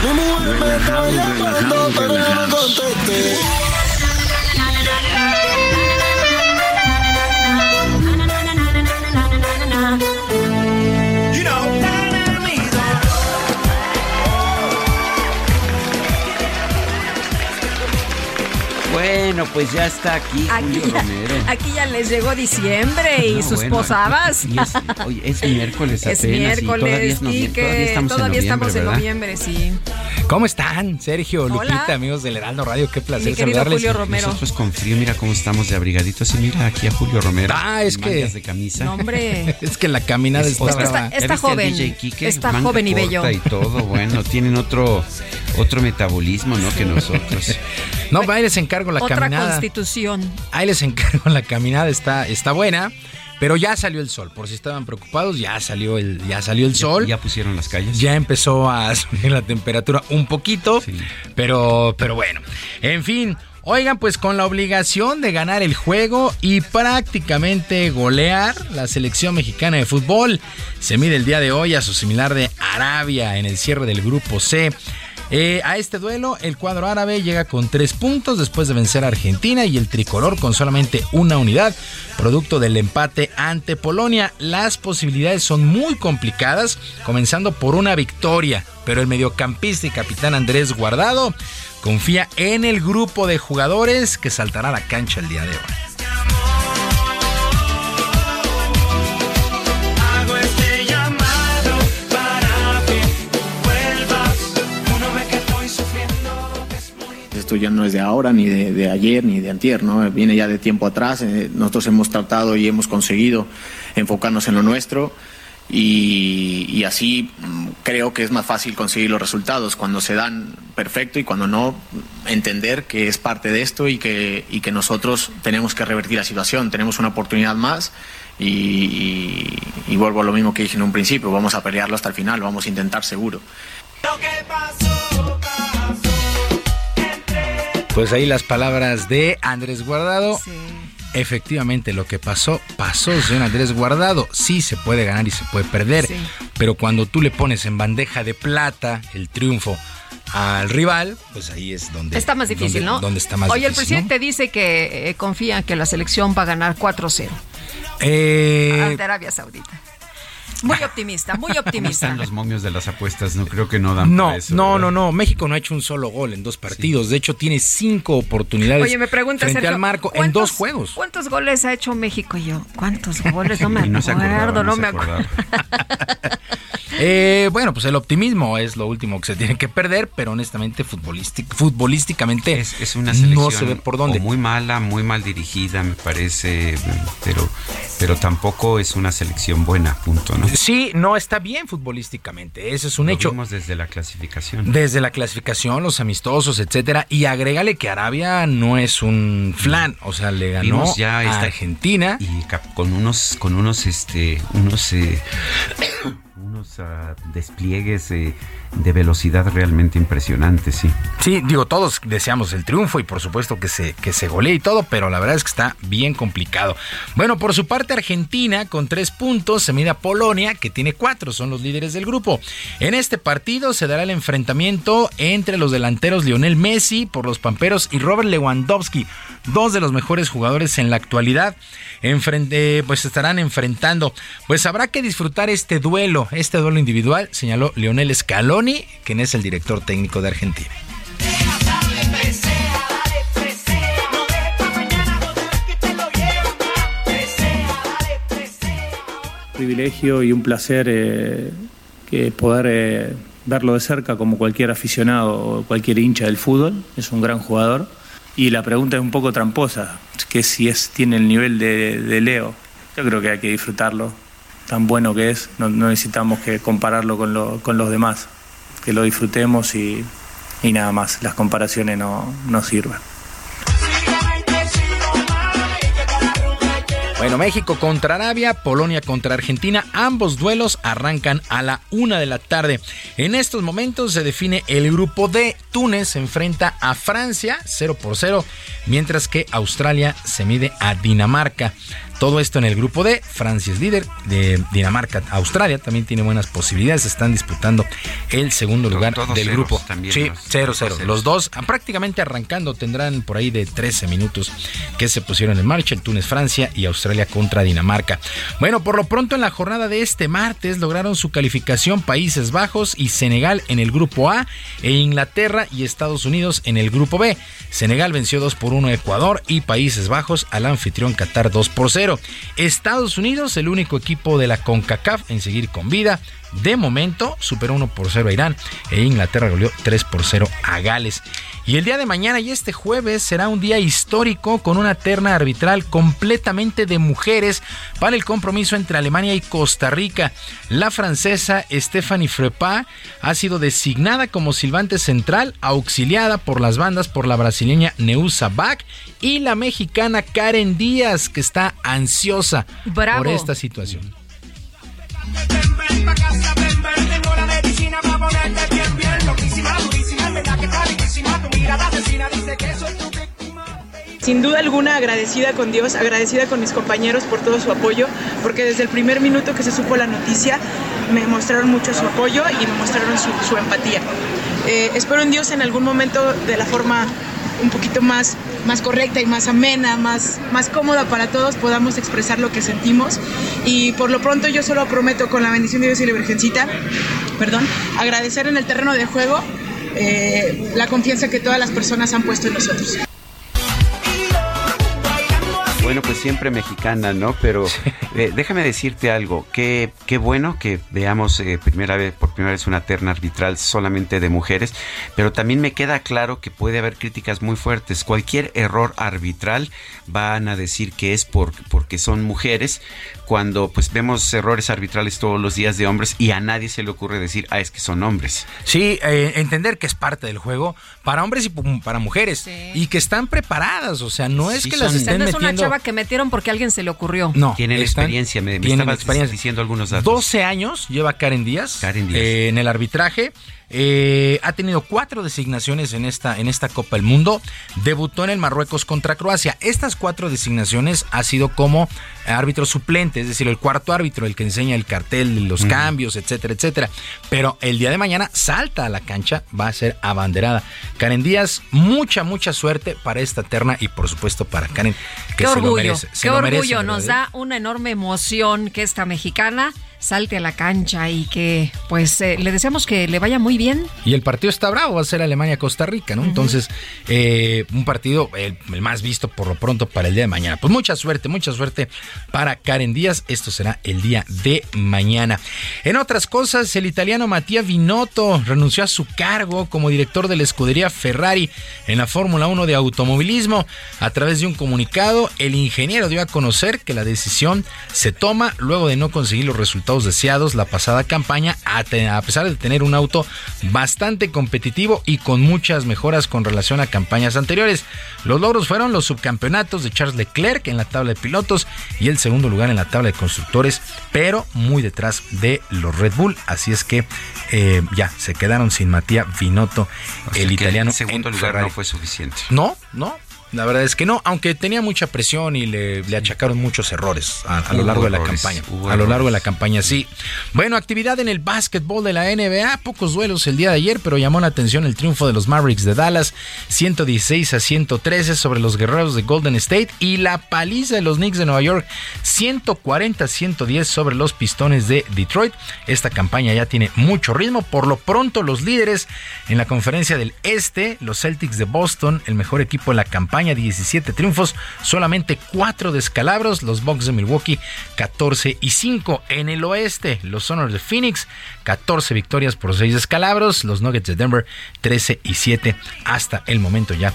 Bueno, pues ya está aquí, Aquí Julio ya, Romero. aquí ya les llegó diciembre y No, sus bueno, posadas. y es, oye, es miércoles Es apenas y todavía miércoles, es noviembre, Quique. todavía estamos Todavía en estamos en noviembre, noviembre, sí. ¿Cómo están? Sergio, Hola. Lupita, amigos del Heraldo Radio, qué placer Mi saludarles. Julio Romero. Nosotros con frío, mira cómo estamos de abrigaditos. Y mira aquí a Julio Romero. Ah, es que- de camisa. No, hombre. Es que la caminada Es- está está- está- ¿Ya viste al joven, está joven y bello. Y todo, bueno, tienen otro, otro metabolismo, ¿no? Que nosotros. No, ahí les encargo la Otra caminada. constitución. Ahí les encargo la caminada, está, está buena. Pero ya salió el sol, por si estaban preocupados, ya salió el, ya salió el sol. Ya pusieron las calles. Ya empezó a subir la temperatura un poquito, pero, pero bueno. En fin, oigan, pues con la obligación de ganar el juego y prácticamente golear, la selección mexicana de fútbol se mide el día de hoy a su similar de Arabia en el cierre del grupo C. Eh, a este duelo, el cuadro árabe llega con tres puntos después de vencer a Argentina y el tricolor con solamente una unidad, producto del empate ante Polonia. Las posibilidades son muy complicadas, comenzando por una victoria, pero el mediocampista y capitán Andrés Guardado confía en el grupo de jugadores que saltará a la cancha el día de hoy. Esto ya no es de ahora, ni de, de ayer, ni de antier, ¿no? Viene ya de tiempo atrás. Eh, nosotros hemos tratado y hemos conseguido enfocarnos en lo nuestro y, y, así mm, creo que es más fácil conseguir los resultados cuando se dan perfecto y cuando no entender que es parte de esto y que, y que nosotros tenemos que revertir la situación, tenemos una oportunidad más y, y, y vuelvo a lo mismo que dije en un principio, vamos a pelearlo hasta el final, vamos a intentar seguro. Pues ahí las palabras de Andrés Guardado. Sí. Efectivamente, lo que pasó, pasó, señor Andrés Guardado. Sí se puede ganar y se puede perder, sí. pero cuando tú le pones en bandeja de plata el triunfo al rival, pues ahí es donde está más difícil, donde, ¿no? Donde está más Oye, difícil, el presidente ¿no? dice que eh, confía que la selección va a ganar 4-0 eh... ante Arabia Saudita. Muy optimista, muy optimista. están los momios de las apuestas? No creo que no dan No, para eso, no, ¿verdad? no, no. México no ha hecho un solo gol en dos partidos. Sí. De hecho, tiene cinco oportunidades Oye, me pregunta, frente Sergio, al marco en dos juegos. ¿Cuántos goles ha hecho México y yo? ¿Cuántos goles? No me no se acordaba, acuerdo, no, me acuerdo. Eh, bueno, pues el optimismo es lo último que se tiene que perder, pero honestamente futbolístic, futbolísticamente es, es una selección no se ve por dónde. muy mala, muy mal dirigida, me parece, pero, pero tampoco es una selección buena, punto, ¿no? Sí, no está bien futbolísticamente, eso es un lo hecho. Vimos desde la clasificación. Desde la clasificación, los amistosos, etcétera, y agrégale que Arabia no es un flan, o sea, le ganó Vimos ya a esta, Argentina y con unos, con unos, este, unos eh, unos uh, despliegues eh, de velocidad realmente impresionantes, sí. Sí, digo, todos deseamos el triunfo y por supuesto que se, que se golee y todo, pero la verdad es que está bien complicado. Bueno, por su parte, Argentina con tres puntos se mide a Polonia, que tiene cuatro, son los líderes del grupo. En este partido se dará el enfrentamiento entre los delanteros Lionel Messi por los Pamperos y Robert Lewandowski, dos de los mejores jugadores en la actualidad. Enfrente, pues estarán enfrentando. Pues habrá que disfrutar este duelo, este duelo individual, señaló Lionel Scaloni, quien es el director técnico de Argentina. privilegio y un placer eh, que poder eh, verlo de cerca como cualquier aficionado o cualquier hincha del fútbol. Es un gran jugador. Y la pregunta es un poco tramposa, que si es, tiene el nivel de, de Leo. Yo creo que hay que disfrutarlo, tan bueno que es, no, necesitamos que compararlo con, lo, con, los demás, que lo disfrutemos y, y nada más, las comparaciones no, no sirven. México contra Arabia, Polonia contra Argentina, ambos duelos arrancan a la una de la tarde. En estos momentos se define el grupo D. Túnez se enfrenta a Francia 0 por 0, mientras que Australia se mide a Dinamarca. Todo esto en el grupo D. Francia es líder de Dinamarca. Australia también tiene buenas posibilidades. Están disputando el segundo lugar Todos del grupo. también, sí, ¿no? 0-0. Los dos ah, prácticamente arrancando tendrán por ahí de 13 minutos que se pusieron en marcha. El Túnez Francia y Australia contra Dinamarca. Bueno, por lo pronto en la jornada de este martes lograron su calificación Países Bajos y Senegal en el grupo A e Inglaterra y Estados Unidos en el grupo B. Senegal venció 2 por 1 a Ecuador y Países Bajos al anfitrión Qatar 2 por 0. Estados Unidos, el único equipo de la CONCACAF en seguir con vida. De momento, superó 1 por 0 a Irán e Inglaterra goleó 3 por 0 a Gales. Y el día de mañana y este jueves será un día histórico con una terna arbitral completamente de mujeres para el compromiso entre Alemania y Costa Rica. La francesa Stephanie Frepa ha sido designada como silbante central, auxiliada por las bandas por la brasileña Neusa Bach y la mexicana Karen Díaz, que está ansiosa Bravo. por esta situación. Sin duda alguna agradecida con Dios, agradecida con mis compañeros por todo su apoyo, porque desde el primer minuto que se supo la noticia me mostraron mucho su apoyo y me mostraron su, su empatía. Eh, espero en Dios en algún momento de la forma un poquito más, más correcta y más amena, más, más cómoda para todos, podamos expresar lo que sentimos. Y por lo pronto yo solo prometo con la bendición de Dios y la Virgencita, perdón, agradecer en el terreno de juego eh, la confianza que todas las personas han puesto en nosotros. Bueno, pues siempre mexicana, ¿no? Pero eh, déjame decirte algo, qué, qué bueno que veamos eh, primera vez, por primera vez una terna arbitral solamente de mujeres, pero también me queda claro que puede haber críticas muy fuertes. Cualquier error arbitral van a decir que es por, porque son mujeres, cuando pues vemos errores arbitrales todos los días de hombres y a nadie se le ocurre decir, ah, es que son hombres. Sí, eh, entender que es parte del juego para hombres y para mujeres y que están preparadas, o sea, no es que las estén metiendo... es una chava que metieron porque a alguien se le ocurrió. No. Tienen experiencia, me, me experiencia. diciendo algunos datos. 12 años lleva Karen Díaz, Karen Díaz. Eh, en el arbitraje. Eh, ha tenido cuatro designaciones en esta, en esta Copa del Mundo. Debutó en el Marruecos contra Croacia. Estas cuatro designaciones ha sido como árbitro suplente, es decir, el cuarto árbitro, el que enseña el cartel, los cambios, etcétera, etcétera. Pero el día de mañana salta a la cancha, va a ser abanderada. Karen Díaz, mucha, mucha suerte para esta terna y por supuesto para Karen, que qué se orgullo, lo merece. qué orgullo, nos da una enorme emoción que esta mexicana salte a la cancha y que pues eh, le deseamos que le vaya muy bien. Y el partido está bravo, va a ser Alemania-Costa Rica, ¿no? Entonces, eh, un partido el, más visto por lo pronto para el día de mañana. Pues mucha suerte, mucha suerte para Karen Díaz. Esto será el día de mañana. En otras cosas, el italiano Mattia Binotto renunció a su cargo como director de la escudería Ferrari en la Fórmula 1 de automovilismo. A través de un comunicado, el ingeniero dio a conocer que la decisión se toma luego de no conseguir los resultados deseados la pasada campaña, a, pesar de tener un auto bastante competitivo y con muchas mejoras con relación a campañas anteriores. Los logros fueron los subcampeonatos de Charles Leclerc en la tabla de pilotos y el segundo lugar en la tabla de constructores, pero muy detrás de los Red Bull. Así es que eh, ya se quedaron sin Matías Binotto, el italiano. El segundo lugar no fue suficiente. No, no, la verdad es que no, aunque tenía mucha presión y le, achacaron muchos errores a, lo largo de la campaña. A lo largo de la campaña, sí. Bueno, actividad en el básquetbol de la NBA, pocos duelos el día de ayer, pero llamó la atención el triunfo de los Mavericks de Dallas, 116 a 113 sobre los guerreros de Golden State y la paliza de los Knicks de Nueva York, 140 a 110 sobre los Pistones de Detroit. Esta campaña ya tiene mucho ritmo. Por lo pronto, los líderes en la conferencia del Este, los Celtics de Boston, el mejor equipo en la campaña 17 triunfos, solamente 4 descalabros, los Bucks de Milwaukee 14 y 5 en el oeste, los Sonors de Phoenix 14 victorias por 6 descalabros, los Nuggets de Denver 13 y 7 hasta el momento ya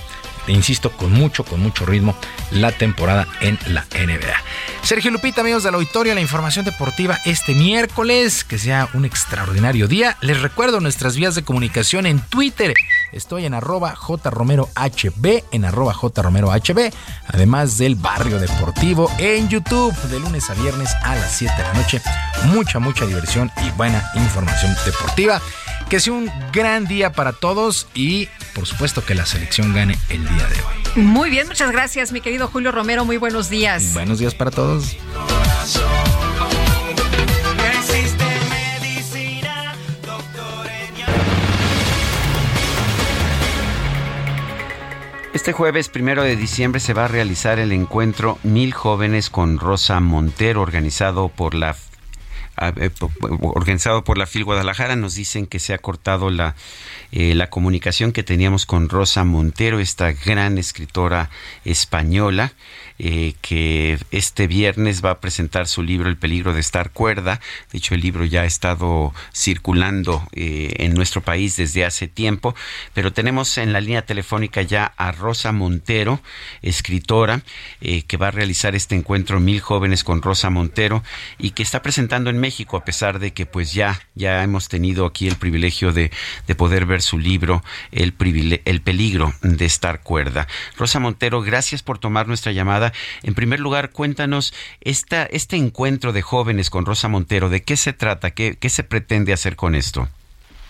insisto, con mucho, con mucho ritmo la temporada en la NBA. Sergio Lupita, amigos del auditorio, la información deportiva este miércoles, que sea un extraordinario día. Les recuerdo nuestras vías de comunicación en Twitter. Estoy en arroba jromerohb, en arroba jromerohb, además del barrio deportivo en YouTube, de lunes a viernes a las 7 de la noche. Mucha, mucha diversión y buena información deportiva. Que sea un gran día para todos y por supuesto que la selección gane el día de hoy. Muy bien, muchas gracias mi querido Julio Romero, muy buenos días. Buenos días para todos. Este jueves primero de diciembre se va a realizar el encuentro Mil Jóvenes con Rosa Montero, organizado por la eh, organizado por la FIL Guadalajara, nos dicen que se ha cortado la, eh, la comunicación que teníamos con Rosa Montero, esta gran escritora española. Eh, que este viernes va a presentar su libro El peligro de estar cuerda. De hecho, el libro ya ha estado circulando eh, en nuestro país desde hace tiempo, pero tenemos en la línea telefónica ya a Rosa Montero, escritora, eh, que va a realizar este encuentro Mil Jóvenes con Rosa Montero y que está presentando en México, a pesar de que pues ya, ya hemos tenido aquí el privilegio de, de poder ver su libro el, el peligro de estar cuerda. Rosa Montero, gracias por tomar nuestra llamada en primer lugar, cuéntanos esta, este encuentro de jóvenes con Rosa Montero, ¿de qué se trata? ¿Qué, qué se pretende hacer con esto?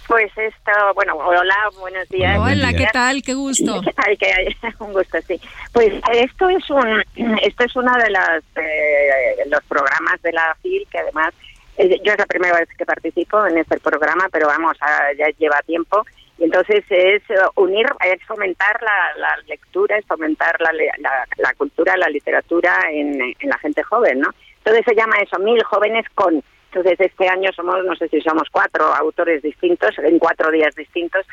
Pues esto, bueno, hola, buenos días. Hola, ¿qué tal? Qué gusto. un gusto, sí. Pues esto es un, esto es uno de las, eh, los programas de la FIL que además, eh, yo es la primera vez que participo en este programa, pero vamos, ya lleva tiempo entonces es eh, unir, es fomentar la, lectura, es fomentar la, la, cultura, la literatura en, la gente joven, ¿no? Entonces se llama eso, Mil Jóvenes con. Entonces este año somos, no sé si somos cuatro autores distintos, en cuatro días distintos,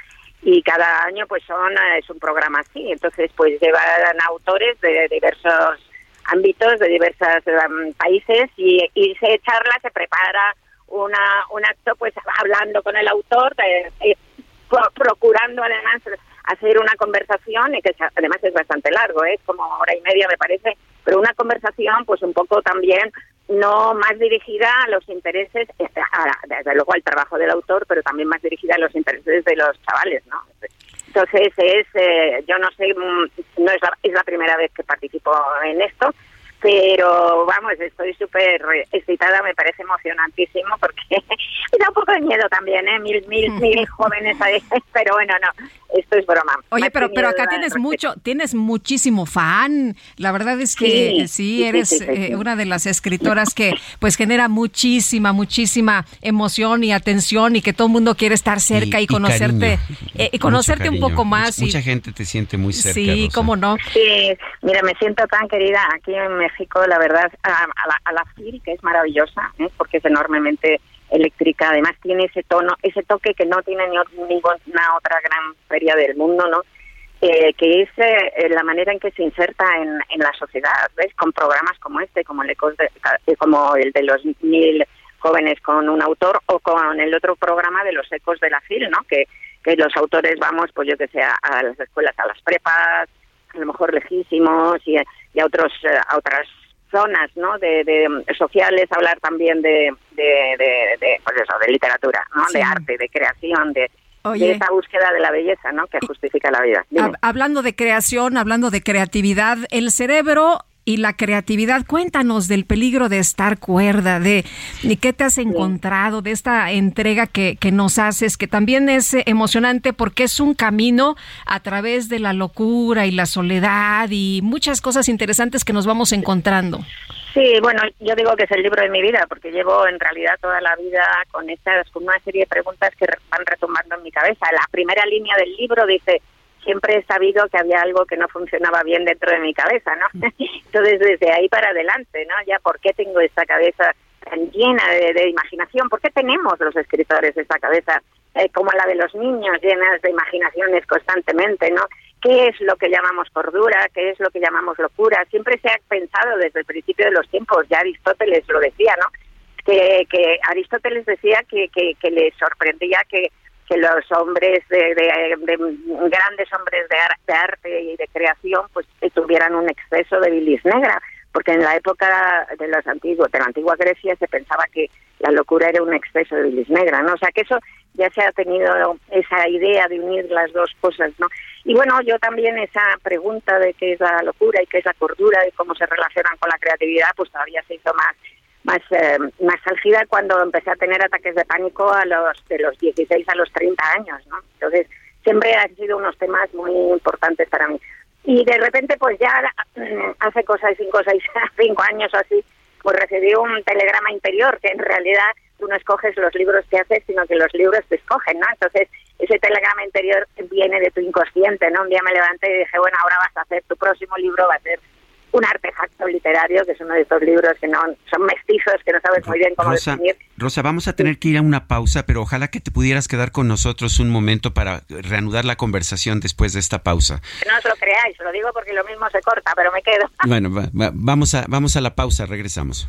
y cada año pues son, eh, es un programa así. Entonces pues llevan autores de diversos ámbitos, de diversos em, países, y, y se charla, se prepara una, un acto pues hablando con el autor, eh, procurando además hacer una conversación, y que además es bastante largo, ¿eh? es como hora y media me parece, pero una conversación pues un poco también no más dirigida a los intereses, desde luego al trabajo del autor, pero también más dirigida a los intereses de los chavales, ¿no? Entonces es, yo no sé, mm, no es es la primera vez que participo en esto, pero vamos, estoy súper excitada, me parece emocionantísimo porque me da un poco de miedo también, ¿eh? Mil, mil, mil jóvenes ahí, pero bueno, no, esto es broma. Oye, pero, pero acá tienes mucho, tienes muchísimo fan, la verdad es que sí, eres eh, una de las escritoras que pues genera muchísima, muchísima emoción y atención y que todo el mundo quiere estar cerca y, conocerte, y, eh, conocerte un poco más. Mucha, gente te siente muy cerca. Sí, cómo no. Sí, mira, me siento tan querida aquí en La verdad, a, la, a la FIL, que es maravillosa, ¿eh? porque es enormemente eléctrica, además tiene ese tono, ese toque que no tiene ni ninguna otra gran feria del mundo, ¿no? Eh, que es eh, la manera en que se inserta en, la sociedad, ¿ves? Con programas como este, como el, de, como el de los mil jóvenes con un autor o con el otro programa de los ecos de la FIL, ¿no? Que los autores vamos, pues yo que sé, a las escuelas, a las prepas, a lo mejor lejísimos y, y a otros a otras zonas ¿no? de, de sociales hablar también de de, de, pues eso, de literatura ¿no? de arte de creación de esa búsqueda de la belleza, ¿no? Que justifica la vida. Hablando de creación, hablando de creatividad, el cerebro y la creatividad. Cuéntanos del peligro de estar cuerda, de, qué te has encontrado, de esta entrega que, que, nos haces, que también es eh, emocionante porque es un camino a través de la locura y la soledad y muchas cosas interesantes que nos vamos encontrando. Sí, bueno, yo digo que es el libro de mi vida porque llevo en realidad toda la vida con estas, con una serie de preguntas que van retomando en mi cabeza. La primera línea del libro dice siempre he sabido que había algo que no funcionaba bien dentro de mi cabeza, ¿no? Mm. Entonces, desde ahí para adelante, ¿no? Ya, ¿por qué tengo esta cabeza tan llena de, imaginación? ¿Por qué tenemos los escritores esta cabeza eh, como la de los niños, llenas de imaginaciones constantemente, ¿no? ¿Qué es lo que llamamos cordura? ¿Qué es lo que llamamos locura? Siempre se ha pensado desde el principio de los tiempos, ya Aristóteles lo decía, ¿no? Que, que Aristóteles decía que, que, que le sorprendía que que los hombres de, grandes hombres de, arte y de creación pues tuvieran un exceso de bilis negra porque en la época de los antiguos de la antigua Grecia se pensaba que la locura era un exceso de bilis negra no o sea que eso ya se ha tenido esa idea de unir las dos cosas no y bueno yo también esa pregunta de qué es la locura y qué es la cordura y cómo se relacionan con la creatividad pues todavía se hizo más más, eh, más álgida cuando empecé a tener ataques de pánico a los de los 16 a los 30 años, ¿no? Entonces, siempre han sido unos temas muy importantes para mí. Y de repente, pues ya hace cosas, cinco, seis, cinco años o así, pues recibí un telegrama interior que en realidad tú no escoges los libros que haces, sino que los libros te escogen, ¿no? Entonces, ese telegrama interior viene de tu inconsciente, ¿no? Un día me levanté y dije, bueno, ahora vas a hacer tu próximo libro, va a ser un artefacto literario, que es uno de estos libros que no son mestizos, que no sabes muy bien cómo Rosa, definir. Rosa, vamos a tener que ir a una pausa, pero ojalá que te pudieras quedar con nosotros un momento para reanudar la conversación después de esta pausa. no os lo creáis, lo digo porque lo mismo se corta, pero me quedo. Bueno, vamos, a, vamos a la pausa, regresamos.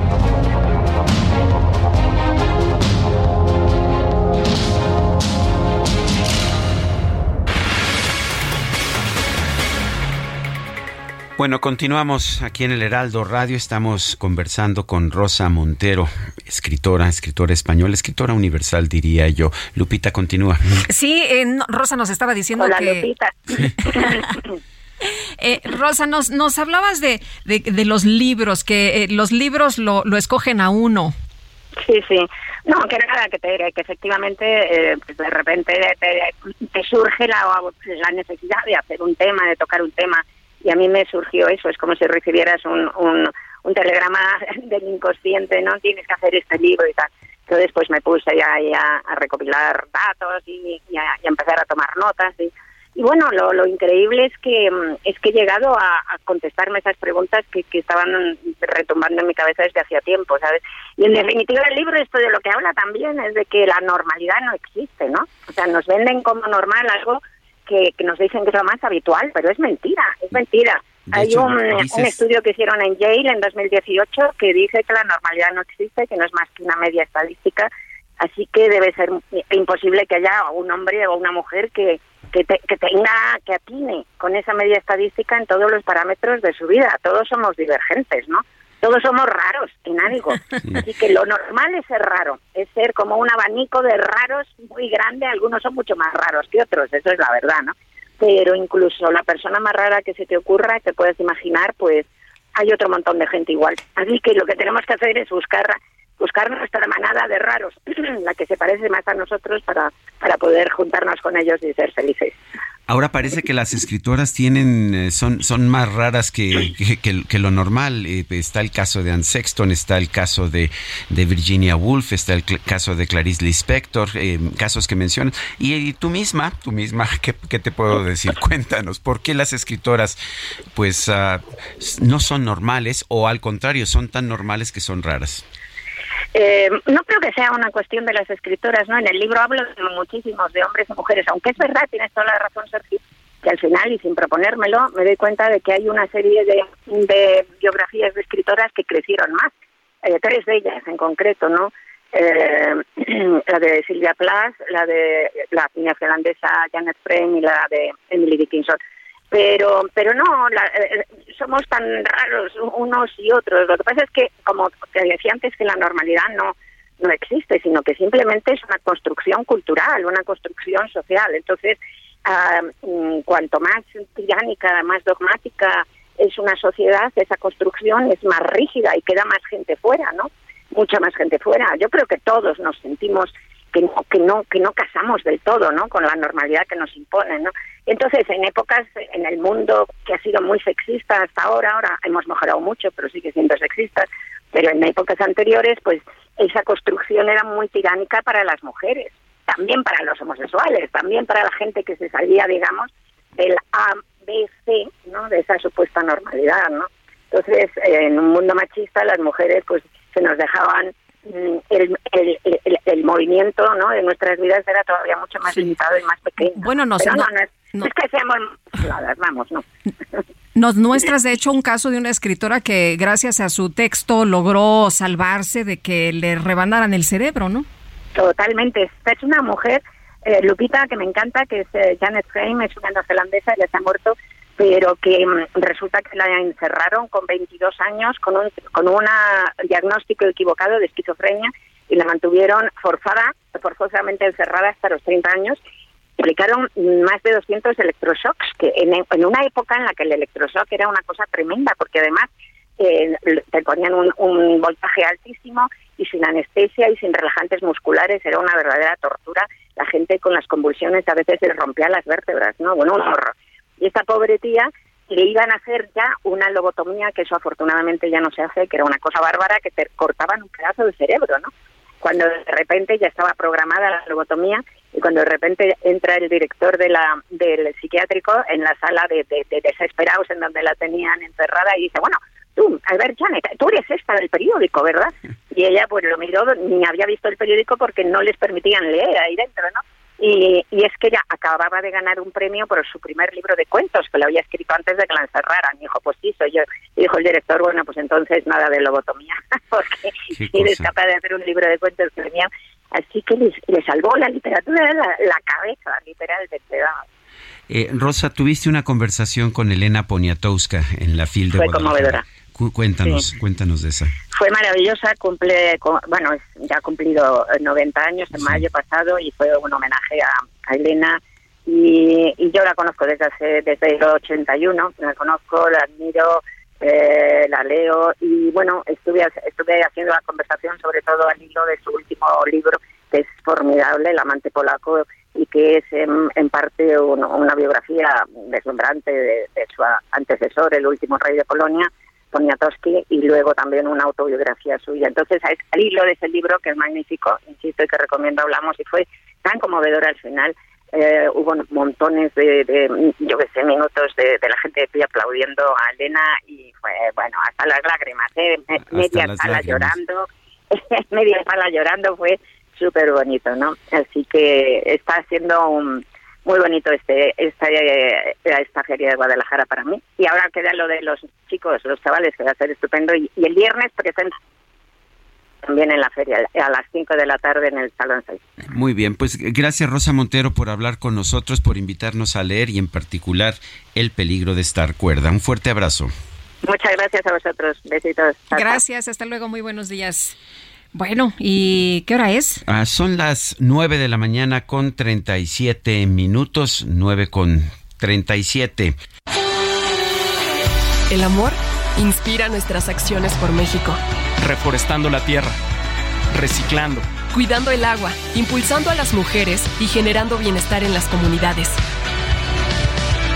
Bueno, continuamos aquí en el Heraldo Radio. Estamos conversando con Rosa Montero, escritora, escritora española, escritora universal, diría yo. Lupita, continúa. Sí, eh, Rosa nos estaba diciendo Hola, que. Lupita. Eh, Rosa, nos, nos hablabas de, de, los libros, que eh, los libros lo, lo escogen a uno. Sí, sí. No, que nada, que, te, que efectivamente eh, pues de repente te, surge la, la necesidad de hacer un tema, de tocar un tema. Y a mí me surgió eso, es como si recibieras un, un, telegrama del inconsciente, ¿no? Tienes que hacer este libro y tal. Entonces, pues me puse ya, a recopilar datos y, a, empezar a tomar notas. Y, y bueno, lo, lo increíble es que mm, es que he llegado a, a contestarme esas preguntas que, que, estaban retumbando en mi cabeza desde hacía tiempo, ¿sabes? Y en definitiva el libro esto de lo que habla también es de que la normalidad no existe, ¿no? O sea, nos venden como normal algo que, que nos dicen que es lo más habitual, pero es mentira, es mentira. Hay un, un, estudio que hicieron en Yale en 2018 que dice que la normalidad no existe, que no es más que una media estadística, así que debe ser imposible que haya un hombre o una mujer que que, que tenga, que atine con esa media estadística en todos los parámetros de su vida. Todos somos divergentes, ¿no? Todos somos raros en algo. Así que lo normal es ser raro, es ser como un abanico de raros muy grande. Algunos son mucho más raros que otros, eso es la verdad, ¿no? Pero incluso la persona más rara que se te ocurra, te puedes imaginar, pues hay otro montón de gente igual. Así que lo que tenemos que hacer es buscar buscar nuestra manada de raros, la que se parece más a nosotros para, para poder juntarnos con ellos y ser felices. Ahora parece que las escritoras tienen eh, son son más raras que, que, lo normal. Eh, está el caso de Anne Sexton, está el caso de, de Virginia Woolf, está el caso de Clarice Lispector, eh, casos que mencionas. Y, tú misma, tú misma, ¿qué, ¿qué, te puedo decir? Cuéntanos, ¿por qué las escritoras pues ah, no son normales o al contrario son tan normales que son raras? Eh, no creo que sea una cuestión de las escritoras, ¿no? En el libro hablo de muchísimos, de hombres y mujeres, aunque es verdad, tienes toda la razón, Sergio, que al final, y sin proponérmelo, me doy cuenta de que hay una serie de, biografías de escritoras que crecieron más, eh, tres de ellas en concreto, ¿no? Eh, la de Silvia Plath, la de la neozelandesa Janet Frame y la de Emily Dickinson pero pero no la, eh, somos tan raros unos y otros lo que pasa es que como te decía antes que la normalidad no no existe sino que simplemente es una construcción cultural una construcción social entonces uh, cuanto más tiránica más dogmática es una sociedad esa construcción es más rígida y queda más gente fuera no mucha más gente fuera yo creo que todos nos sentimos que no, que no, que no casamos del todo, ¿no? Con la normalidad que nos imponen, ¿no? Entonces, en épocas, en el mundo que ha sido muy sexista hasta ahora, ahora hemos mejorado mucho, pero sigue siendo sexista, pero en épocas anteriores, pues esa construcción era muy tiránica para las mujeres, también para los homosexuales, también para la gente que se salía, digamos, del A, B, C, ¿no? De esa supuesta normalidad, ¿no? Entonces, en un mundo machista, las mujeres, pues, se nos dejaban Mm, el, el, el, movimiento ¿no? de nuestras vidas era todavía mucho más limitado y más pequeño. Bueno, no, no, no, es, que seamos vamos, no. Nos muestras, de hecho, un caso de una escritora que, gracias a su texto, logró salvarse de que le rebanaran el cerebro, ¿no? Totalmente. Es una mujer, eh, Lupita, que me encanta, que es eh, Janet Frame, es una neozelandesa, ya se ha muerto, pero que mm, resulta que la encerraron con 22 años con un con una diagnóstico equivocado de esquizofrenia y la mantuvieron forzada, forzosamente encerrada hasta los 30 años. Aplicaron más de 200 electroshocks, que en, una época en la que el electroshock era una cosa tremenda, porque además eh, te ponían un, un voltaje altísimo y sin anestesia y sin relajantes musculares, era una verdadera tortura. La gente con las convulsiones a veces se rompía las vértebras, ¿no? Bueno, un horror. Y esta pobre tía le iban a hacer ya una lobotomía, que eso afortunadamente ya no se hace, que era una cosa bárbara, que te cortaban un pedazo de cerebro, ¿no? Cuando de repente ya estaba programada la lobotomía y cuando de repente entra el director de la del psiquiátrico en la sala de, de, desesperados en donde la tenían encerrada y dice, bueno, tú, a ver, Janet, tú eres esta del periódico, ¿verdad? Y ella pues lo miró, ni había visto el periódico porque no les permitían leer ahí dentro, ¿no? Y, y, es que ella acababa de ganar un premio por su primer libro de cuentos, que lo había escrito antes de que la encerraran. Y dijo, pues sí, soy yo. Y dijo el director, bueno, pues entonces nada de lobotomía, porque eres capaz de hacer un libro de cuentos venía. Así que le salvó la literatura la, la cabeza, literalmente. Eh, Rosa, tuviste una conversación con Elena Poniatowska en la FIL de Fue conmovedora. Cuéntanos, cuéntanos de esa. Fue maravillosa, cumple, bueno, ya ha cumplido 90 años en mayo pasado y fue un homenaje a, Elena. Y, yo la conozco desde hace, desde el 81, la conozco, la admiro, eh, la leo y bueno, estuve, estuve haciendo la conversación sobre todo al hilo de su último libro, que es formidable, El amante polaco, y que es en, parte una biografía deslumbrante de, su antecesor, el último rey de Polonia, Poniatowski, y luego también una autobiografía suya. Entonces, al hilo de ese libro, que es magnífico, insisto, y que recomiendo hablamos, y fue tan conmovedor al final, eh, hubo montones de, yo qué sé, minutos de, la gente de pie aplaudiendo a Elena y fue, bueno, hasta las lágrimas, ¿eh? media sala llorando, media sala llorando, fue súper bonito, ¿no? Así que está siendo un, muy bonito este esta, esta feria de Guadalajara para mí. Y ahora queda lo de los chicos, los chavales, que va a ser estupendo. Y, y el viernes presenta también en la feria, a las 5 de la tarde en el Salón 6. Muy bien, pues gracias Rosa Montero por hablar con nosotros, por invitarnos a leer y en particular El peligro de estar cuerda. Un fuerte abrazo. Muchas gracias a vosotros. Besitos. Gracias, hasta luego, muy buenos días. Bueno, ¿y qué hora es? Ah, son las 9 de la mañana con 37 minutos, 9 con 37. El amor inspira nuestras acciones por México reforestando la tierra, reciclando, cuidando el agua, impulsando a las mujeres y generando bienestar en las comunidades.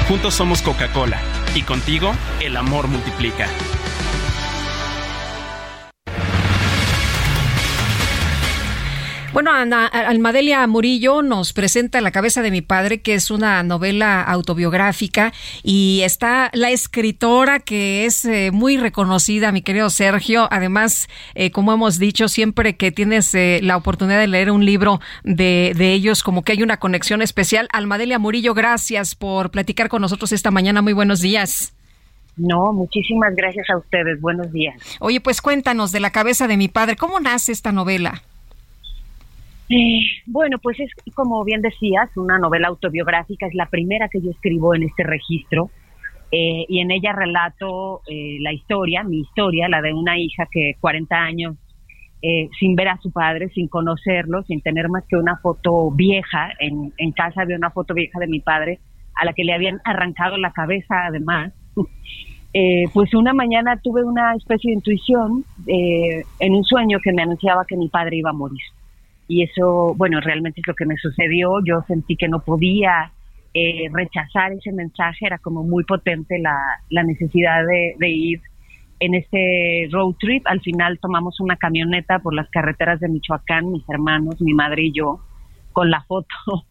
Juntos somos Coca-Cola y contigo el amor multiplica. Bueno, Almadelia Murillo nos presenta La cabeza de mi padre, que es una novela autobiográfica, y está la escritora que es eh, muy reconocida, mi querido Sergio. Además, eh, como hemos dicho, siempre que tienes eh, la oportunidad de leer un libro de, de ellos, como que hay una conexión especial. Almadelia Murillo, gracias por platicar con nosotros esta mañana. Muy buenos días. No, muchísimas gracias a ustedes. Buenos días. Oye, pues cuéntanos de la cabeza de mi padre. ¿Cómo nace esta novela? Eh, bueno, pues es como bien decías, una novela autobiográfica, es la primera que yo escribo en este registro eh, y en ella relato eh, la historia, mi historia, la de una hija que 40 años sin ver a su padre, sin conocerlo, sin tener más que una foto vieja, en, en casa había una foto vieja de mi padre a la que le habían arrancado la cabeza además. pues una mañana tuve una especie de intuición en un sueño que me anunciaba que mi padre iba a morir y eso, bueno, realmente es lo que me sucedió. Yo sentí que no podía eh, rechazar ese mensaje, era como muy potente la, la necesidad de, ir en este road trip. Al final tomamos una camioneta por las carreteras de Michoacán, mis hermanos, mi madre y yo, con la foto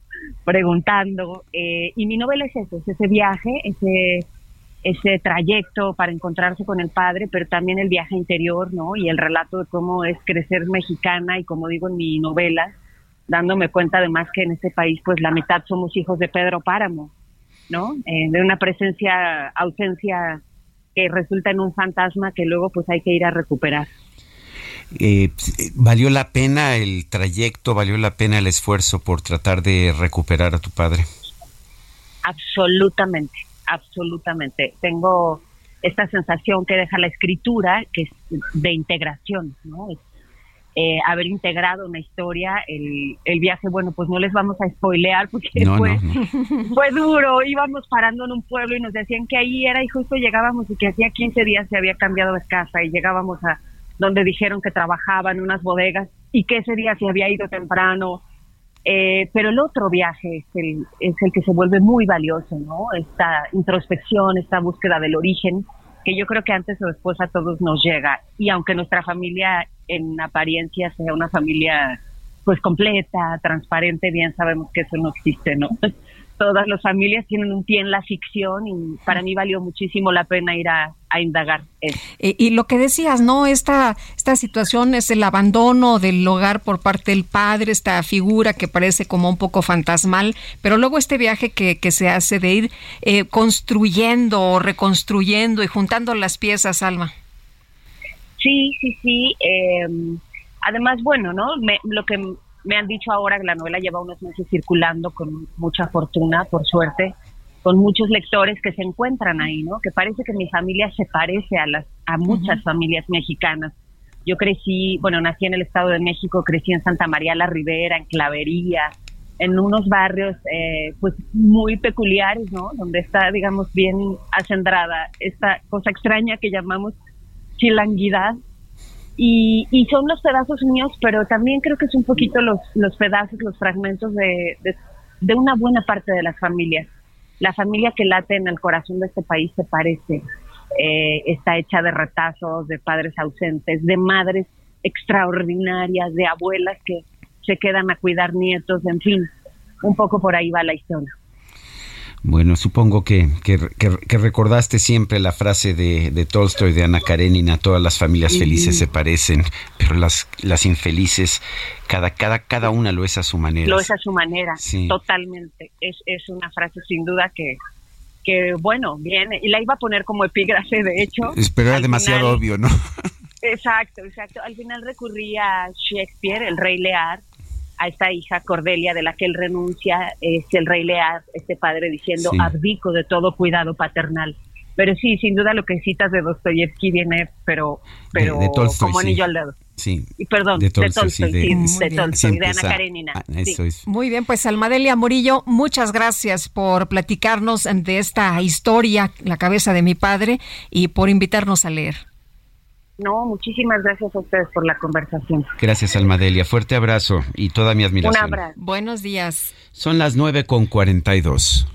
preguntando. Eh, y mi novela es eso, es ese viaje, ese ese trayecto para encontrarse con el padre, pero también el viaje interior, ¿no? Y el relato de cómo es crecer mexicana y como digo en mi novela, dándome cuenta además que en este país pues la mitad somos hijos de Pedro Páramo, ¿no? Eh, de una presencia, ausencia que resulta en un fantasma que luego pues hay que ir a recuperar. Eh, ¿Valió la pena el trayecto, valió la pena el esfuerzo por tratar de recuperar a tu padre? Absolutamente absolutamente. Tengo esta sensación que deja la escritura, que es de integración, ¿no? Eh, haber integrado una historia, el, el, viaje, bueno, pues no les vamos a spoilear porque fue, fue duro, íbamos parando en un pueblo y nos decían que ahí era y justo llegábamos y que hacía 15 días se había cambiado de casa y llegábamos a donde dijeron que trabajaba en unas bodegas y que ese día se había ido temprano, eh, pero el otro viaje es el, es el que se vuelve muy valioso, ¿no? Esta introspección, esta búsqueda del origen, que yo creo que antes o después a todos nos llega. Y aunque nuestra familia en apariencia sea una familia pues completa, transparente, bien sabemos que eso no existe, ¿no? Todas las familias tienen un pie en la ficción y para mí valió muchísimo la pena ir a, indagar eso. Y, lo que decías, ¿no? Esta, esta situación es el abandono del hogar por parte del padre, esta figura que parece como un poco fantasmal, pero luego este viaje que, que se hace de ir eh, construyendo o reconstruyendo y juntando las piezas, Alma. Sí, sí, sí. Em, además, bueno, ¿no? lo que me han dicho ahora que la novela lleva unos meses circulando con mucha fortuna, por suerte, con muchos lectores que se encuentran ahí, ¿no? Que parece que mi familia se parece a las a muchas familias mexicanas. Yo crecí, bueno, nací en el Estado de México, crecí en Santa María la Ribera, en Clavería, en unos barrios eh, pues muy peculiares, ¿no? Donde está, digamos, bien acendrada esta cosa extraña que llamamos chilanguidad. Y, y son los pedazos míos, pero también creo que es un poquito los, los pedazos, los fragmentos de, de, una buena parte de las familias. La familia que late en el corazón de este país se parece. Eh, está hecha de retazos, de padres ausentes, de madres extraordinarias, de abuelas que se quedan a cuidar nietos, en fin, un poco por ahí va la historia. Bueno, supongo que, que, recordaste siempre la frase de, de, Tolstoy, de Ana Karenina, todas las familias felices se parecen, pero las, las infelices, cada, cada, cada una lo es a su manera. Lo es a su manera, totalmente. Es, es una frase sin duda que, que, bueno, viene, y la iba a poner como epígrafe, de hecho. Pero era demasiado obvio, ¿no? Exacto, exacto. Al final recurría a Shakespeare, el rey Lear, a esta hija Cordelia de la que él renuncia, es el rey Lear, este padre diciendo, abdico de todo cuidado paternal. Pero sí, sin duda lo que citas de Dostoyevsky viene, pero, pero como anillo al dedo. Sí. Y perdón, de Tolstoy, sí, de, Tolstoy, de Ana Karenina. Ah, Muy bien, pues Almadelia Murillo, muchas gracias por platicarnos de esta historia, La cabeza de mi padre, y por invitarnos a leer. No, muchísimas gracias a ustedes por la conversación. Gracias, Almadelia. Fuerte abrazo y toda mi admiración. Un abrazo. Buenos días. Son las 9 con 42.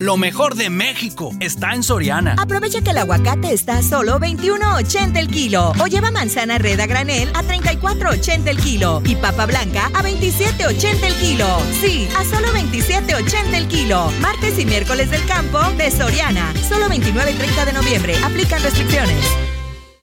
Lo mejor de México está en Soriana. Aprovecha que el aguacate está a solo 21.80 el kilo. O lleva manzana red a granel a 34.80 el kilo. Y papa blanca a 27.80 el kilo. Sí, a solo 27.80 el kilo. Martes y miércoles del campo de Soriana. Solo 29 y 30 de noviembre. Aplican restricciones.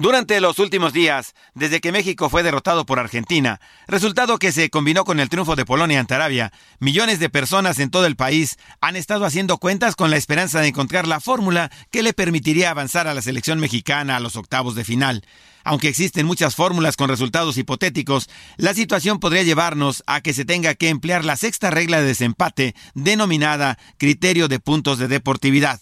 Durante los últimos días, desde que México fue derrotado por Argentina, resultado que se combinó con el triunfo de Polonia ante Arabia, millones de personas en todo el país han estado haciendo cuentas con la esperanza de encontrar la fórmula que le permitiría avanzar a la selección mexicana a los octavos de final. Aunque existen muchas fórmulas con resultados hipotéticos, la situación podría llevarnos a que se tenga que emplear la sexta regla de desempate denominada criterio de puntos de deportividad.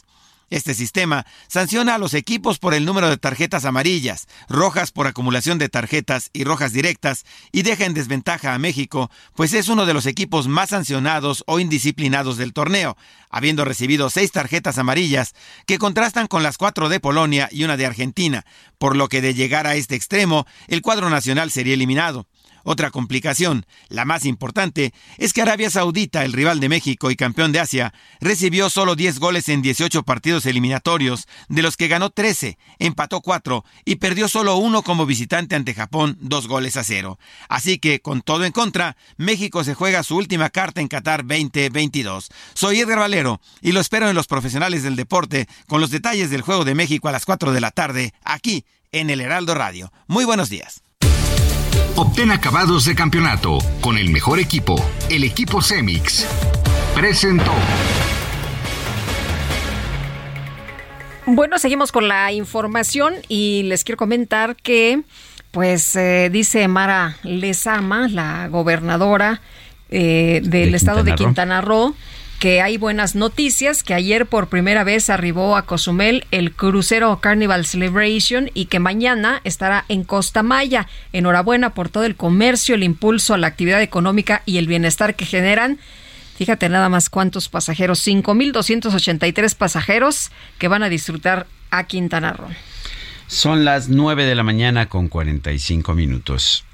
Este sistema sanciona a los equipos por el número de tarjetas amarillas, rojas por acumulación de tarjetas y rojas directas, y deja en desventaja a México, pues es uno de los equipos más sancionados o indisciplinados del torneo, habiendo recibido seis tarjetas amarillas, que contrastan con las cuatro de Polonia y una de Argentina, por lo que de llegar a este extremo, el cuadro nacional sería eliminado. Otra complicación, la más importante, es que Arabia Saudita, el rival de México y campeón de Asia, recibió solo 10 goles en 18 partidos eliminatorios, de los que ganó 13, empató 4 y perdió solo uno como visitante ante Japón, dos goles a cero. Así que, con todo en contra, México se juega su última carta en Qatar 2022. Soy Edgar Valero y lo espero en los profesionales del deporte con los detalles del Juego de México a las 4 de la tarde, aquí en el Heraldo Radio. Muy buenos días. Obtén acabados de campeonato con el mejor equipo, el equipo Cemix. Presentó. Bueno, seguimos con la información y les quiero comentar que, pues, eh, dice Mara Lezama, la gobernadora eh, del estado de Quintana Roo, que hay buenas noticias, que ayer por primera vez arribó a Cozumel el crucero Carnival Celebration y que mañana estará en Costa Maya. Enhorabuena por todo el comercio, el impulso a la actividad económica y el bienestar que generan. Fíjate nada más cuántos pasajeros, 5.283 pasajeros que van a disfrutar a Quintana Roo. Son las 9 de la mañana con 45 minutos.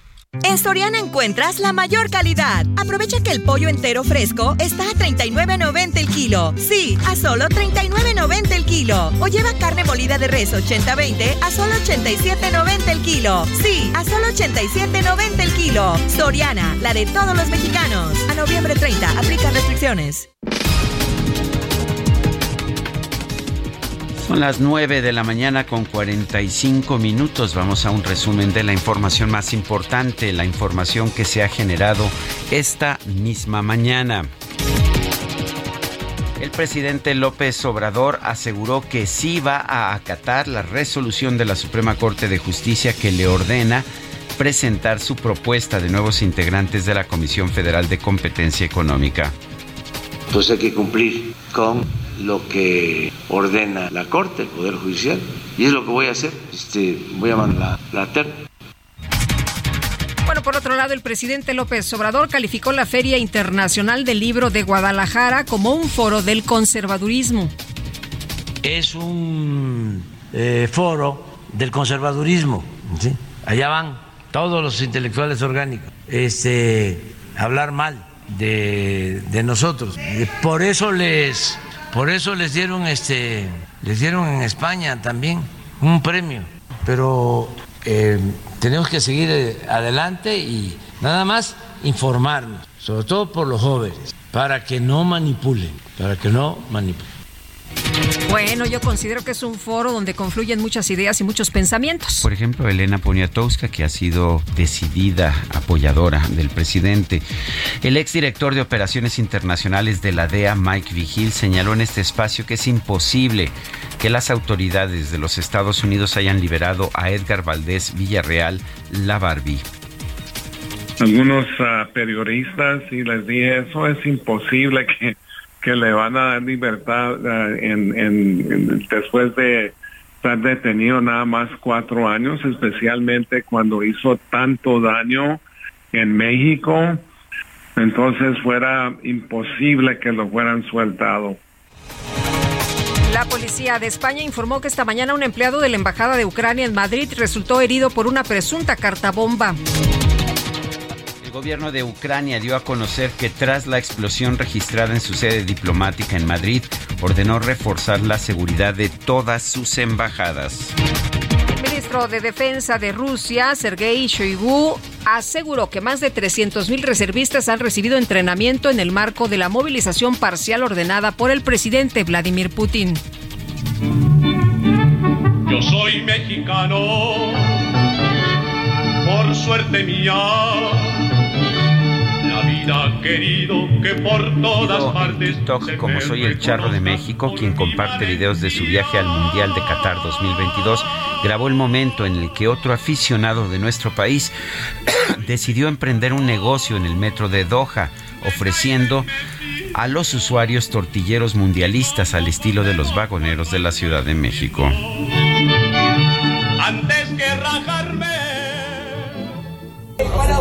En Soriana encuentras la mayor calidad. Aprovecha que el pollo entero fresco está a 39.90 el kilo. Sí, a solo 39.90 el kilo. O lleva carne molida de res 80-20 a solo 87.90 el kilo. Sí, a solo 87.90 el kilo. Soriana, la de todos los mexicanos. A noviembre 30, aplica restricciones. Son las 9 de la mañana con 45 minutos. Vamos a un resumen de la información más importante, la información que se ha generado esta misma mañana. El presidente López Obrador aseguró que sí va a acatar la resolución de la Suprema Corte de Justicia que le ordena presentar su propuesta de nuevos integrantes de la Comisión Federal de Competencia Económica. Pues hay que cumplir con lo que ordena la Corte, el Poder Judicial, y es lo que voy a hacer. Este, voy a mandar la, la Bueno, por otro lado, el presidente López Obrador calificó la Feria Internacional del Libro de Guadalajara como un foro del conservadurismo. Es un eh, foro del conservadurismo. ¿sí? Allá van todos los intelectuales orgánicos este, hablar mal de, de nosotros. Por eso les por eso les dieron este, les dieron en España también un premio. Pero eh, tenemos que seguir eh, adelante y nada más informarnos, sobre todo por los jóvenes, para que no manipulen, para que no manipulen. Bueno, yo considero que es un foro donde confluyen muchas ideas y muchos pensamientos. Por ejemplo, Elena Poniatowska, que ha sido decidida apoyadora del presidente. El exdirector de Operaciones Internacionales de la DEA, Mike Vigil, señaló en este espacio que es imposible que las autoridades de los Estados Unidos hayan liberado a Edgar Valdés Villarreal, la Barbie algunos uh, periodistas y les dije eso es imposible que que le van a dar libertad uh, en, en, después de estar detenido nada más cuatro años, especialmente cuando hizo tanto daño en México. Entonces fuera imposible que lo fueran sueltado. La policía de España informó que esta mañana un empleado de la Embajada de Ucrania en Madrid resultó herido por una presunta carta bomba gobierno de Ucrania dio a conocer que tras la explosión registrada en su sede diplomática en Madrid, ordenó reforzar la seguridad de todas sus embajadas. El ministro de Defensa de Rusia, Sergei Shoigu, aseguró que más de 300.000 reservistas han recibido entrenamiento en el marco de la movilización parcial ordenada por el presidente Vladimir Putin. Yo soy mexicano, por suerte mía querido, que por todas partes. TikTok, como soy el charro de México, quien comparte videos de su viaje al Mundial de Qatar 2022, grabó el momento en el que otro aficionado de nuestro país decidió emprender un negocio en el metro de Doha, ofreciendo a los usuarios tortilleros mundialistas al estilo de los vagoneros de la Ciudad de México. Antes que rajarme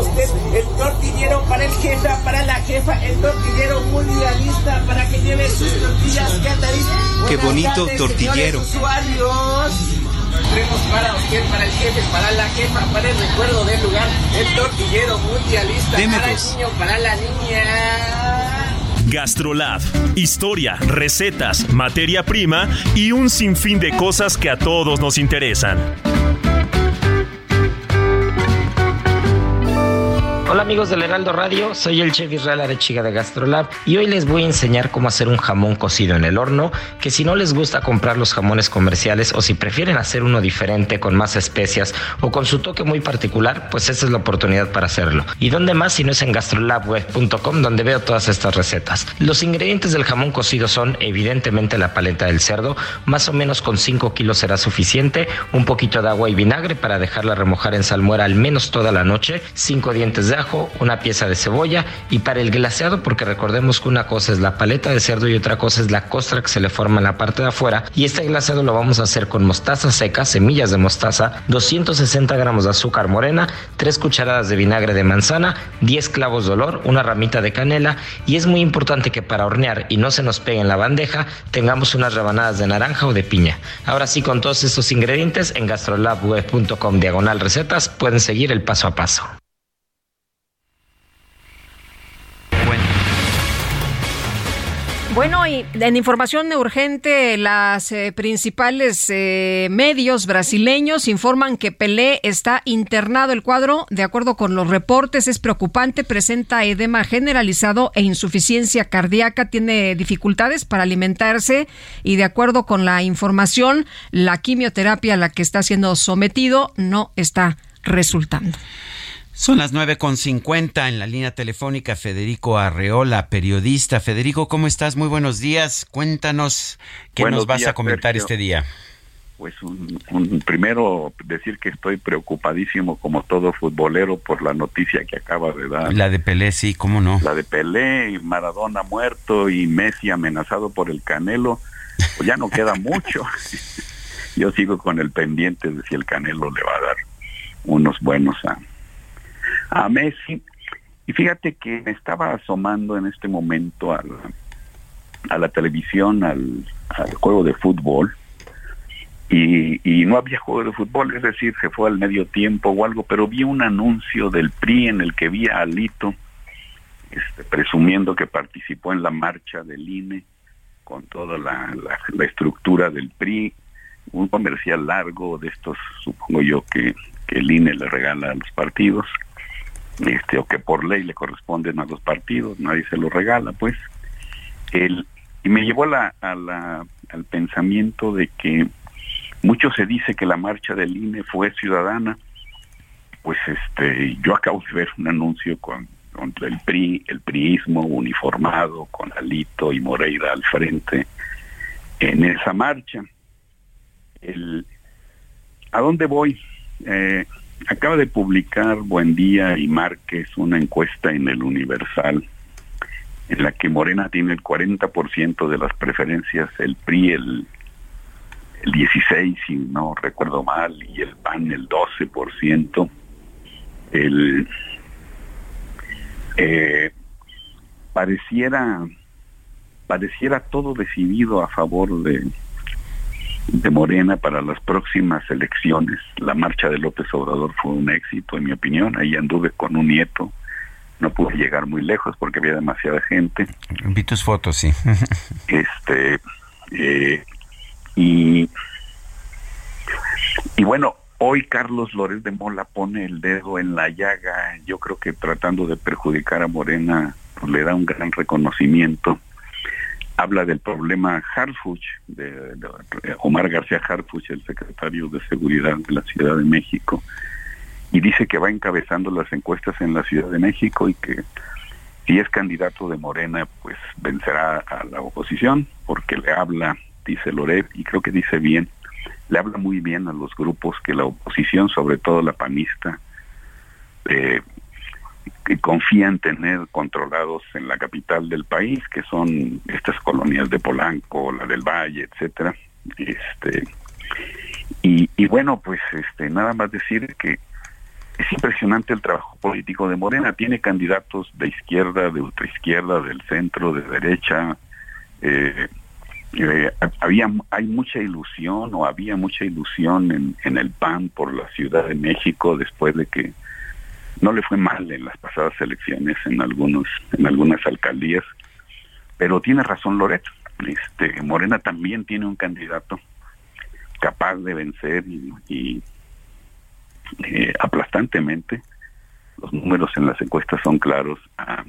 usted, el tortillero para el jefe, para la jefa, el tortillero mundialista para que lleve sus tortillas Catarín. Qué bonito tortillero. Usuarios. Tenemos para usted, para el jefe, para la jefa, para el recuerdo del lugar, el tortillero mundialista, Deme para dos. el niño, para la niña. Gastrolab. Historia, recetas, materia prima y un sinfín de cosas que a todos nos interesan. Hola amigos del Heraldo Radio, soy el chef Israel Arechiga de Gastrolab y hoy les voy a enseñar cómo hacer un jamón cocido en el horno, que si no les gusta comprar los jamones comerciales o si prefieren hacer uno diferente con más especias o con su toque muy particular, pues esa es la oportunidad para hacerlo. ¿Y dónde más si no es en gastrolabweb.com donde veo todas estas recetas? Los ingredientes del jamón cocido son evidentemente la paleta del cerdo, más o menos con 5 kilos será suficiente, un poquito de agua y vinagre para dejarla remojar en salmuera al menos toda la noche, 5 dientes de una pieza de cebolla y para el glaseado, porque recordemos que una cosa es la paleta de cerdo y otra cosa es la costra que se le forma en la parte de afuera. Y este glaseado lo vamos a hacer con mostaza seca, semillas de mostaza, 260 gramos de azúcar morena, 3 cucharadas de vinagre de manzana, 10 clavos de olor, una ramita de canela y es muy importante que para hornear y no se nos pegue en la bandeja tengamos unas rebanadas de naranja o de piña. Ahora sí, con todos estos ingredientes en gastrolabweb.com diagonal recetas pueden seguir el paso a paso. Bueno, y en información urgente, las eh, principales eh, medios brasileños informan que Pelé está internado. El cuadro, de acuerdo con los reportes, es preocupante, presenta edema generalizado e insuficiencia cardíaca, tiene dificultades para alimentarse y de acuerdo con la información, la quimioterapia a la que está siendo sometido no está resultando. Son las 9.50 en la línea telefónica Federico Arreola, periodista. Federico, ¿cómo estás? Muy buenos días. Cuéntanos qué nos vas a comentar este día. Pues un, primero decir que estoy preocupadísimo como todo futbolero por la noticia que acaba de dar. La de Pelé, sí, cómo no. La de Pelé y Maradona muerto y Messi amenazado por el Canelo. Pues ya no queda mucho. Yo sigo con el pendiente de si el Canelo le va a dar unos buenos a, a Messi. Y fíjate que me estaba asomando en este momento a la, televisión, al, juego de fútbol, y, no había juego de fútbol, es decir, se fue al medio tiempo o algo, pero vi un anuncio del PRI en el que vi a Alito este, presumiendo que participó en la marcha del INE con toda la, la estructura del PRI, un comercial largo de estos, supongo yo, que, que el INE le regala a los partidos este o que por ley le corresponden a los partidos, nadie se lo regala, pues. El, y me llevó a la, a la, al pensamiento de que mucho se dice que la marcha del INE fue ciudadana, pues este yo acabo de ver un anuncio con contra el PRI, el priismo uniformado con Alito y Moreira al frente en esa marcha. El, ¿A dónde voy? Eh, Acaba de publicar Buen Día y Márquez una encuesta en el Universal en la que Morena tiene el 40% de las preferencias, el PRI el, el 16, si no recuerdo mal, y el PAN el 12%. El, eh, pareciera pareciera todo decidido a favor de, de Morena para las próximas elecciones. La marcha de López Obrador fue un éxito, en mi opinión. Ahí anduve con un nieto. No pude llegar muy lejos porque había demasiada gente. Vi tus fotos, sí. este eh, y y bueno, hoy Carlos Lórez de Mola pone el dedo en la llaga. Yo creo que tratando de perjudicar a Morena, pues, le da un gran reconocimiento habla del problema Harfuch, de, Omar García Harfuch, el secretario de Seguridad de la Ciudad de México, y dice que va encabezando las encuestas en la Ciudad de México y que si es candidato de Morena, pues vencerá a la oposición, porque le habla, dice Loret, y creo que dice bien, le habla muy bien a los grupos que la oposición, sobre todo la panista, eh, que confían tener controlados en la capital del país, que son estas colonias de Polanco, la del Valle, etcétera. Este y, y bueno, pues este nada más decir que es impresionante el trabajo político de Morena. Tiene candidatos de izquierda, de ultraizquierda, del centro, de derecha. Eh, eh, había hay mucha ilusión o había mucha ilusión en, en el PAN por la Ciudad de México después de que no le fue mal en las pasadas elecciones en algunos en algunas alcaldías pero tiene razón Loret este Morena también tiene un candidato capaz de vencer y, eh, aplastantemente. Los números en las encuestas son claros a,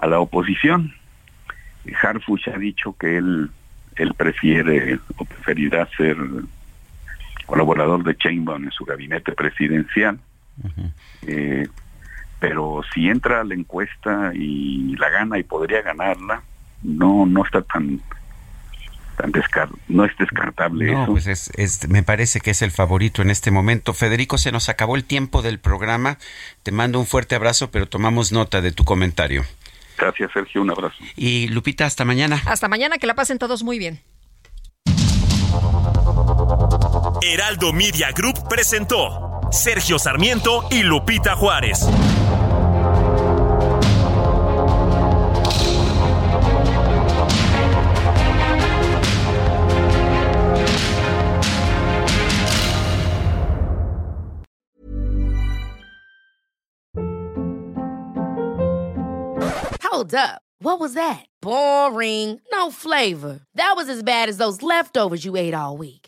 a la oposición. Harfuch ha dicho que él él prefiere o preferirá ser colaborador de Chainbaum en su gabinete presidencial eh, pero si entra a la encuesta y la gana y podría ganarla, no no está tan tan no es descartable no, Pues es, me parece que es el favorito en este momento. Federico, se nos acabó el tiempo del programa. Te mando un fuerte abrazo, pero tomamos nota de tu comentario. Gracias, Sergio. Un abrazo. Y Lupita, hasta mañana. Hasta mañana, que la pasen todos muy bien. Heraldo Media Group presentó Sergio Sarmiento y Lupita Juárez. Hold up. What was that? Boring. No flavor. That was as bad as those leftovers you ate all week.